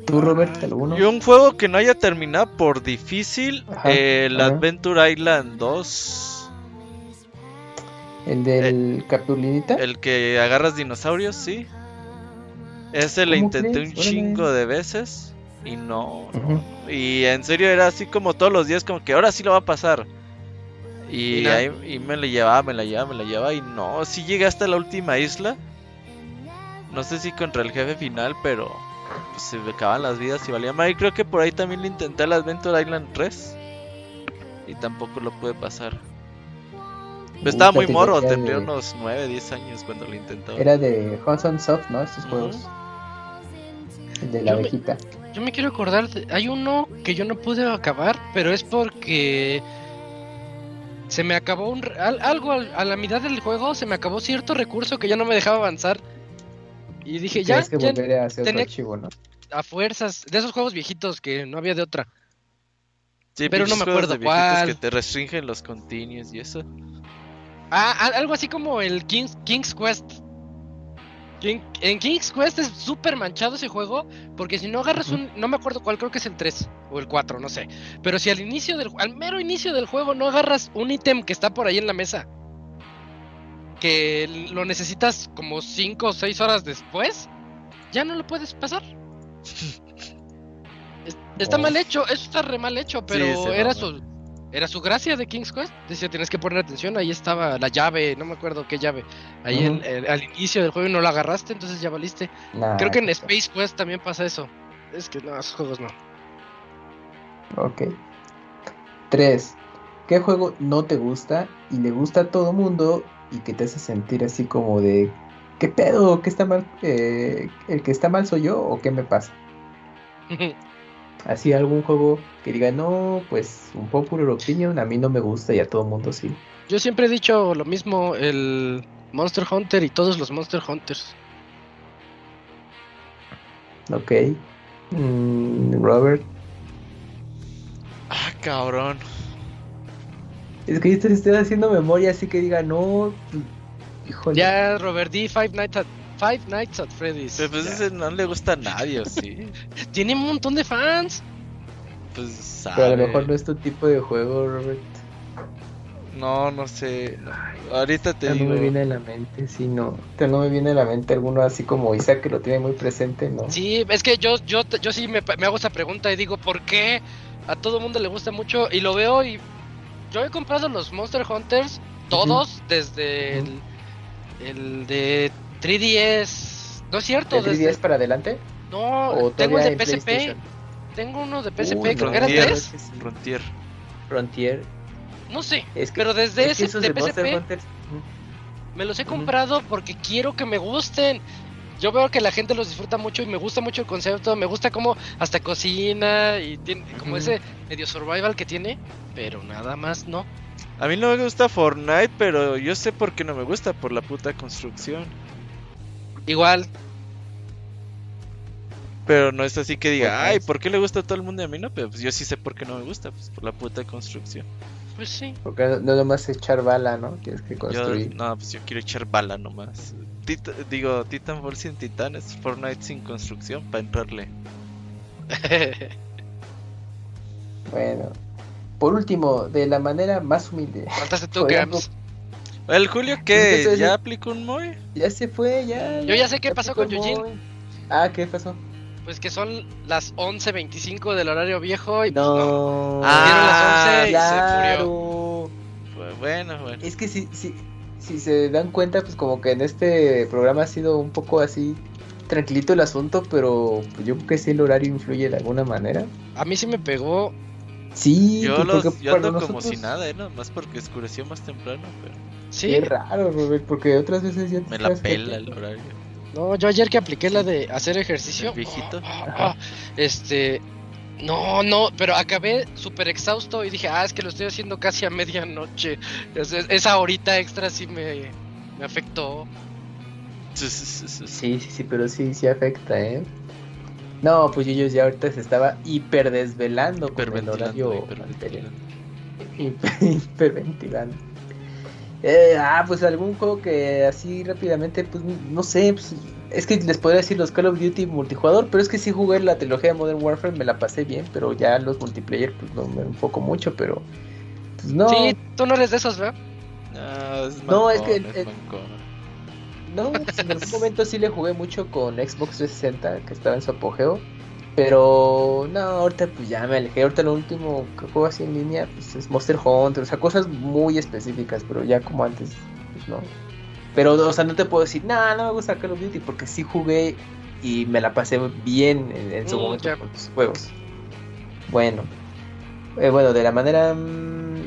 ¿Tú, Robert, alguno? Y un juego que no haya terminado por difícil, Ajá, el ajá. Adventure Island 2, ¿El del Capulinita? Eh, el que agarras dinosaurios, sí. Ese le ¿Cómo intenté crees? un Órale. chingo de veces y no. Y en serio era así como todos los días, como que ahora sí lo va a pasar. Y, ahí y me la llevaba, me la llevaba, me la llevaba. Y no, sí llegué hasta la última isla. No sé si contra el jefe final, pero pues, se me acaban las vidas y valía más. Y creo que por ahí también le intenté el Adventure Island 3. Y tampoco lo pude pasar. Pero estaba muy morro, tendría de- unos 9, 10 años cuando lo intentaba. Era de Hudson Soft, ¿no? Estos juegos. El de la Yo me- abejita. Yo me quiero acordar, de- hay uno que yo no pude acabar, pero es porque se me acabó un, re- al- algo al- a la mitad del juego, se me acabó cierto recurso que ya no me dejaba avanzar. Y dije, ya, que ya volver a hacer tenía- otro archivo, ¿no? a fuerzas, de esos juegos viejitos que no había de otra. Sí, Pero no me acuerdo de viejitos cuál. que te restringen los continuos y eso. Ah, algo así como el King's, King's Quest. King- en King's Quest es súper manchado ese juego, porque si no agarras un, no me acuerdo cuál, creo que es el 3 o el 4, no sé. Pero si al inicio del, al mero inicio del juego no agarras un ítem que está por ahí en la mesa, que lo necesitas como 5 o 6 horas después, ya no lo puedes pasar. Es- Está Oh. mal hecho, eso está re mal hecho, pero era su, era su gracia de King's Quest. Decía, tienes que poner atención, ahí estaba la llave, no me acuerdo qué llave. Ahí en- al inicio del juego y no la agarraste, entonces ya valiste. Nah, Creo que en Space Quest también pasa eso. Es que no, esos juegos no. Ok. 3. ¿Qué juego no te gusta y le gusta a todo mundo y que te hace sentir así como de ¿qué pedo? ¿Qué está mal? Eh, ¿El que está mal soy yo o qué me pasa? Así algún juego que diga, no, pues un popular opinion, a mí no me gusta y a todo mundo sí. Yo siempre he dicho lo mismo, el Monster Hunter y todos los Monster Hunters. Ok. Mm, Robert. Ah, cabrón. Es que yo estoy, estoy haciendo memoria así que diga, no, híjole. Ya Robert D. Five Nights at, Five Nights at Freddy's. Pero pues ese no le gusta a nadie, ¿o sí? Tiene un montón de fans. Pues sabe. Pero a lo mejor no es tu tipo de juego, Robert. No, no sé. no. Ahorita te Ya digo. no me viene a la mente, sí, no. Ya no me viene a la mente alguno así como Isaac que lo tiene muy presente, ¿no? Sí, es que yo, yo, yo sí me, me hago esa pregunta y digo, ¿por qué a todo el mundo le gusta mucho? Y lo veo y yo he comprado los Monster Hunters, todos, desde el, el de 3DS. No es cierto, ¿De 3DS desde... para adelante? No, ¿O tengo el de PSP. Tengo uno de PSP, Uy, creo que era Frontier. 3. Frontier. Frontier. No sé, Es que, pero desde es ese de Monster PSP Hunters, me los he comprado porque quiero que me gusten. Yo veo que la gente los disfruta mucho y me gusta mucho el concepto, me gusta como hasta cocina y tiene como ese medio survival que tiene, pero nada más no. A mí no me gusta Fortnite, pero yo sé por qué no me gusta, por la puta construcción. Igual, Pero no es así que diga, Fortnite. ay, ¿por qué le gusta a todo el mundo y a mí no? Pero pues yo sí sé por qué no me gusta, pues por la puta construcción. pues sí. Porque no, no nomás echar bala, ¿no? Tienes que Yo, construir. no, pues yo quiero echar bala nomás. Tit- digo, Titanfall sin titanes, Fortnite sin construcción para entrarle. Bueno. Por último, de la manera más humilde. Faltaste tú, Gams. ¿El Julio qué? ¿Ya aplicó un MOE? Ya se fue, ya. Yo ya sé qué pasó con Yujin. Ah, ¿qué pasó? Pues que son las 11.25 del horario viejo y pues no. No. Ah, las 11 y se murió. claro. Pues bueno, bueno. Es que si, si, si se dan cuenta, pues como que en este programa ha sido un poco así tranquilito el asunto, pero pues, yo creo que sí el horario influye de alguna manera. A mí sí me pegó. Sí, Yo, los, porque yo ando como nosotros- si nada, ¿eh? Nomás porque oscureció más temprano, pero Sí. Qué raro, Robert, porque otras veces ya te me la pela el horario. No, yo ayer que apliqué la de hacer ejercicio. ¿El viejito? ah, ah, ah, este. No, no, pero acabé súper exhausto y dije, ah, es que lo estoy haciendo casi a medianoche. Es- es- esa horita extra sí me, me afectó. Sí, sí, sí, pero sí, sí afecta, ¿eh? No, pues ellos ya ahorita se estaba hiper desvelando con el horario hiperventilando. Eh, ah, pues algún juego que así rápidamente, pues no sé, pues, es que les podría decir los Call of Duty multijugador, pero es que sí jugué la trilogía de Modern Warfare, me la pasé bien, pero ya los multiplayer pues no me enfoco mucho, pero pues no, Sí, tú no eres de esos, ¿verdad? No, es, No, es que es mancón. no, pues, en algún momento sí le jugué mucho con Xbox 360, que estaba en su apogeo, pero no, ahorita pues ya me alejé, ahorita lo último que juego así en línea pues es Monster Hunter, o sea, cosas muy específicas, pero ya como antes, pues no. Pero, o sea, no te puedo decir, no, no me gusta Call of Duty, porque sí jugué y me la pasé bien en, en su Mm, momento con los juegos. Bueno, eh, bueno, de la manera, mm,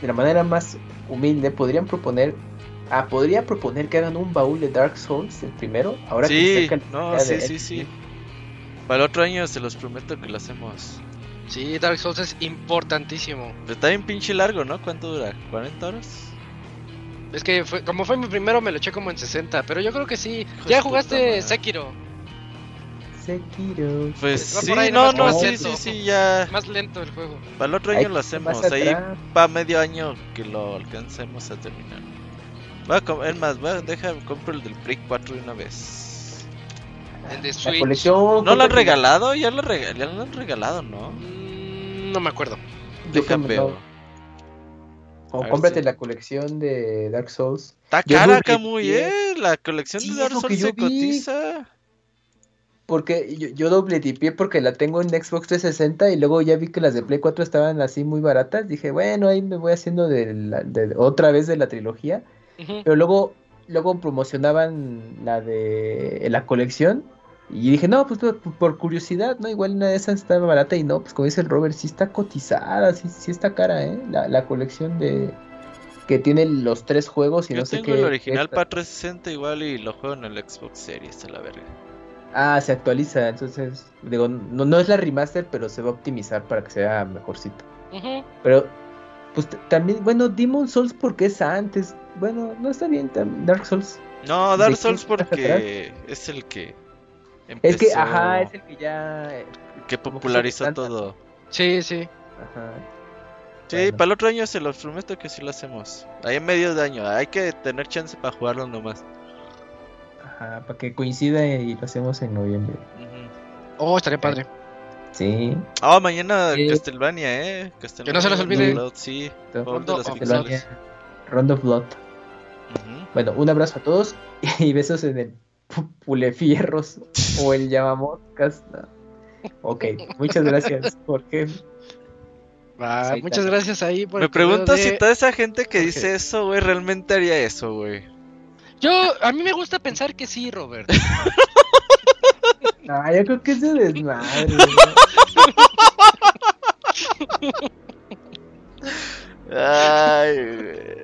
de la manera más humilde, podrían proponer, ah, podría proponer que hagan un baúl de Dark Souls, el primero, ahora que Sí, sacan no, sí, sí, sí. Para el otro año se los prometo que lo hacemos. Sí, Dark Souls es importantísimo. Pero está bien pinche largo, ¿no? ¿Cuánto dura? ¿40 horas? Es que fue, como fue mi primero me lo eché como en 60, pero yo creo que sí. Hijo de ¿Ya jugaste. Sekiro? Sekiro. Pues Va sí, no, no, más sí, lento. sí, sí, ya. Más lento el juego. Para el otro año lo hacemos. Ahí para medio año que lo alcancemos a terminar. Voy a es más, voy a, deja, compro el del Play 4 de una vez. El de La Switch. colección. ¿No lo han regalado? Ya lo, rega- ya lo han regalado, ¿no? Mm, No me acuerdo. Deja veo. A O cómprate si- la colección de Dark Souls. Está cara, Camuy, sí. eh. La colección Sí, de Dark Souls se vi. cotiza. Porque yo, yo doble tipié porque la tengo en Xbox 360 y luego ya vi que las de Play 4 estaban así muy baratas. Dije, bueno, ahí me voy haciendo de, la- de otra vez de la trilogía. Pero luego, luego promocionaban la de la colección. Y dije, no, pues por, curiosidad, ¿no? Igual una de esas estaba barata y no, pues como dice el Robert, sí está cotizada, sí, sí está cara, ¿eh? La, la colección de que tiene los tres juegos y Yo no sé tengo qué. el original para 360 igual y lo juego en el Xbox Series a la verga. Ah, se actualiza, entonces, digo, no, no es la remaster, pero se va a optimizar para que sea mejorcito. Pero, pues también, bueno, Demon Souls porque es antes. Bueno, no está bien, Dark Souls. No, ¿De Dark Souls porque es el que Es que, ajá, es el que ya. eh, que popularizó todo. Sí, sí. Ajá. Sí, Bueno. para el otro año se los prometo que sí lo hacemos. Ahí en medio de año, hay que tener chance para jugarlo nomás. Ajá, para que coincida y lo hacemos en noviembre. Oh, estaría padre. Sí. Ah, mañana Sí. Castlevania, eh. Castlevania Que no se les olvide. Blood, Sí, los Rondo pixeles. Round of Blood. Bueno, un abrazo a todos y besos en el pulefierros o el llamamoscas. No. Ok, muchas gracias, Jorge. Sí, muchas gracias ahí por Me pregunto de- si toda esa gente que dice eso, güey, realmente haría eso, güey. Yo, a mí me gusta pensar que sí, Robert. Ah, yo creo que es de desmadre. Ay, güey.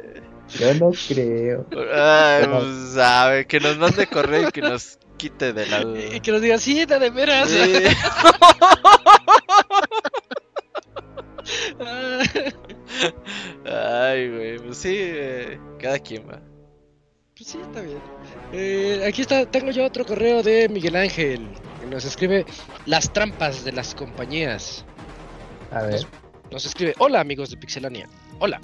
Yo no creo. Ay, pues, sabe, que nos mande correo y que nos quite de la duda. Y que nos diga, sí, de de veras. Sí. Ay, güey, pues sí, eh, cada quien va. pues sí, está bien. Eh, aquí está, tengo yo otro correo de Miguel Ángel. Que nos escribe las trampas de las compañías. A ver. Nos escribe, hola amigos de Pixelania. Hola.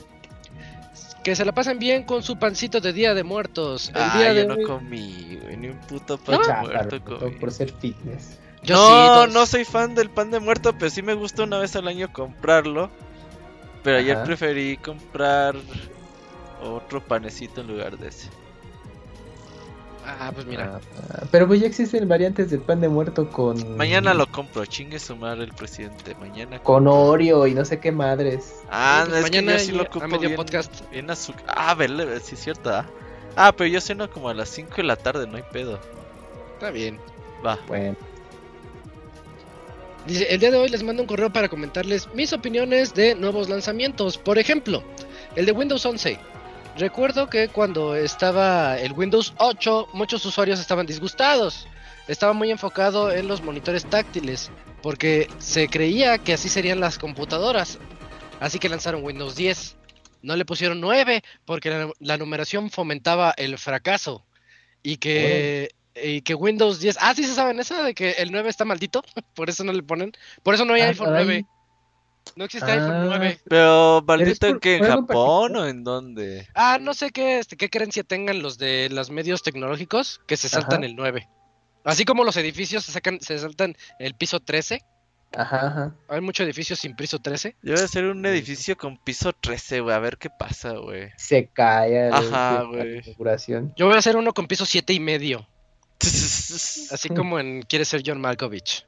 Que se la pasen bien con su pancito de Día de Muertos. El Ay, día de yo no comí, güey, ni un puto pan Chafa, muerto comí. por ser fitness. Yo no, sí, no soy fan del pan de muerto, pero sí me gusta una vez al año comprarlo. Pero ayer Ajá. preferí comprar otro panecito en lugar de ese. Ah, pues mira. Ah, pero pues ya existen variantes del pan de muerto con. Mañana lo compro, chingue su madre el presidente. Mañana. Con Oreo y no sé qué madres. Ah, Pues es mañana yo sí lo a ocupo medio bien, podcast. bien azúcar. Ah, vele, sí es cierto, ¿ah? Ah, pero yo ceno como a las 5 de la tarde, no hay pedo. Está bien. Va. Bueno. Dice, el día de hoy les mando un correo para comentarles mis opiniones de nuevos lanzamientos. Por ejemplo, el de Windows 11. Recuerdo que cuando estaba el Windows 8, muchos usuarios estaban disgustados. Estaba muy enfocado en los monitores táctiles, porque se creía que así serían las computadoras. Así que lanzaron Windows 10. No le pusieron 9, porque la, la numeración fomentaba el fracaso. Y que, y que Windows 10... Ah, sí se saben eso, de que el 9 está maldito. Por eso no le ponen. Por eso no hay Ah, iPhone caray. 9. No existe Ah. iPhone 9. Pero, maldito, que en Japón o en dónde? Ah, no sé qué, este, qué creencia tengan los de los medios tecnológicos que se saltan Ajá. el 9. Así como los edificios se sacan, se saltan el piso 13. Ajá, ajá. Hay muchos edificios sin piso 13. Yo voy a hacer un edificio con piso 13, güey, a ver qué pasa, güey. Se cae a Ajá, la güey. configuración. Yo voy a hacer uno con piso 7 y medio. Así como en Quiere ser John Malkovich.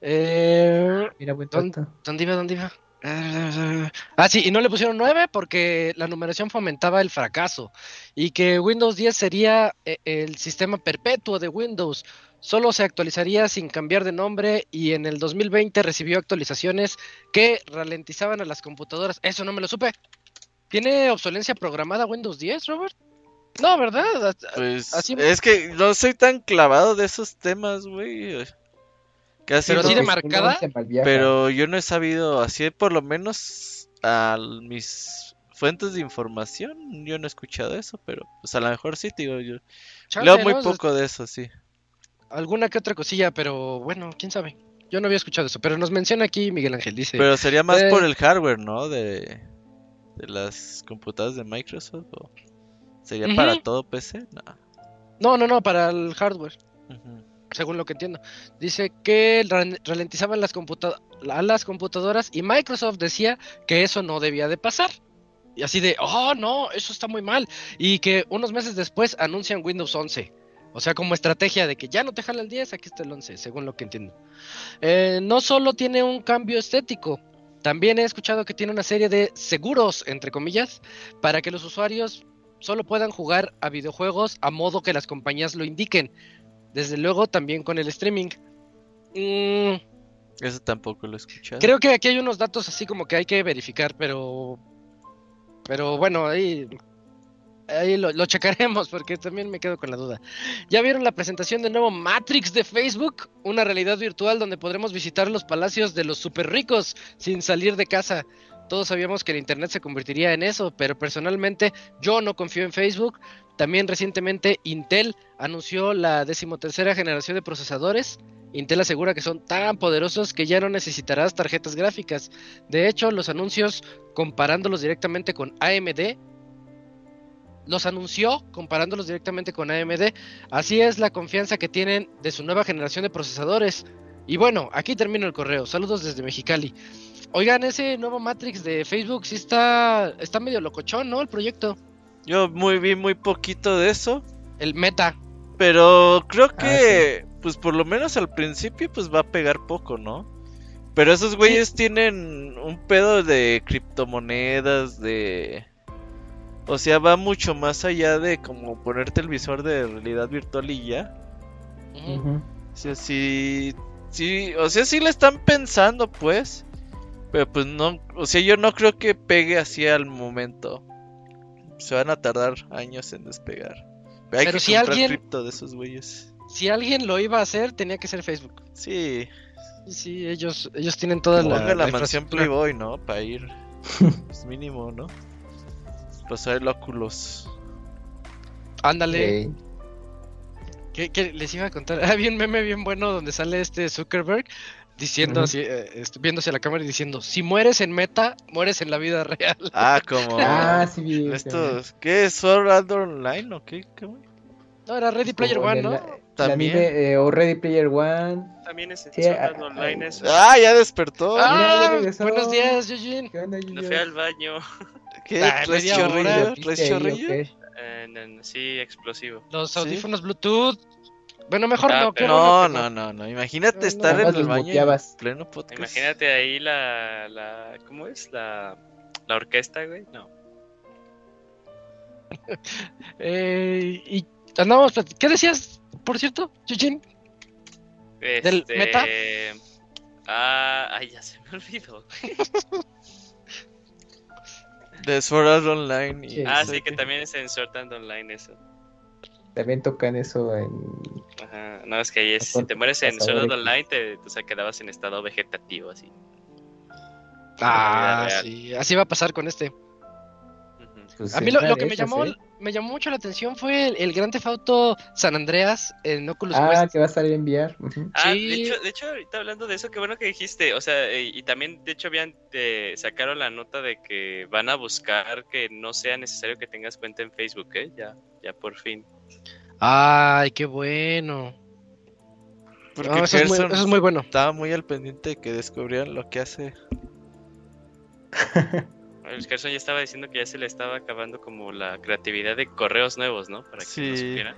Eh, Mira, buen ¿Dónde- dato. ¿Dónde iba? ¿Dónde iba? Ah, sí, y no le pusieron 9 porque la numeración fomentaba el fracaso. Y que Windows 10 sería eh, el sistema perpetuo de Windows. Solo se actualizaría sin cambiar de nombre y en el 2020 recibió actualizaciones que ralentizaban a las computadoras. Eso no me lo supe. ¿Tiene obsolencia programada Windows 10, Robert? No, ¿verdad? Pues Así- es que no soy tan clavado de esos temas, güey. Casi Pero no, sí de marcada, pero yo no he sabido, así por lo menos a mis fuentes de información, yo no he escuchado eso, pero pues a lo mejor sí, te digo, yo leo muy ¿no? poco de eso, sí. Alguna que otra cosilla, pero bueno, quién sabe. Yo no había escuchado eso, pero nos menciona aquí Miguel Ángel, dice. Pero sería más Eh. por el hardware, ¿no? De, de las computadoras de Microsoft. ¿o ¿Sería para todo PC? No. No, no, no, para el hardware, Ujú. Según lo que entiendo. Dice que ra- ralentizaban las, a las computadoras y Microsoft decía que eso no debía de pasar. Y así de, oh, no, eso está muy mal. Y que unos meses después anuncian Windows 11. O sea, como estrategia de que ya no te jala el 10, aquí está el 11, según lo que entiendo. Eh, no solo tiene un cambio estético, también he escuchado que tiene una serie de seguros, entre comillas, para que los usuarios solo puedan jugar a videojuegos a modo que las compañías lo indiquen. Desde luego también con el streaming. Mm, Eso tampoco lo he escuchado. creo que aquí hay unos datos así como que hay que verificar, pero... Pero bueno, ahí... Ahí lo, lo checaremos porque también me quedo con la duda. ¿Ya vieron la presentación del nuevo Matrix de Facebook? Una realidad virtual donde podremos visitar los palacios de los super ricos sin salir de casa. Todos sabíamos que el Internet se convertiría en eso, pero personalmente yo no confío en Facebook. También recientemente Intel anunció la decimotercera generación de procesadores. Intel asegura que son tan poderosos que ya no necesitarás tarjetas gráficas. De hecho, los anuncios comparándolos directamente con AMD los anunció comparándolos directamente con AMD. Así es la confianza que tienen de su nueva generación de procesadores. Y bueno, aquí termino el correo. Saludos desde Mexicali. Oigan, ese nuevo Matrix de Facebook sí está, está medio locochón, ¿no? El proyecto. Yo muy vi muy poquito de eso. El meta. Pero creo que, pues por lo menos al principio, pues va a pegar poco, ¿no? Pero esos güeyes tienen un pedo de criptomonedas, de... O sea, va mucho más allá de como ponerte el visor de realidad virtual y ya. O sea, sí, sí, o sea, sí le están pensando, pues. Pero pues no, o sea, yo no creo que pegue así al momento. Se van a tardar años en despegar. Hay Pero que si comprar alguien- cripto de esos güeyes. Si alguien lo iba a hacer, tenía que ser Facebook. Sí, Sí, ellos, ellos tienen toda la, ponga la, la mansión. Playboy, ¿no? Para ir. Pues mínimo, ¿no? Pasar el óculos. Ándale. ¿Qué, qué les iba a contar? Había un meme bien bueno donde sale este Zuckerberg diciendo así, eh, viéndose a la cámara y diciendo, si mueres en meta, mueres en la vida real. Ah, como. Ah, sí, vi. ese, Esto, ¿qué es? ¿Sword Art Online o qué? ¿Qué, güey? No, era Ready Player One, ¿no? También. eh, o Ready Player One. También es Sí, Sword ah, Art Online ah, eso. Ah, ya despertó. Mira, ya Ah, buenos días, Eugene. ¿Qué onda, Me fui al baño. ¿Qué? Ah, ¿Traes media chorrillo? hora. ¿Lo ¿Traes viste ahí o chorrillo? qué? En- en- sí, explosivo. Los ¿Sí? audífonos Bluetooth. Bueno, mejor Ah, no. pero- No, no, no, no. Imagínate No, estar en el los baño en pleno podcast. Imagínate ahí la, la. ¿Cómo es? La, la orquesta, güey. No. Eh, y andamos, ¿qué decías, por cierto, Eugene? ¿Del Este, meta? Ah, ay, ya se me olvidó. De Sword Art Online. Y Sí. Ah, sí, que también es en Sword Art Online eso. También tocan eso en. Ajá. No, es que ahí es, si te mueres en Sword. Online, te, o sea, quedabas en estado vegetativo, así. Ah, sí, así va a pasar con este. Pues, A mí lo, que me llamó, ¿eh? me llamó mucho la atención fue el, el Gran Theft Auto San Andreas en Oculus Ah, Quest. que va a salir en VR. ujú. Ah, Sí. de hecho, de hecho, ahorita hablando de eso, qué bueno que dijiste. O sea, eh, y también, de hecho, habían eh, sacaron la nota de que van a buscar que no sea necesario que tengas cuenta en Facebook, ¿eh? Ya, ya por fin. Ay, qué bueno. Porque No, eso, es muy, Gerson eso es muy bueno. estaba muy al pendiente de que descubrieran lo que hace. El Gerson ya estaba diciendo que ya se le estaba acabando como la creatividad de correos nuevos, ¿no? Para que no Sí. supiera.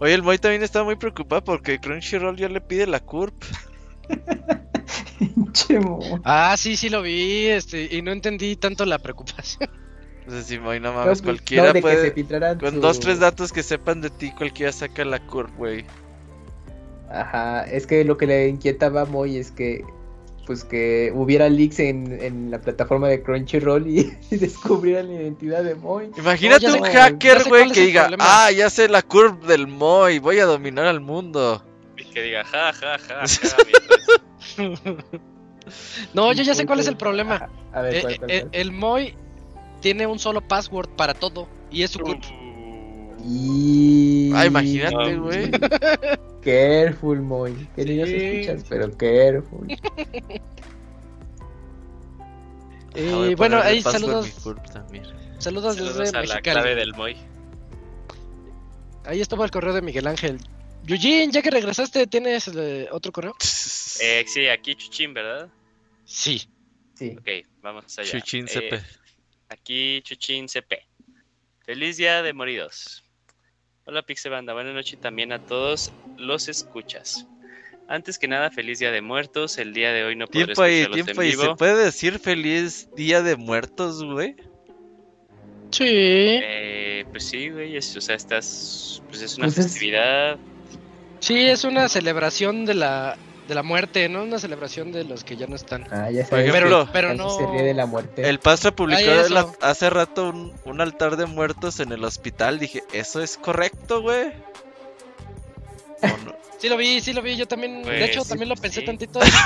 Oye, el Moy también estaba muy preocupado porque Crunchyroll ya le pide la CURP. Chemo. Ah, sí, sí lo vi, este, y no entendí tanto la preocupación. O sea, si Moy no mames, cualquiera no, puede. Con su- dos, tres datos que sepan de ti, cualquiera saca la CURP, güey. Ajá, es que lo que le inquietaba a Moy es que pues que hubiera leaks en, en la plataforma de Crunchyroll y, y descubrieran la identidad de Moy. Imagínate un hacker, güey, que el diga, problema. ah, ya sé la CURP del Moy, voy a dominar al mundo. que diga ja, ja, ja, ja. No, yo ya sé cuál es el problema. A ver, Eh, ¿cuál, cuál, eh, cuál? el Moy tiene un solo password para todo y es su culpa. Y... Ah, imagínate, güey. Careful, Moy. Que nos Sí. escuchas, pero careful. Y Ah, a bueno, ahí saludos, saludos, Saludos desde a la Mexicali. clave del Moy. Ahí estuvo el correo de Miguel Ángel. Eugene, ya que regresaste, ¿tienes eh, otro correo? Eh, sí, aquí Chuchín, ¿verdad? Sí. Sí. Ok, vamos allá. Chuchín Eh, CP. Aquí Chuchín CP. Feliz día de moridos. Hola Pixebanda, buenas noches también a todos los escuchas. Antes que nada, feliz día de muertos. El día de hoy no podré Tiempo ahí, tiempo en ahí. ¿Se puede decir feliz día de muertos, güey? Sí. Eh, pues sí, güey, es, o sea, estás, pues es una Pues es- festividad. Sí, es una celebración de la, de la muerte, ¿no? Una celebración de los que ya no están. Ah, ya sabes. que pero no- Se ríe de la muerte. El Pastra publicó Ay, eso. la- hace rato un, un altar de muertos en el hospital. Dije, ¿eso es correcto, güey? ¿O no? Sí lo vi, sí lo vi, yo también, Pues, de hecho sí, también lo pues, pensé sí. tantito. dije,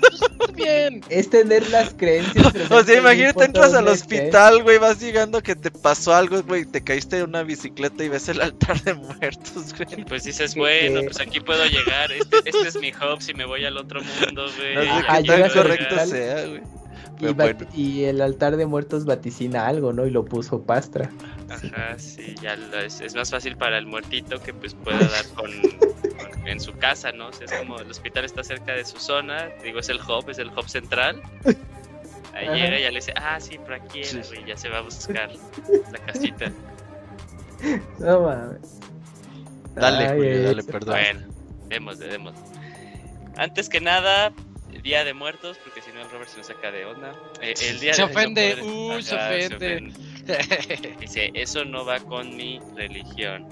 pues, está bien. Es tener las creencias. O sea, imagínate, entras al estés. hospital, güey, vas llegando que te pasó algo, güey, te caíste de una bicicleta y ves el altar de muertos, güey. Pues dices, bueno, pues aquí puedo llegar. Este, este es mi hub si me voy al otro mundo, güey. No sé qué tan correcto sea, güey. Y, bueno. y el altar de muertos vaticina algo, ¿no? Y lo puso Pastra. Ajá, sí, ya lo- es, es más fácil para el muertito que pues pueda dar con, con- en su casa, ¿no? O sea, es como el hospital está cerca de su zona, digo, es el hub, es el hub central. Ahí Ajá. llega y ya le dice, ah, sí, por aquí era, Sí. güey, ya se va a buscar la casita. No mames. Dale, Ay, Julio, dale, perdón. Bueno, démosle, démosle. Antes que nada, Día de Muertos, porque si no el Robert se nos saca de onda. Eh, el día Se de ofende, uy, se ofende. Dice, eso no va con mi religión.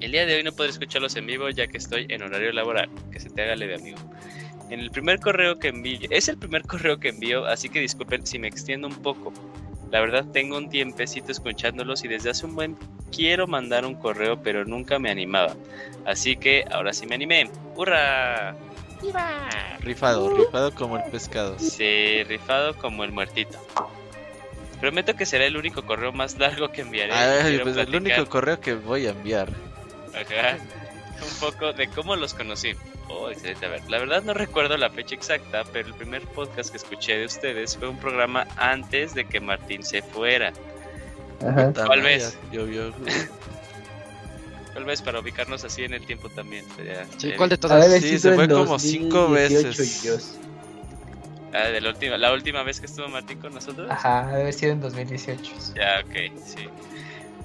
El día de hoy no podré escucharlos en vivo ya que estoy en horario laboral. Que se te haga leve, amigo. En el primer correo que envío, es el primer correo que envío, así que disculpen si me extiendo un poco. La verdad tengo un tiempecito escuchándolos y desde hace un buen quiero mandar un correo, pero nunca me animaba. Así que ahora sí me animé. ¡Hurra! Rifado, rifado como el pescado. Sí, rifado como el muertito. Prometo que será el único correo más largo que enviaré. Ay, pues el único correo que voy a enviar. Ajá. Un poco de cómo los conocí. Oh, excelente. A ver, la verdad no recuerdo la fecha exacta, pero el primer podcast que escuché de ustedes fue un programa antes de que Martín se fuera. Ajá. ¿Cuál vez? Yo, yo, Tal vez para ubicarnos así en el tiempo también. sería- Sí, ¿cuál de todas? haber Sí, se fue como cinco 2018, veces. Ah, de la última, la última vez que estuvo Martín con nosotros. Ajá, ha de haber sido en 2018. Ya, ok, sí.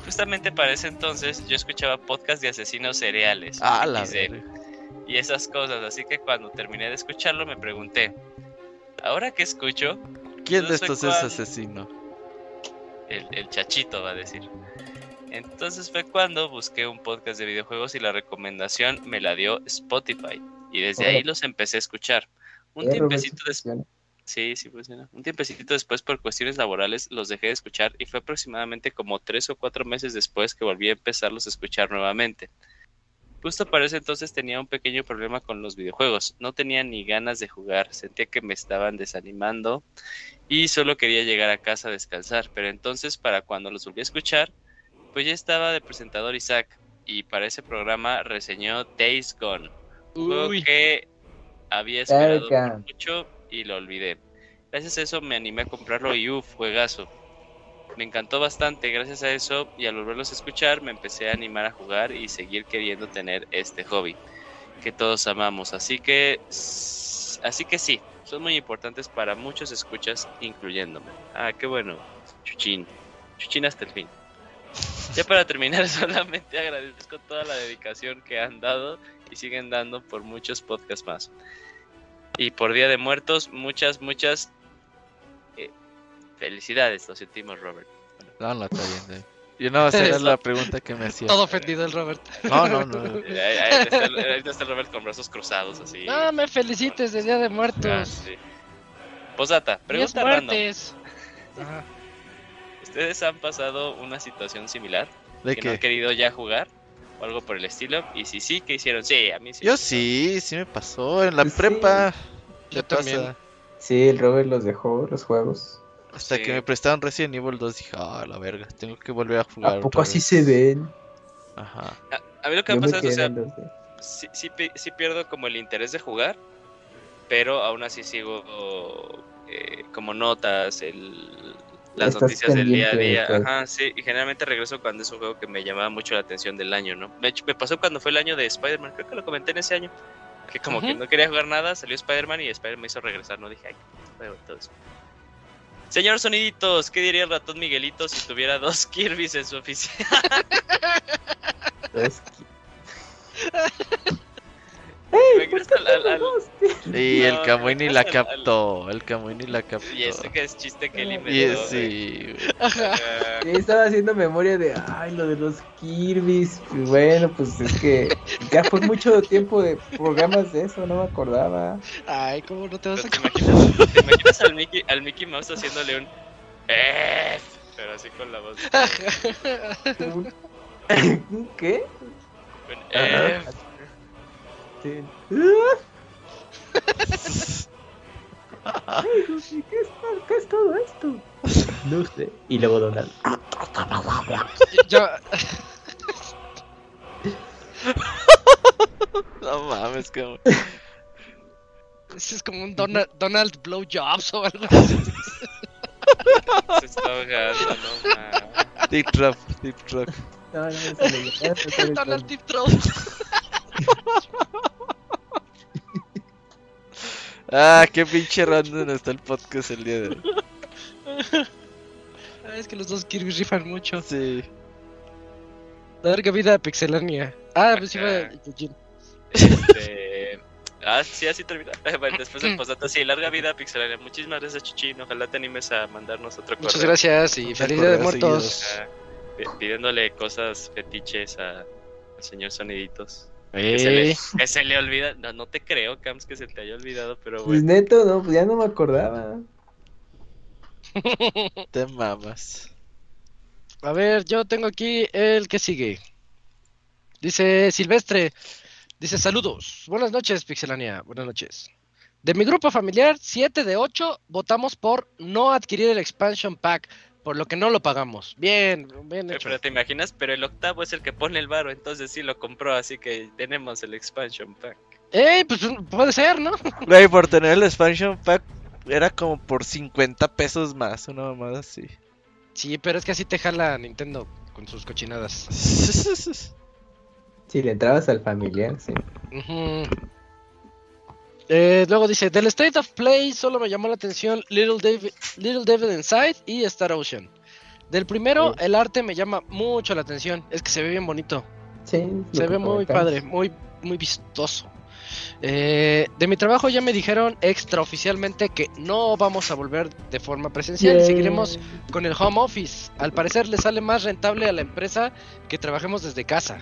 Justamente para ese entonces yo escuchaba podcast de asesinos cereales. Ah, la y esas cosas, así que cuando terminé de escucharlo me pregunté, ¿ahora qué escucho? ¿Quién de No estos cuál. es asesino? El, el chachito va a decir. Entonces fue cuando busqué un podcast de videojuegos y la recomendación me la dio Spotify. Y desde ahí los empecé a escuchar. Un tiempecito después... Sí, sí funciona. Un tiempecito después, por cuestiones laborales, los dejé de escuchar y fue aproximadamente como tres o cuatro meses después que volví a empezarlos a escuchar nuevamente. Justo para ese entonces tenía un pequeño problema con los videojuegos. No tenía ni ganas de jugar, sentía que me estaban desanimando y solo quería llegar a casa a descansar. Pero entonces, para cuando los volví a escuchar, pues ya estaba de presentador Isaac y para ese programa reseñó Days Gone. Juego Uy, que había esperado mucho y lo olvidé. Gracias a eso me animé a comprarlo y uff, juegazo. Me encantó bastante, gracias a eso y al volverlos a escuchar me empecé a animar a jugar y seguir queriendo tener este hobby que todos amamos. Así que, así que sí, son muy importantes para muchos escuchas, incluyéndome. Ah, qué bueno, Chuchín, Chuchín hasta el fin. Ya para terminar, solamente agradezco toda la dedicación que han dado y siguen dando por muchos podcasts más. Y por Día de Muertos, muchas, muchas eh, felicidades, lo sentimos, Robert. No, no, está bien. güey. Yo no, esa era la pregunta que me hacía. todo ofendido el Robert. No, no, no. Eh, ahí- ahí está el- ahí está el Robert con brazos cruzados, así. No me felicites de Día de Ah, Muertos. sí. Posdata, Días pregunta random. muertes. Ajá. ¿Ustedes han pasado una situación similar? ¿De que no han qué? querido ya jugar. O algo por el estilo? Y si sí, ¿qué hicieron? Sí, a mí sí. Yo sí, sí me pasó en la Sí. prepa. Yo ¿Qué pasa? también. Sí, el Robert los dejó, los juegos. Hasta Sí. que me prestaron Resident Evil 2 dije, ah, la verga, tengo que volver a jugar. ¿A poco otra así vez". se ven? Ajá. A, a mí lo que Yo me pasa es, o sea, en 2D. sí, sí pierdo como el interés de jugar, pero aún así sigo eh, como notas, el, las Estás noticias del día a de día. Ajá, sí, y generalmente regreso cuando es un juego que me llamaba mucho la atención del año, ¿no? Me pasó cuando fue el año de Spider-Man, creo que lo comenté en ese año, que como que no quería jugar nada, salió Spider-Man y Spider-Man me hizo regresar, ¿no? Dije, ay, qué juego y todo eso. Señor Soniditos, ¿qué diría el ratón Miguelito si tuviera dos Kirby's en su oficina? Entonces, Me gusta al- al- el No, Camuy me ni la captó. El Camuy ni la captó. Y ese que es chiste que él Y inventó. Sí, estaba haciendo memoria de, ay, lo de los Kirby's. Y bueno, pues es que ya fue mucho tiempo de programas de eso, no me acordaba. Ay, ¿cómo no te vas a ¿Te imaginas, te imaginas al, Mickey, al Mickey Mouse haciéndole un pero así con la voz. ¿Un ¿Qué? Un Ajá. ¿Qué es, ¿Qué es todo esto? No sé. Y luego Donald. Yo, No mames, ese es como un Donald, Donald Blowjobs o algo así. Se está ahogando, no mames. Deep Trap, Deep Trap. No, no, eso le- eso sale Donald Deep Throat. Ah, qué pinche random está el podcast el día de hoy. Ay, es que los dos Kirby rifan mucho. Sí. Larga vida a Pixelania. Ah, pues Ajá. Eugene. Este. Ah, sí, así termina. Bueno, después del postdata, sí, larga vida, Pixelania. Muchísimas gracias, Chuchín. Ojalá te animes a mandarnos otro correo. Muchas gracias y feliz día de muertos. Ah, pi- pidiéndole cosas fetiches a- al señor Soniditos. Que se, le, Ey. que se le olvida. No, no te creo, Cams, que se te haya olvidado, pero Pues bueno. neto, no, pues ya no me acordaba. Te mamas. A ver, yo tengo aquí el que sigue. Dice Silvestre. Dice saludos. Buenas noches, Pixelania. Buenas noches. De mi grupo familiar, 7 de 8 votamos por no adquirir el expansion pack, por lo que no lo pagamos. Bien, bien Eh, hecho. Pero te imaginas, pero el octavo es el que pone el varo, entonces sí lo compró, así que tenemos el expansion pack. Ey, pues puede ser, ¿no? Güey, por tener el expansion pack era como por 50 pesos más, una mamada así. Sí, pero es que así te jala Nintendo con sus cochinadas. Si le entrabas al familiar, sí. Ujú. Eh, luego dice, del State of Play solo me llamó la atención Little David, Little David Inside y Star Ocean. Del primero, Sí. el arte me llama mucho la atención. Es que se ve bien bonito. Sí, Se ve muy padre, muy, muy vistoso. Eh, de mi trabajo ya me dijeron extraoficialmente que no vamos a volver de forma presencial. Seguiremos con el home office. Al parecer le sale más rentable a la empresa que trabajemos desde casa.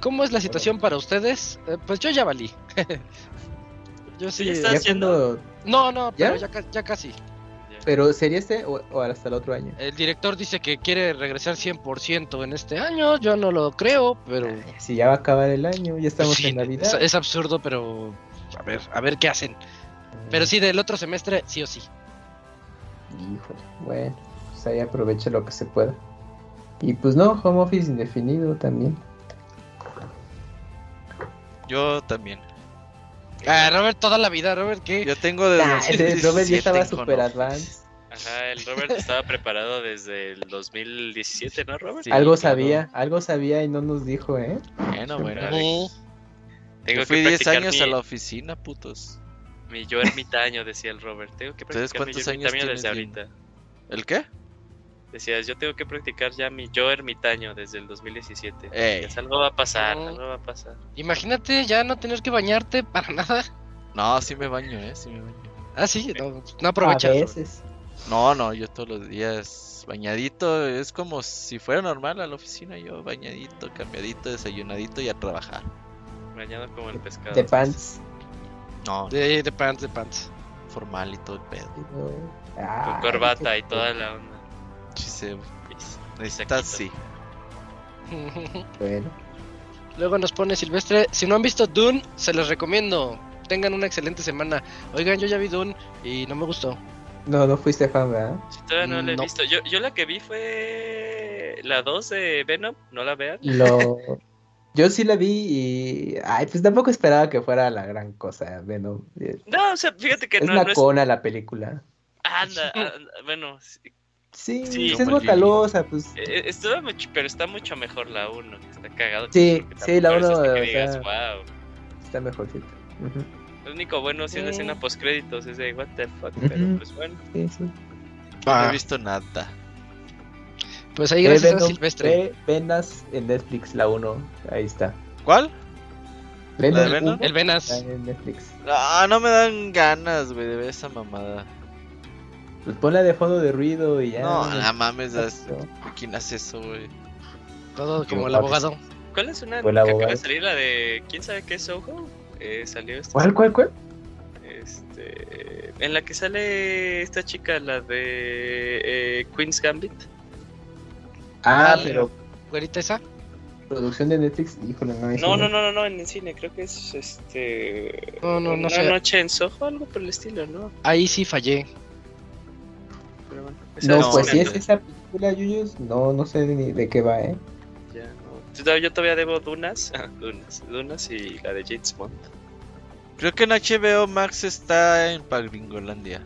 ¿Cómo es la situación para ustedes? Eh, pues yo ya valí. yo sí. Sí, eh, está Ya haciendo- cuando- No, no, pero ¿Ya? ya, ca- ya casi. Pero ¿sería este o, o hasta el otro año? El director dice que quiere regresar 100% en este año. Yo no lo creo, pero. Ay, Si ya va a acabar el año, ya estamos Sí, en es, Navidad. es absurdo, pero. A ver, a ver qué hacen. Pero sí, del otro semestre, sí o sí. Híjole, bueno, pues ahí aproveche lo que se pueda. Y pues no, home office indefinido también. Yo también. Ah, Robert, toda la vida, Robert, ¿qué? Yo tengo desde Ah, ese Robert 2017 ya estaba super advanced. Ajá, el Robert estaba preparado desde el 2017, ¿no, Robert? Sí, algo sabía, algo sabía y no nos dijo, ¿eh? Bueno, bueno. Tengo Yo fui que 10 practicar años mi, a la oficina, putos. mi yo ermitaño, decía el Robert. Tengo que ¿Ustedes practicar mi yo cuántos años ermitaño desde ahorita. ¿El qué? Decías, yo tengo que practicar ya mi yo ermitaño desde el 2017. Ey. Pues algo va a pasar, No. algo va a pasar. Imagínate ya no tener que bañarte para nada. No, sí me baño, eh, sí me baño. Ah, sí, no, no A aprovechas. Robert. veces. No, no, yo todos los días bañadito, es como si fuera normal a la oficina, yo bañadito, cambiadito, desayunadito y a trabajar. Bañado como el pescado. De pants. No, De, de pants, de pants. formal y todo el pedo. Con Ay, corbata y toda la onda. Sí, se Y- necesitas, Saquito. sí. Bueno. Luego nos pone Silvestre, si no han visto Dune, se los recomiendo. Tengan una excelente semana. Oigan, yo ya vi Dune y no me gustó. No, no fuiste fan, ¿verdad? Sí, todavía no la he No. visto. Yo, yo la que vi fue la 2 de Venom, no la vean. Lo... Yo sí la vi y... Ay, pues tampoco esperaba que fuera la gran cosa, Venom. Es No, o sea, fíjate que no, una no es. cona la película. Anda, anda, bueno, sí, Sí, pues es guacalosa, pues... eh, estuvo mucho, pero está mucho mejor la 1, que está cagado. Sí, sí, la tampoco es uno, así que o digas, sea- wow. Está mejorcito. Ujú, Lo único bueno si es la escena post créditos es de what the fuck, Ujú. pero pues bueno. Sí, sí. No Ah. he visto nada. Pues ahí gracias a Venom, Silvestre. ve Venas en Netflix, la 1. Ahí está. ¿Cuál? Venom, ¿La de Venom? El Venas. está en Netflix. Ah, no me dan ganas, güey, de ver esa mamada. Pues ponla de fondo de ruido y ya. No, no mames. ¿quién hace eso, güey? Todo como el abogado. ¿Cuál es una que acaba de salir? La de ¿Quién sabe qué es Soho? Eh, salió esta ¿Cuál, cuál, cuál? Este, en la que sale esta chica, la de eh, Queen's Gambit. Ah, pero Güerita esa. producción de Netflix, híjole, no. sí No, no, no, no, no, en el cine, creo que es este. No, no, no Una sé. noche en Soho, algo por el estilo, ¿no? Ahí sí fallé. No, es pues si es esa película, Yuyos, no, no sé ni de qué va, ¿eh? ya no. Yo- todavía debo Dunas, Dunas, Dunas y la de James Bond. Creo que en HBO Max está en Pagringolandia.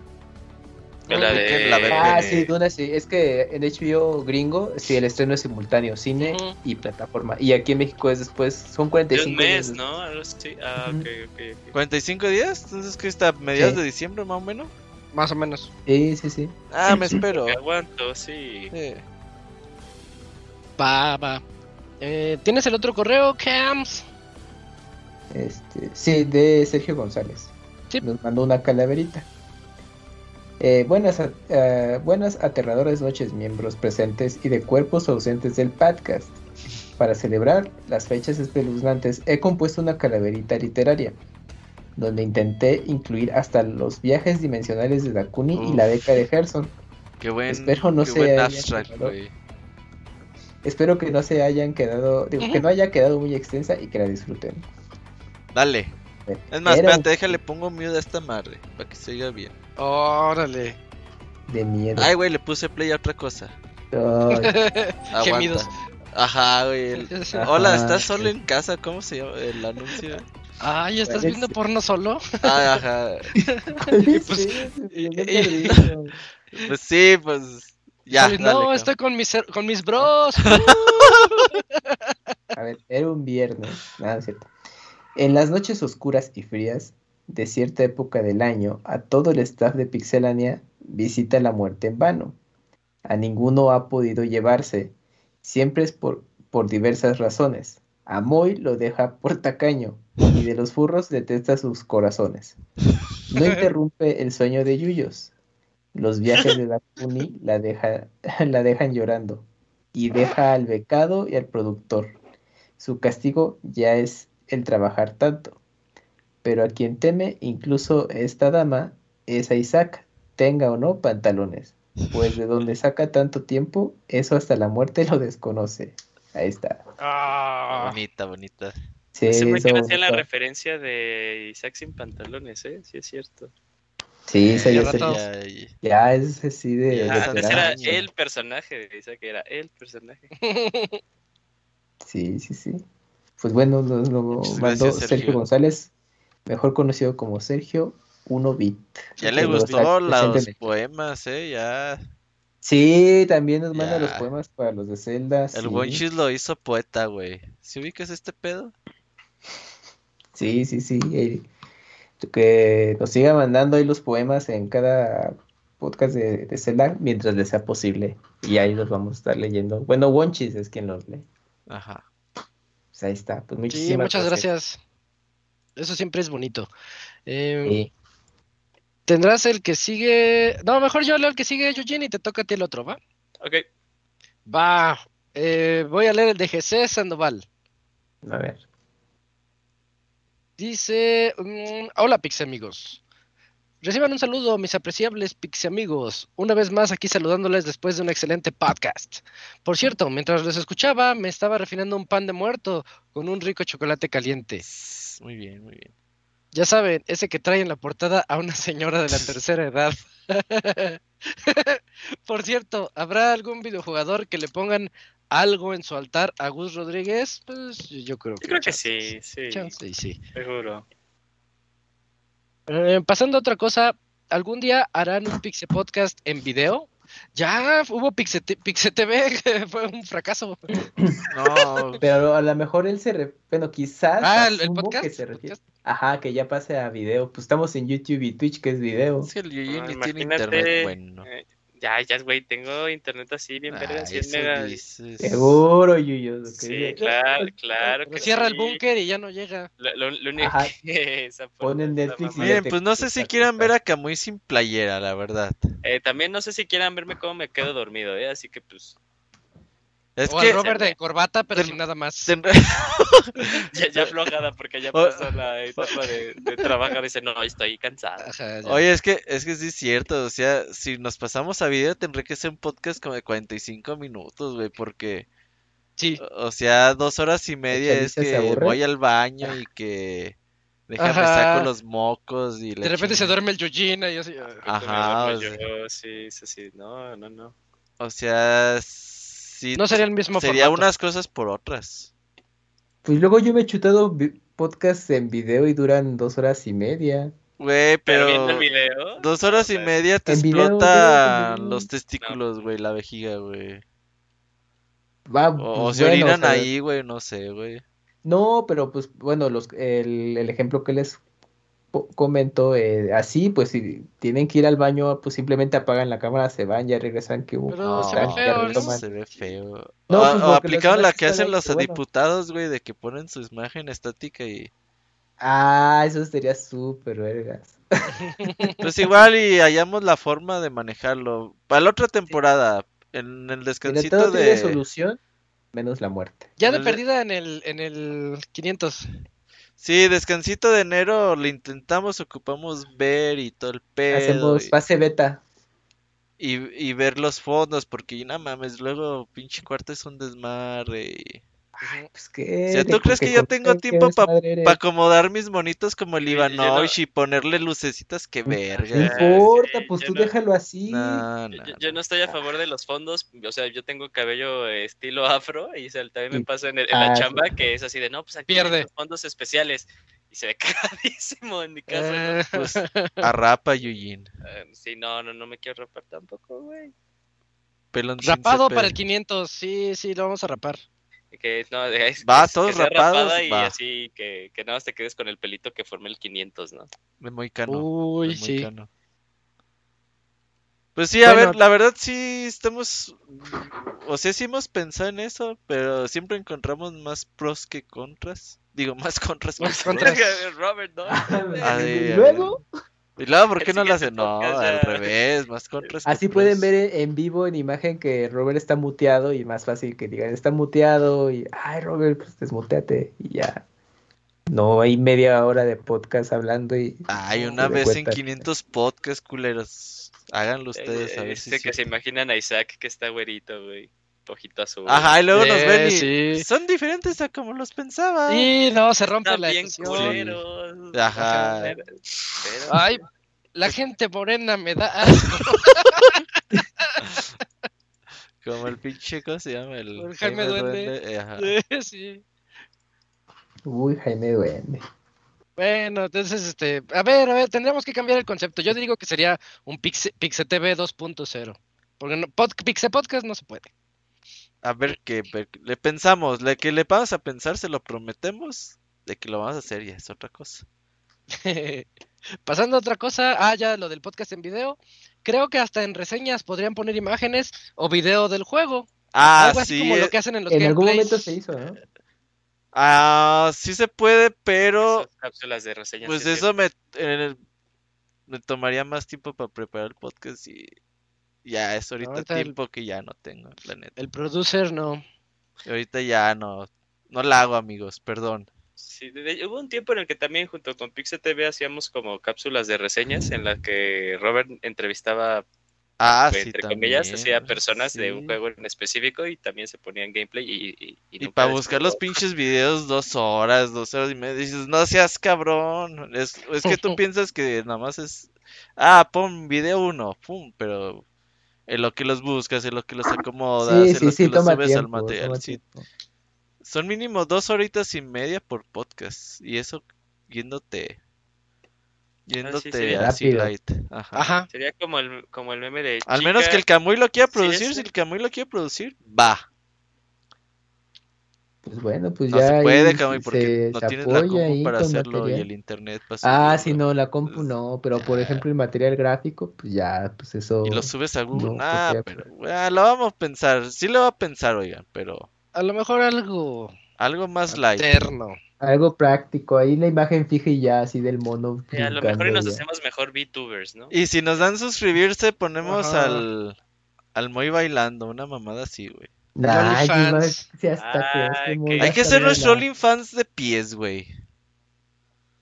La de- la. Ah, sí, Duna, sí. Es que en HBO gringo, sí, el estreno es simultáneo, cine y plataforma. Y aquí en México es después, son De 45 un mes, días ¿no? Ah, Ujú. ok, ok, ok. 45 días, entonces que está a mediados Sí. de diciembre más o menos. Más o menos. Sí, sí, sí. Ah, me espero. Me aguanto, sí. Sí. Va, va. Eh, ¿Tienes el otro correo, Cams? Este, sí, de Sergio González. Sí. Nos mandó una calaverita. Eh, buenas, a- eh, buenas aterradoras noches, miembros presentes y de cuerpos ausentes del podcast. Para celebrar las fechas espeluznantes, he compuesto una calaverita literaria, donde intenté incluir hasta los viajes dimensionales de Dakuni y la beca de Gerson. Qué buen, Espero no qué se buen abstract, quedado. güey. Espero que no se hayan quedado, digo, que no haya quedado muy extensa y que la disfruten. Dale. Es más, un- espérate, déjale, pongo mute a esta madre, para que se oiga bien. Órale. de miedo. Ay, güey, le puse play a otra cosa. Aguanta. Gemidos. Ajá, güey. el-. Hola, ¿estás solo en casa? ¿Cómo se llama el anuncio? Ay, ¿estás viendo porno solo? Ah, ajá. ¿cuál es Pues. Pues sí, pues. Ya, dale, no, estoy con mis, con mis bros. A ver, era un viernes. Nada, es cierto. En las noches oscuras y frías de cierta época del año, a todo el staff de Pixelania visita la muerte en vano. A ninguno ha podido llevarse. Siempre es por, por diversas razones. A Moy lo deja por tacaño y de los furros detesta sus corazones. No interrumpe el sueño de Yuyos. Los viajes de Dakuni la, deja- la dejan llorando y deja al becado y al productor. Su castigo ya es el trabajar tanto. Pero a quien teme, incluso esta dama, es a Isaac, tenga o no pantalones. Pues de donde saca tanto tiempo, eso hasta la muerte lo desconoce. Ahí está. Ah, Bonita, bonita. Sí, eso que hacía la referencia de Isaac sin pantalones, ¿eh? Sí, es cierto. Sí, sí, Ya ya, rato. Ya, ya. ya es así de, Ya, de Ah, antes era el personaje de Isaac, era el personaje. Sí, sí, sí. Pues bueno, nos lo Muchas mandó gracias, Sergio. Sergio. González, mejor conocido como Sergio 1-bit. Ya le lo gustó los poemas, eh. Ya. Sí, también nos manda los poemas para los de Zelda. El sí. Wonchis lo hizo poeta, güey. ¿Sí ubicas este pedo? Sí, sí, sí. eh, que nos siga mandando ahí los poemas en cada podcast de, de Zelda mientras le sea posible. Y ahí los vamos a estar leyendo. Bueno, Wonchis es quien los lee. Ajá. Pues ahí está. Pues sí, muchísimas muchas gracias. Eso siempre es bonito. Eh, Sí. Tendrás el que sigue. No, mejor yo leo el que sigue, Eugene, y te toca a ti el otro, ¿va? Ok. Va. eh, voy a leer el de GC Sandoval. A ver. Dice, mm, hola Pix amigos. Reciban un saludo, mis apreciables pixie amigos. Una vez más aquí saludándoles después de un excelente podcast. Por cierto, mientras les escuchaba, me estaba refinando un pan de muerto con un rico chocolate caliente. Muy bien, muy bien. Ya saben, ese que trae en la portada a una señora de la tercera edad. Por cierto, ¿habrá algún videojugador que le pongan algo en su altar a Gus Rodríguez? Pues yo creo que, Yo creo que sí, sí, chance sí. seguro. Eh, pasando a otra cosa, ¿algún día harán un Pixie Podcast en video? Ya hubo Pixie, Pixie TV, que fue un fracaso. No, Pero a lo mejor él se... re- Bueno, quizás... Ah, el, podcast. que se el refiere- podcast. Ajá, que ya pase a video. Pues estamos en YouTube y Twitch, que es video. es que el Ah, tiene internet bueno. eh, Ya, ya, güey, tengo internet así bien verga, Ay, 100 eso megas. dices. Seguro, Yuyo. Sí, claro, claro que cierra el búnker y ya no llega. Lo, lo- lo único Ajá. que fue Ponen Netflix y. Miren, pues no sé si quieran ver a Camuy sin playera, la verdad. Eh, también no sé si quieran verme cómo me quedo dormido, ¿eh? Así que pues Es o que al Robert de corbata, pero Ten- sin nada más. ten- ya, ya aflojada porque ya pasó la etapa de, de trabajar. Dice, no, estoy cansada. Ajá. Oye, es que es que sí es cierto, o sea, si nos pasamos a video tendré que ser un podcast como de 45 minutos, güey, porque, sí. o sea, dos horas y media es que voy al baño y que déjame Ajá. saco los mocos y De repente se duerme el Yujina y así. ah. Ajá, duermo o sea. yo, sí, sí, sí, no, no, no. O sea, sí No sería el mismo sería formato. unas cosas por otras. Pues luego yo me he chutado podcasts en video y duran dos horas y media. Güey, Pero pero el video. dos horas y media te video, video. los testículos, güey, la vejiga, güey. Va, O, o pues, se bueno, orinan o sea, ahí, güey, no sé, güey. No, pero pues bueno, los, el, el ejemplo que les po- comento, eh, así, pues si tienen que ir al baño, pues simplemente apagan la cámara, se van, ya regresan que. Pero se ya- ve ya feo, ¿no? retoman. Se ve feo. No, o pues, o porque aplicaron los la que hacen los bueno. diputados, güey, de que ponen su imagen estática y... Ah, eso sería súper vergas. Pues igual y hallamos la forma de manejarlo. Para la otra temporada, en el Mira, descansito todo tiene de... solución, menos la muerte. Ya de perdida en el, en el 500. Sí, descansito de enero, le intentamos, ocupamos ver y todo el pedo. Hacemos y- fase beta. Y, y ver los fondos, porque no mames, luego pinche cuarto es un desmadre. y- Pues qué, O sea, ¿tú crees que que yo tengo tiempo pa-. Para acomodar mis monitos como el yo no- Ivanovich y ponerle lucecitas que verga. No importa, sí, pues tú no- déjalo así. No, no, Yo, yo no estoy a favor de los fondos, o sea, yo tengo cabello estilo afro y o sea, también me pasa en, el- en la ah, chamba sí. que es así de, no, pues aquí Pierde. hay los fondos especiales y se ve cagadísimo en mi casa. ¿no? Eh, Pues arrapa Yuyin. Eh, sí, no, no, no me quiero rapar tampoco, güey. Pelón rapado para el CP. 500. Sí, sí, lo vamos a rapar. Que, no, es- Va, es- todos que rapados, y va. así que, que nada más te quedes con el pelito que formé el 500, ¿no? De Moicano. Uy, de sí. Moicano. Pues sí, a Bueno. ver, la verdad sí estamos, o sea, sí hemos pensado en eso, pero siempre encontramos más pros que contras. Digo, más contras que Más pros. contras. Robert, ¿no? Luego, Y luego, ¿por El qué no lo siguiente hacen? No, al revés, más contras que así pueden ver en vivo, en imagen, que Robert está muteado y más fácil que digan, está muteado y, ay, Robert, pues desmuteate y ya. No hay media hora de podcast hablando y... Una vez en cuenta. 500 podcasts, culeros. Háganlo ustedes, a ver Este es que se imaginan a Isaac que está güerito, güey. Ojito azul. Ajá, y luego nos Eh, ven y sí. son diferentes a como los pensaba. Y no, se rompe Están la bien culeros. Ajá. Pero- Ay, la gente morena me da asco. Como el pinche, ¿cómo se llama? El El Jaime Duende. Eh, ajá. sí. Uy, Jaime Duende. Bueno, entonces, este, a ver, a ver, tendríamos que cambiar el concepto. Yo digo que sería un Pixe, Pixe TV 2.0. Porque no, pod- Pixe Podcast no se puede. A ver qué le pensamos, le que le vamos a pensar, se lo prometemos, de que lo vamos a hacer ya es otra cosa. Pasando a otra cosa, ah, ya lo del podcast en video. Creo que hasta en reseñas podrían poner imágenes o video del juego. Ah, Algo así sí, como eh, lo que hacen en los En algún momento se hizo, ¿no? ah, sí se puede, pero Esas cápsulas de reseñas. pues eso me, en el- me tomaría más tiempo para preparar el podcast y ya es ahorita Ahorita el- tiempo que ya no tengo, la neta. El producer no. Ahorita ya no, no la hago amigos, perdón. sí. sí. De- de- hubo un tiempo en el que también junto con Pixel TV hacíamos como cápsulas de reseñas en las que Robert entrevistaba, Ah, sí, entre también. comillas, hacía personas de un juego en específico y también se ponían gameplay y... Y, para buscar los pinches videos, dos horas, dos horas y media, dices, no seas cabrón. Es, es que tú piensas que nada más es, ah, pon video uno, pum, pero en lo que los buscas, en lo que los acomodas, Sí, en sí, lo sí, que los subes tiempo. al material. Son mínimo dos horitas y media por podcast. Y eso yéndote, yéndote sería así light. Ajá. Ajá. Sería como el, como el meme de... Al menos que el Camuy lo quiera Sí, producir, si el Camuy lo quiere producir, va. Pues bueno, pues No ya. se puede, se- porque no se tienes la compu para hacerlo y material. el internet para Ah, sí, no, la compu no, pero por ejemplo el material gráfico, pues ya, pues eso. Y lo subes a Google. no, ah, pero ah, lo vamos a pensar. Sí lo va a pensar, oigan, pero A lo mejor algo algo más light. alterno. Algo práctico, ahí la imagen fija y ya, así del mono. Sí, a lo mejor y nos ya. hacemos mejor VTubers, ¿no? Y si nos dan suscribirse, ponemos Ajá. al al Moy bailando, una mamada así, güey. Ay, si hasta Ay, mono Hay que ser nuestro la- OnlyFans de pies, güey.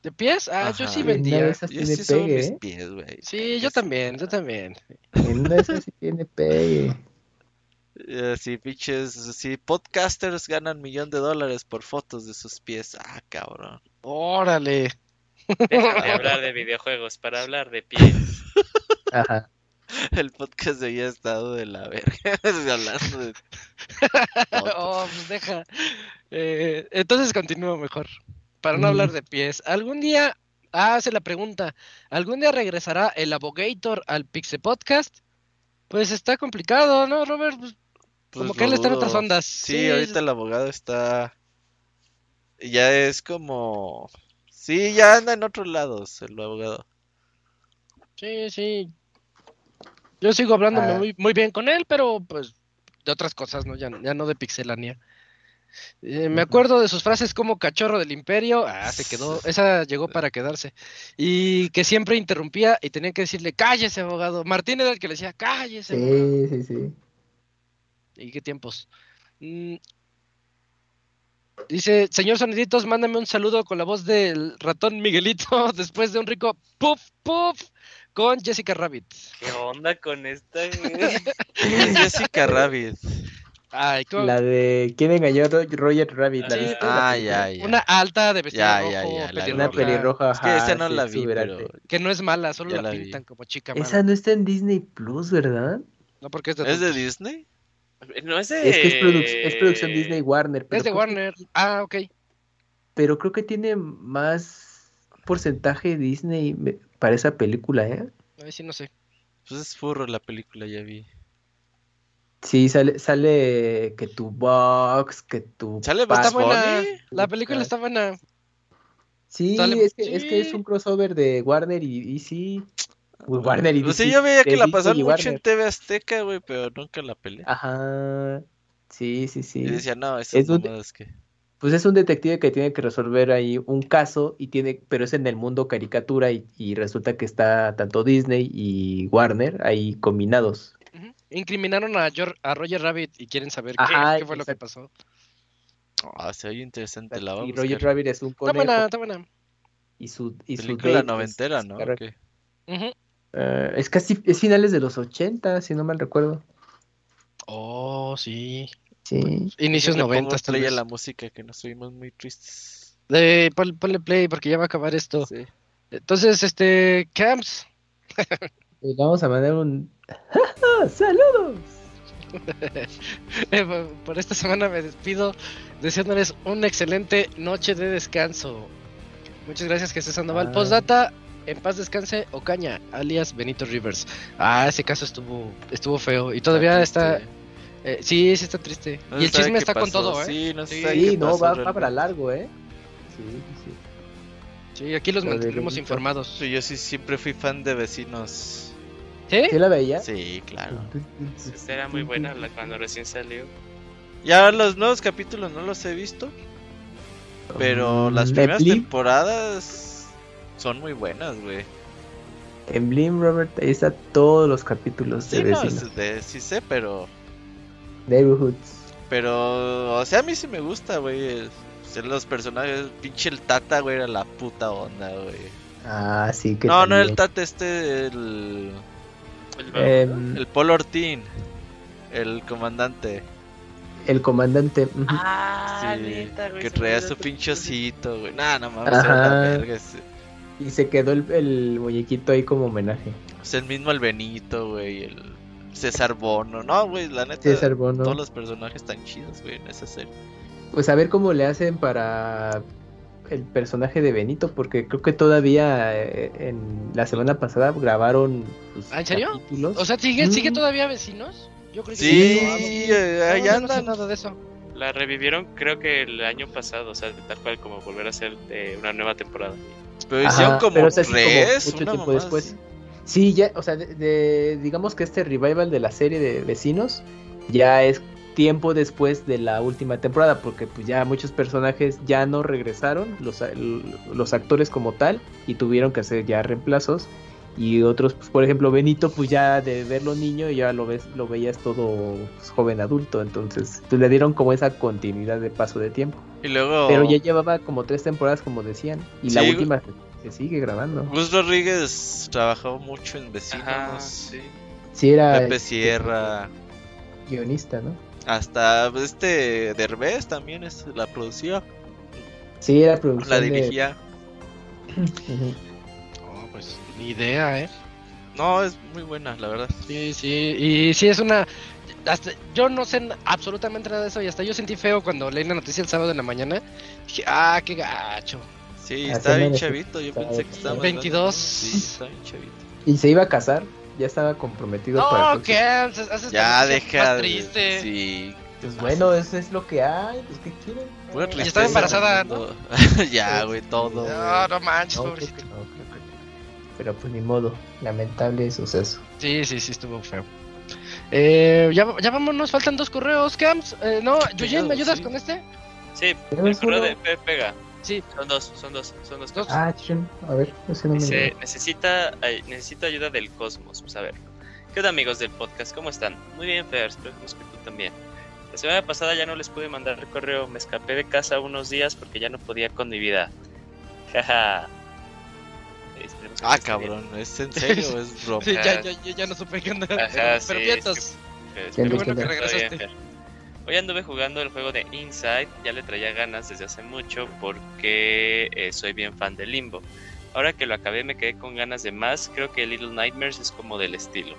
¿De pies? Ah, yo sí vendía. esas Yo sí pegue, mis ¿eh? pies, güey. Sí, yo también, yo también. En una de esas sí tiene pegue. Eh, sí, pinches, sí, podcasters ganan millón de dólares por fotos de sus pies. Ah, cabrón. Órale. Deja de hablar de videojuegos para hablar de pies. Ajá. El podcast de hoy ha estado de la verga. hablando de. Oh, pues deja. Eh, entonces continúo mejor. Para no Mm. hablar de pies. ¿Algún día, ah, hace la pregunta, ¿algún día regresará el Abogator al Pixel Podcast? Pues está complicado, ¿no, Robert? Pues, como Pues que él está en otras ondas. Sí, ahorita el abogado está. Ya es como. Sí, ya anda en otros lados el abogado. Sí, sí. Yo sigo hablándome Ah. muy, muy bien con él, pero pues de otras cosas, ¿no? Ya, ya no de Pixelania. Eh, me acuerdo de sus frases como cachorro del imperio. Ah, se quedó. Esa llegó para quedarse. Y que siempre interrumpía y tenía que decirle, cállese, abogado. Martín era el que le decía, cállese, abogado. Sí, sí, sí. ¿Y qué tiempos? Mm. Dice, señor Soniditos, mándame un saludo con la voz del ratón Miguelito después de un rico puff, puff con Jessica Rabbit. ¿Qué onda con esta? Es Jessica Rabbit. Ay, ¿cómo- La de ¿Quién engañó a Ro- Roger Rabbit? ¿La Sí. viste? Ah, La ya, ya. Una alta de vestido Ya, rojo, ya, ya, la Una pelirroja, pelirroja. Es que esa no sí, la vi, pero. que no es mala, solo Ya la, la pintan como chica Esa mala. no está en Disney Plus, ¿verdad? No, porque es de ¿Es de. Disney? No es de... Es que es, produc- es producción Disney Warner. Pero Es de que- Warner. Ah, ok. pero creo que tiene más porcentaje Disney me- para esa película, ¿eh? Ahí sí no sé. Pues es furro la película, ya vi. Sí, sale, sale que tu box, que tu ¿Sale Está buena. Bunny? La película está buena. Sí, sale- es que, es que es un crossover de Warner y, y sí. Pues Warner y Pues sí, DC, yo veía que la y mucho en. TV Azteca, güey, pero nunca la peleé. Ajá. Sí, sí, sí. Y decía, no, esas Es un- que. Pues es un detective que tiene que resolver ahí un caso y tiene, pero es en el mundo caricatura y, y resulta que está tanto Disney y Warner ahí combinados. Incriminaron a, a Roger Rabbit y quieren saber qué, Ajá, qué fue lo que pasó. Ah, se oye interesante, la Y vamos a Roger. Rabbit es un Está conejo buena, está buena. y su y su Película noventera, es ¿no? carra- ¿O qué? Ujú. Eh, es casi es finales de los 80, si no mal recuerdo. Oh, sí. Sí. Inicios noventas, play a la música que nos oímos muy tristes. Eh, pon- ponle play porque ya va a acabar esto. Sí. Entonces, este, Camps, Y vamos a mandar un ¡Saludos! eh, por- por esta semana me despido deseándoles una excelente noche de descanso. Muchas gracias, Jesús Sandoval. Ah. Postdata, en paz descanse Ocaña, alias Benito Rivers. Ah, ese caso estuvo estuvo feo y todavía está... triste. Eh, sí, sí está triste. No y el chisme está con todo, ¿eh? Sí, no se Sí. sabe Sí, qué no, pasó va, realmente. para largo, ¿eh? Sí, sí, sí. Sí, aquí los mantendremos informados. Sí, yo sí siempre fui fan de vecinos. ¿Sí? ¿Sí la veía? Sí, claro. Esta era muy buena la, cuando recién salió. Ya los nuevos capítulos no los he visto, pero las Mm, primeras en Blim, temporadas son muy buenas, güey. en Blim, Robert, ahí está todos los capítulos de Sí, no, vecinos. de- sí sé, pero Neighborhoods. pero o sea, a mí sí me gusta, güey. Ser los personajes, pinche el Tata, güey, era la puta onda, güey. Ah, sí que. No, no el Tata, este, el. El- Em, El Paul Ortín. El comandante. el comandante. Ah, sí, neta, güey, que traía su tu pinche pinche- osito, güey. Nah, no mames, la verga ese. Y se quedó el, el muñequito ahí como homenaje. O sea, el mismo el Benito, güey. El César Bono. No, güey, la neta. César Bono. Todos los personajes están chidos, güey, en esa serie. Pues a ver cómo le hacen para el personaje de Benito, porque creo que todavía eh, en la semana pasada grabaron pues, ¿Ah, en serio? capítulos. O sea, ¿sigue, Mm. ¿sigue todavía vecinos? Yo creo que Sí, sí. eh, ahí No, yo no sé andan. nada de eso. La revivieron creo que el año pasado, o sea, tal cual como volver a hacer eh, una nueva temporada. Pero Ajá, hicieron como pero tres, mucho tiempo después. así. Sí, ya, o sea, de, de- digamos que este revival de la serie de Vecinos ya es tiempo después de la última temporada, porque pues ya muchos personajes ya no regresaron, los, los actores como tal, y tuvieron que hacer ya reemplazos. Y otros, pues, por ejemplo, Benito, pues ya de verlo niño, ya lo ves, lo veías todo pues, joven adulto, entonces pues, le dieron como esa continuidad de paso de tiempo. Y luego. Pero ya llevaba como tres temporadas, como decían, y la última se, sigue grabando. Gus Rodríguez trabajó mucho en Vecinos. Ajá, sí. Sí, era Pepe este, Sierra. guionista, ¿no? Hasta este Derbez también es, la producía. Sí, era producción La de- dirigía. Ujú. Oh, pues ni idea, ¿eh? No, es muy buena, la verdad. Sí, sí, y sí es una... Hasta, yo no sé absolutamente nada de eso y hasta yo sentí feo cuando leí la noticia el sábado en la mañana. Dije, ah, qué gacho. Sí, Ah, está bien no, chavito. Yo pensé que estaba. más 22. grande. Sí, está bien chavito. Y se iba a casar, ya estaba comprometido para No, el ¿qué? Haces Ya deja. más de- triste. Sí. Pues bueno, eso es lo que hay, pues ¿qué quieren? Pura No, Y estaba embarazada, ya, güey, todo. No, no manches, no, creo pobrecito. que no, creo que no. Pero pues ni modo, lamentable suceso. Sí, sí, sí, estuvo feo. Eh, ya, ya vámonos, faltan dos correos, Camps. Eh, no, Yuyen, ¿me ayudas sí. con este? Sí, el ¿Tenemos correo de Pepe Pega. Sí. Son dos, son dos, son dos. Cosas. Ah, a ver, ese no me Dice, llegó. necesita, ay, necesito ayuda del cosmos. Pues a ver. ¿Qué onda amigos del podcast? ¿Cómo están? Muy bien, Fer, esperemos que tú también. La semana pasada ya no les pude mandar el correo, me escapé de casa unos días porque ya no podía con mi vida. Jaja. Ah, bien. cabrón, ¿es en serio o es broma? Sí, ya, ya, ya, ya no supe qué onda. Ajá, Pero sí, vientos. es que- Qué espero bueno que bien, regresaste. Hoy anduve jugando el juego de Inside, ya le traía ganas desde hace mucho porque eh, soy bien fan de Limbo. Ahora que lo acabé me quedé con ganas de más, creo que Little Nightmares es como del estilo.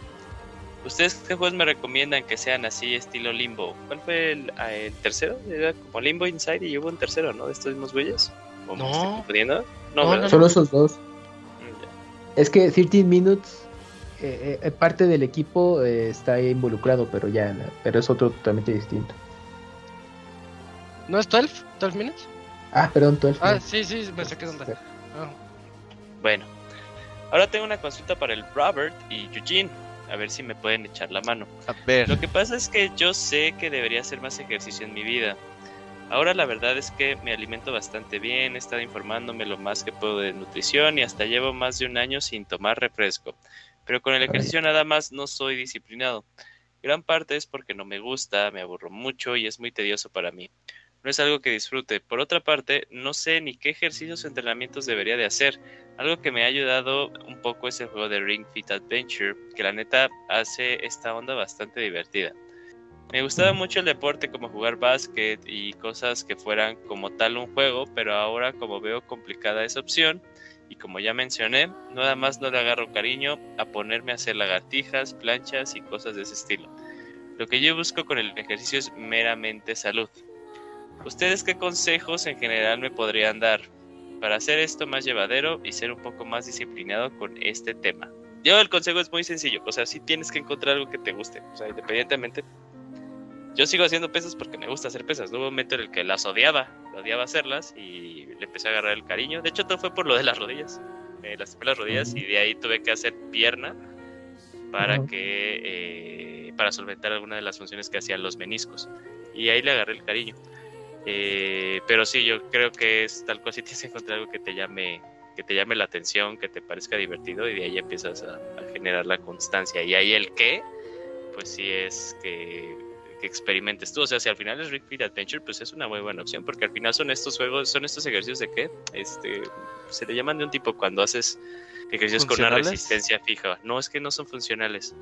¿Ustedes qué juegos me recomiendan que sean así estilo Limbo? ¿Cuál fue el, ah, el tercero? Era como Limbo Inside y hubo un tercero, ¿no? De estos mismos güeyes. ¿O me No. estoy confundiendo? No, No, no, Solo esos dos. Mm. Es que 13 Minutes, eh, eh, parte del equipo eh, está involucrado, pero ya, pero es otro totalmente distinto. ¿No es 12? ¿12 minutes? Ah, perdón, 12 Ah, Minutes. sí, sí, me saqué de onda. Ah. Bueno, ahora tengo una consulta para el Robert y Eugene. A ver si me pueden echar la mano. A ver, Lo que pasa es que yo sé que debería hacer más ejercicio en mi vida. Ahora la verdad es que me alimento bastante bien, he estado informándome lo más que puedo de nutrición y hasta llevo más de un año sin tomar refresco. Pero con el ejercicio nada más no soy disciplinado. Gran parte es porque no me gusta, me aburro mucho y es muy tedioso para mí. No es algo que disfrute. Por otra parte, no sé ni qué ejercicios o entrenamientos debería de hacer. Algo que me ha ayudado un poco es el juego de Ring Fit Adventure, que la neta hace esta onda bastante divertida. Me gustaba mucho el deporte como jugar básquet y cosas que fueran como tal un juego, pero ahora como veo complicada esa opción y como ya mencioné, nada más no le agarro cariño a ponerme a hacer lagartijas, planchas y cosas de ese estilo. Lo que yo busco con el ejercicio es meramente salud. ¿Ustedes qué consejos en general me podrían dar para hacer esto más llevadero y ser un poco más disciplinado con este tema? Yo el consejo es muy sencillo, o sea, si tienes que encontrar algo que te guste, o sea, independientemente. Yo sigo haciendo pesas porque me gusta hacer pesas. Hubo un momento en el que las odiaba, odiaba hacerlas y le empecé a agarrar el cariño. De hecho, todo fue por lo de las rodillas. Me lastimé las rodillas y de ahí tuve que hacer pierna para que eh, para solventar alguna de las funciones que hacían los meniscos. Y ahí le agarré el cariño. Eh, pero sí, yo creo que es tal cual si tienes que encontrar algo que te llame que te llame la atención, que te parezca divertido y de ahí empiezas a, a generar la constancia. Y ahí el qué, pues sí es que que experimentes tú. O sea, si al final es Ring Fit Adventure, pues es una muy buena opción, porque al final son estos juegos, son estos ejercicios de qué? Este, se le llaman de un tipo cuando haces ejercicios con una resistencia fija. No, es que no son funcionales.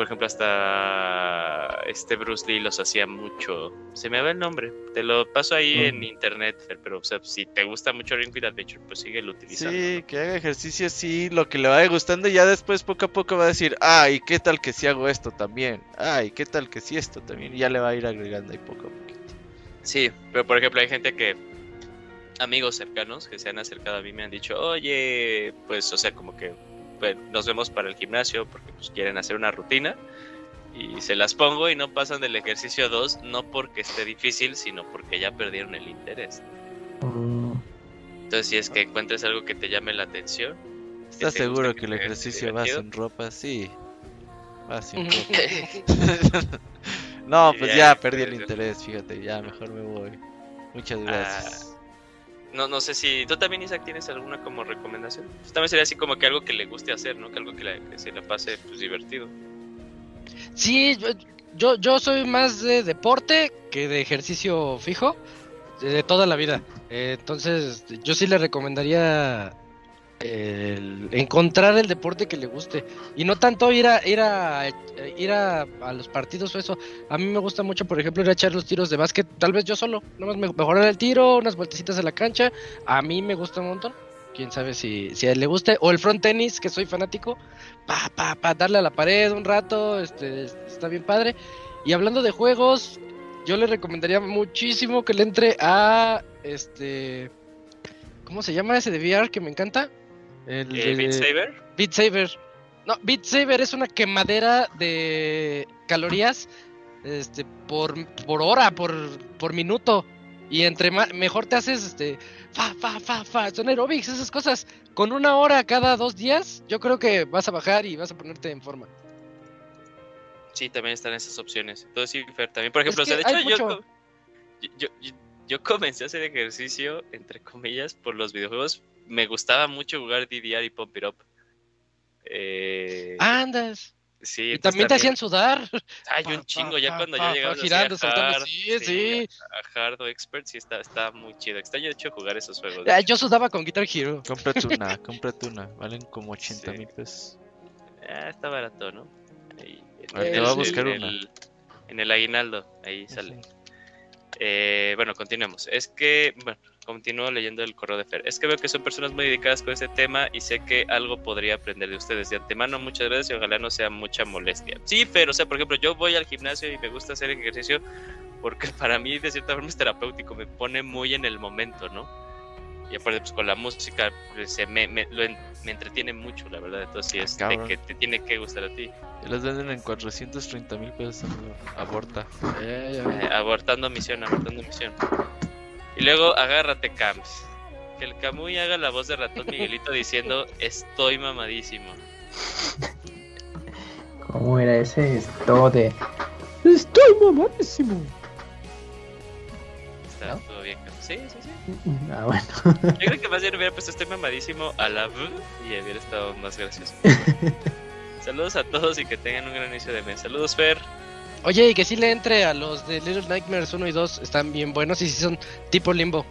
Por ejemplo, hasta este Bruce Lee los hacía mucho. Se me va el nombre. Te lo paso ahí Mm. en internet, Fer, pero o sea, si te gusta mucho Ring Fit Adventure, pues síguelo utilizando. Sí, que haga ejercicio así, lo que le vaya gustando y ya después poco a poco va a decir, ay, ¿qué tal que si hago esto también? Ay, ¿qué tal que si esto también? Y ya le va a ir agregando ahí poco a poquito. Sí, pero por ejemplo hay gente que, amigos cercanos que se han acercado a mí me han dicho, oye, pues o sea, como que nos vemos para el gimnasio porque pues quieren hacer una rutina y se las pongo y no pasan del ejercicio 2, no porque esté difícil, sino porque ya perdieron el interés. Mm, Entonces si es que encuentres algo que te llame la atención. ¿Estás seguro que el ejercicio va sin ropa? Sí, va sin ropa. no, pues ya Ya, perdí el interés, fíjate, ya mejor me voy. Muchas Ah, gracias. No, no sé si tú también, Isaac, tienes alguna como recomendación. Pues también sería así como que algo que le guste hacer, ¿no? Que algo que, que se le pase pues divertido. Sí, yo- yo, soy más de deporte que de ejercicio fijo de, de toda la vida. Eh, entonces, yo sí le recomendaría el encontrar el deporte que le guste y no tanto ir a ir a ir a, a los partidos o eso. A mí me gusta mucho, por ejemplo, ir a echar los tiros de básquet, tal vez yo solo, nomás me- mejorar el tiro, unas vueltecitas en la cancha. A mí me gusta un montón. Quién sabe si, si a él le guste. O el front tenis, que soy fanático. Pa, pa, pa, darle a la pared un rato. Este, está bien padre. Y hablando de juegos, yo le recomendaría muchísimo que le entre a este. ¿Cómo se llama ese de VR que me encanta? El Eh, de- Beat Saber. Beat Saber. No, Beat Saber es una quemadera de calorías este, por, por hora, por, por minuto. Y entre ma- mejor te haces, este, fa, fa, fa, fa, son aerobics, esas cosas. Con una hora cada dos días, yo creo que vas a bajar y vas a ponerte en forma. Sí, también están esas opciones. Entonces, sí, Fer, también, por ejemplo, Es o sea, de que hecho, hay yo, mucho. co- yo, yo- yo comencé a hacer ejercicio, entre comillas, por los videojuegos. Me gustaba mucho jugar DDR y Pump It Up. Eh, Andas. sí, Y entonces también te hacían sudar. Hay Pa, un chingo, pa, ya pa, cuando llegamos así girando, a saltando, hard, sí, sí. a hard o expert, sí está, está muy chido. Extraño de hecho jugar esos juegos. Ah, Yo sudaba con Guitar Hero. Cómprate una, cómprate una, valen como 80 Sí. mil pesos. Ah, está barato, ¿no? Ahí, en A ver, te voy a buscar en una. el- en el aguinaldo, ahí sale. Eh, bueno, continuemos. Es que, bueno, continúo leyendo el correo de Fer. Es que veo que son personas muy dedicadas con este tema y sé que algo podría aprender de ustedes. De antemano, muchas gracias y ojalá no sea mucha molestia. Sí, Fer, o sea, por ejemplo, yo voy al gimnasio y me gusta hacer ejercicio porque para mí, de cierta forma, es terapéutico, me pone muy en el momento, ¿no? Y aparte, pues con la música, pues, se me, me, lo en- me entretiene mucho, la verdad. Entonces, sí, es de que te tiene que gustar a ti. Ya las venden en 430 mil pesos. Aborta. Eh, abortando misión, abortando misión. Y luego agárrate, Camps. Que el Camuy haga la voz de ratón Miguelito diciendo estoy mamadísimo. ¿Cómo era ese? Esto de. Estoy mamadísimo. Está ¿No? todo bien, Camps. Sí, sí, sí. Ah, bueno. Yo creo que más bien hubiera puesto estoy mamadísimo a la V y hubiera estado más gracioso. Saludos a todos y que tengan un gran inicio de mes. Saludos, Fer. Oye, y que sí le entre a los de Little Nightmares 1 y 2, están bien buenos y sí son tipo limbo.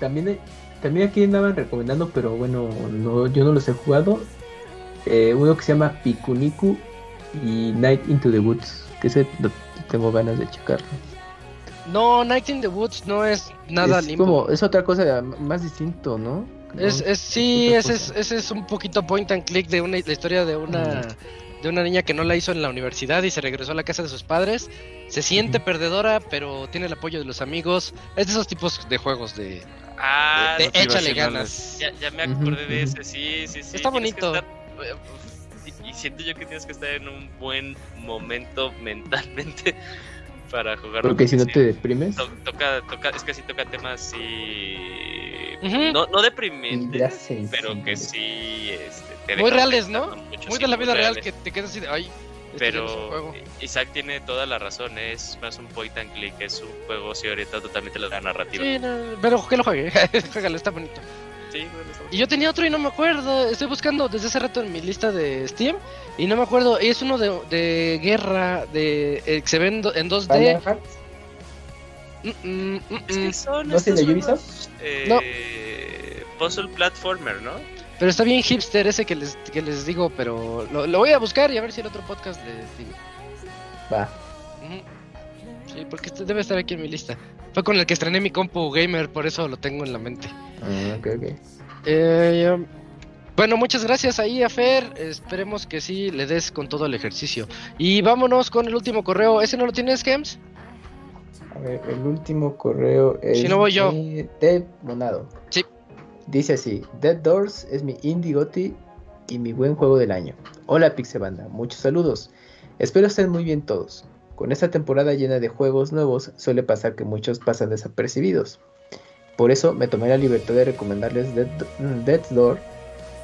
También, también aquí andaban recomendando, pero bueno, no, yo no los he jugado. Eh, uno que se llama Pikuniku y Night into the Woods. Que ese lo- tengo ganas de checarlo. No, Night in the Woods no es nada es limbo. como, es otra cosa más distinto, ¿no? Es, es, sí, ese es, ese es un poquito point and click de una, la historia de una, de una niña que no la hizo en la universidad y se regresó a la casa de sus padres. Se siente perdedora, pero tiene el apoyo de los amigos. Es de esos tipos de juegos de, Ah, de échale ganas. ya, ya me acordé de ese. Sí, sí, sí. Está bonito. estar- eh, y siento yo que tienes que estar en un buen momento mentalmente para jugar. Porque si no te deprimes. To- toca, toca, es que sí toca temas sí, Ujú. no, no deprimentes, pero que sí, este, te Muy reales, ¿no? mucho, Muy sí, de la vida real que te quedas así de, ay, esto ya no es un Pero juego. Isaac tiene toda la razón, es más un point and click, es un juego sí orientado totalmente la narrativa. Sí, no, pero que lo juegue, juégalo, está bonito. Sí, bueno, estamos- Y yo tenía otro y no me acuerdo. Estoy buscando desde hace rato en mi lista de Steam y no me acuerdo. Es uno de, de guerra, de eh, que se ve en, do- en 2D. Final Hearts. Mm, mm, mm, Es que son ¿No es el estos de Ubisoft? eh, Puzzle platformer, ¿no? Pero está bien hipster ese que les, que les digo, pero lo, lo voy a buscar y a ver si el otro podcast les digo. Va. Sí, porque este debe estar aquí en mi lista. Fue con el que estrené mi compu gamer, por eso lo tengo en la mente. Ah, ok, ok. Eh, bueno, muchas gracias ahí a Fer. Esperemos que sí le des con todo el ejercicio. Y vámonos con el último correo. ¿Ese no lo tienes, Gems? A ver, el último correo es. Si no voy yo. de Monado. Sí. Dice así: Dead Doors es mi indie goti y mi buen juego del año. Hola, Pixebanda. Muchos saludos. Espero estén muy bien todos. Con esta temporada llena de juegos nuevos, suele pasar que muchos pasan desapercibidos. Por eso me tomé la libertad de recomendarles Dead, mm, Door.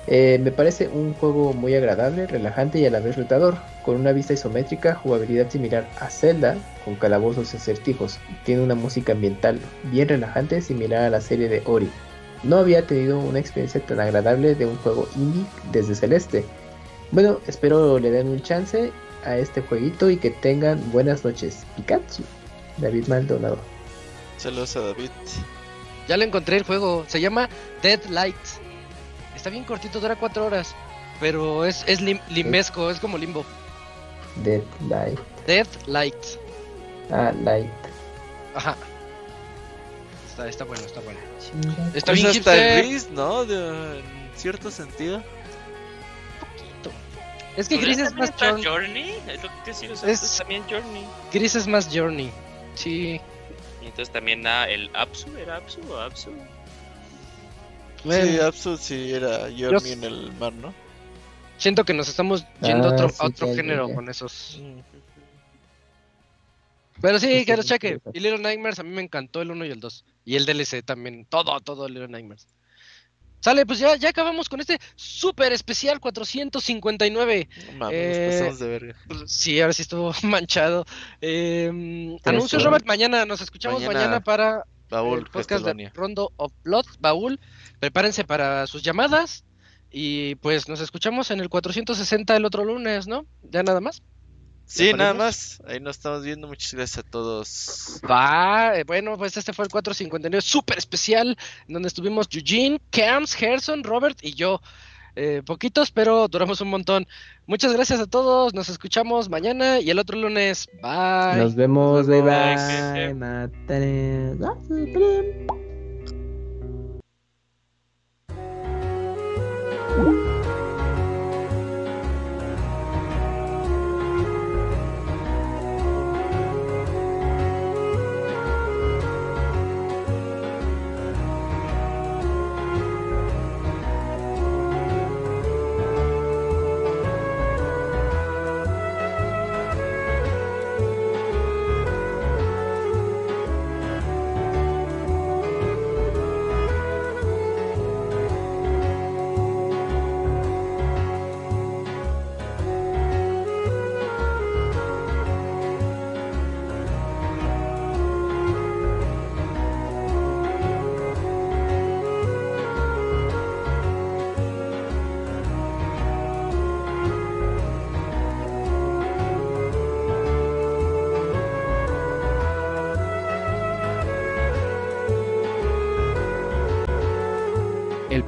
Eh, me parece un juego muy agradable, relajante y a la vez retador, con una vista isométrica, jugabilidad similar a Zelda, con calabozos y acertijos. Tiene una música ambiental bien relajante, similar a la serie de Ori. No había tenido una experiencia tan agradable de un juego indie desde Celeste. Bueno, espero le den un chance a este jueguito y que tengan buenas noches. Pikachu. David Maldonado. Saludos a David. Ya le encontré el juego. Se llama Dead Light. Está bien cortito, dura cuatro horas. Pero es, es lim- limbesco, es como limbo. Dead Light. Dead Light. Ah, Light. Ajá. Está, está bueno, está bueno. Está Pues bien hasta hipster. gris, ¿no? De- en cierto sentido. Es que ¿Podría Gris es más journey. Journey? Es lo que te decía, o sea, Es- es también Journey. Gris es más journey. Sí. Y entonces también ah, el Apsu, ¿era Apsu o Apsu? Bueno, Sí, Absu sí era Journey en el mar, ¿no? siento que nos estamos yendo a Ah, otro, sí, a otro género con esos. Pero sí, que los cheque. Y Little Nightmares a mí me encantó el 1 y el 2. Y el DLC también. Todo, todo Little Nightmares. Sale, pues ya, ya acabamos con este super especial 459. No mames, Eh, pasamos de verga. Sí, ahora sí estuvo manchado. Eh, anuncios. Robert, mañana. Nos escuchamos Mañana, mañana, para Baúl, el podcast de. Rondo of Blood, Baúl. Prepárense para sus llamadas. Y pues nos escuchamos en el 460 el otro lunes, ¿no? Ya nada más. Sí, ¿Ya nada más. Ahí nos estamos viendo. Muchas gracias a todos. Va, eh, bueno, pues este fue el 459 súper especial, en donde estuvimos Eugene, Camps, Gerson, Robert y yo. Eh, poquitos, pero duramos un montón. Muchas gracias a todos, nos escuchamos mañana y el otro lunes. Bye. Nos vemos, bye Bye, bye.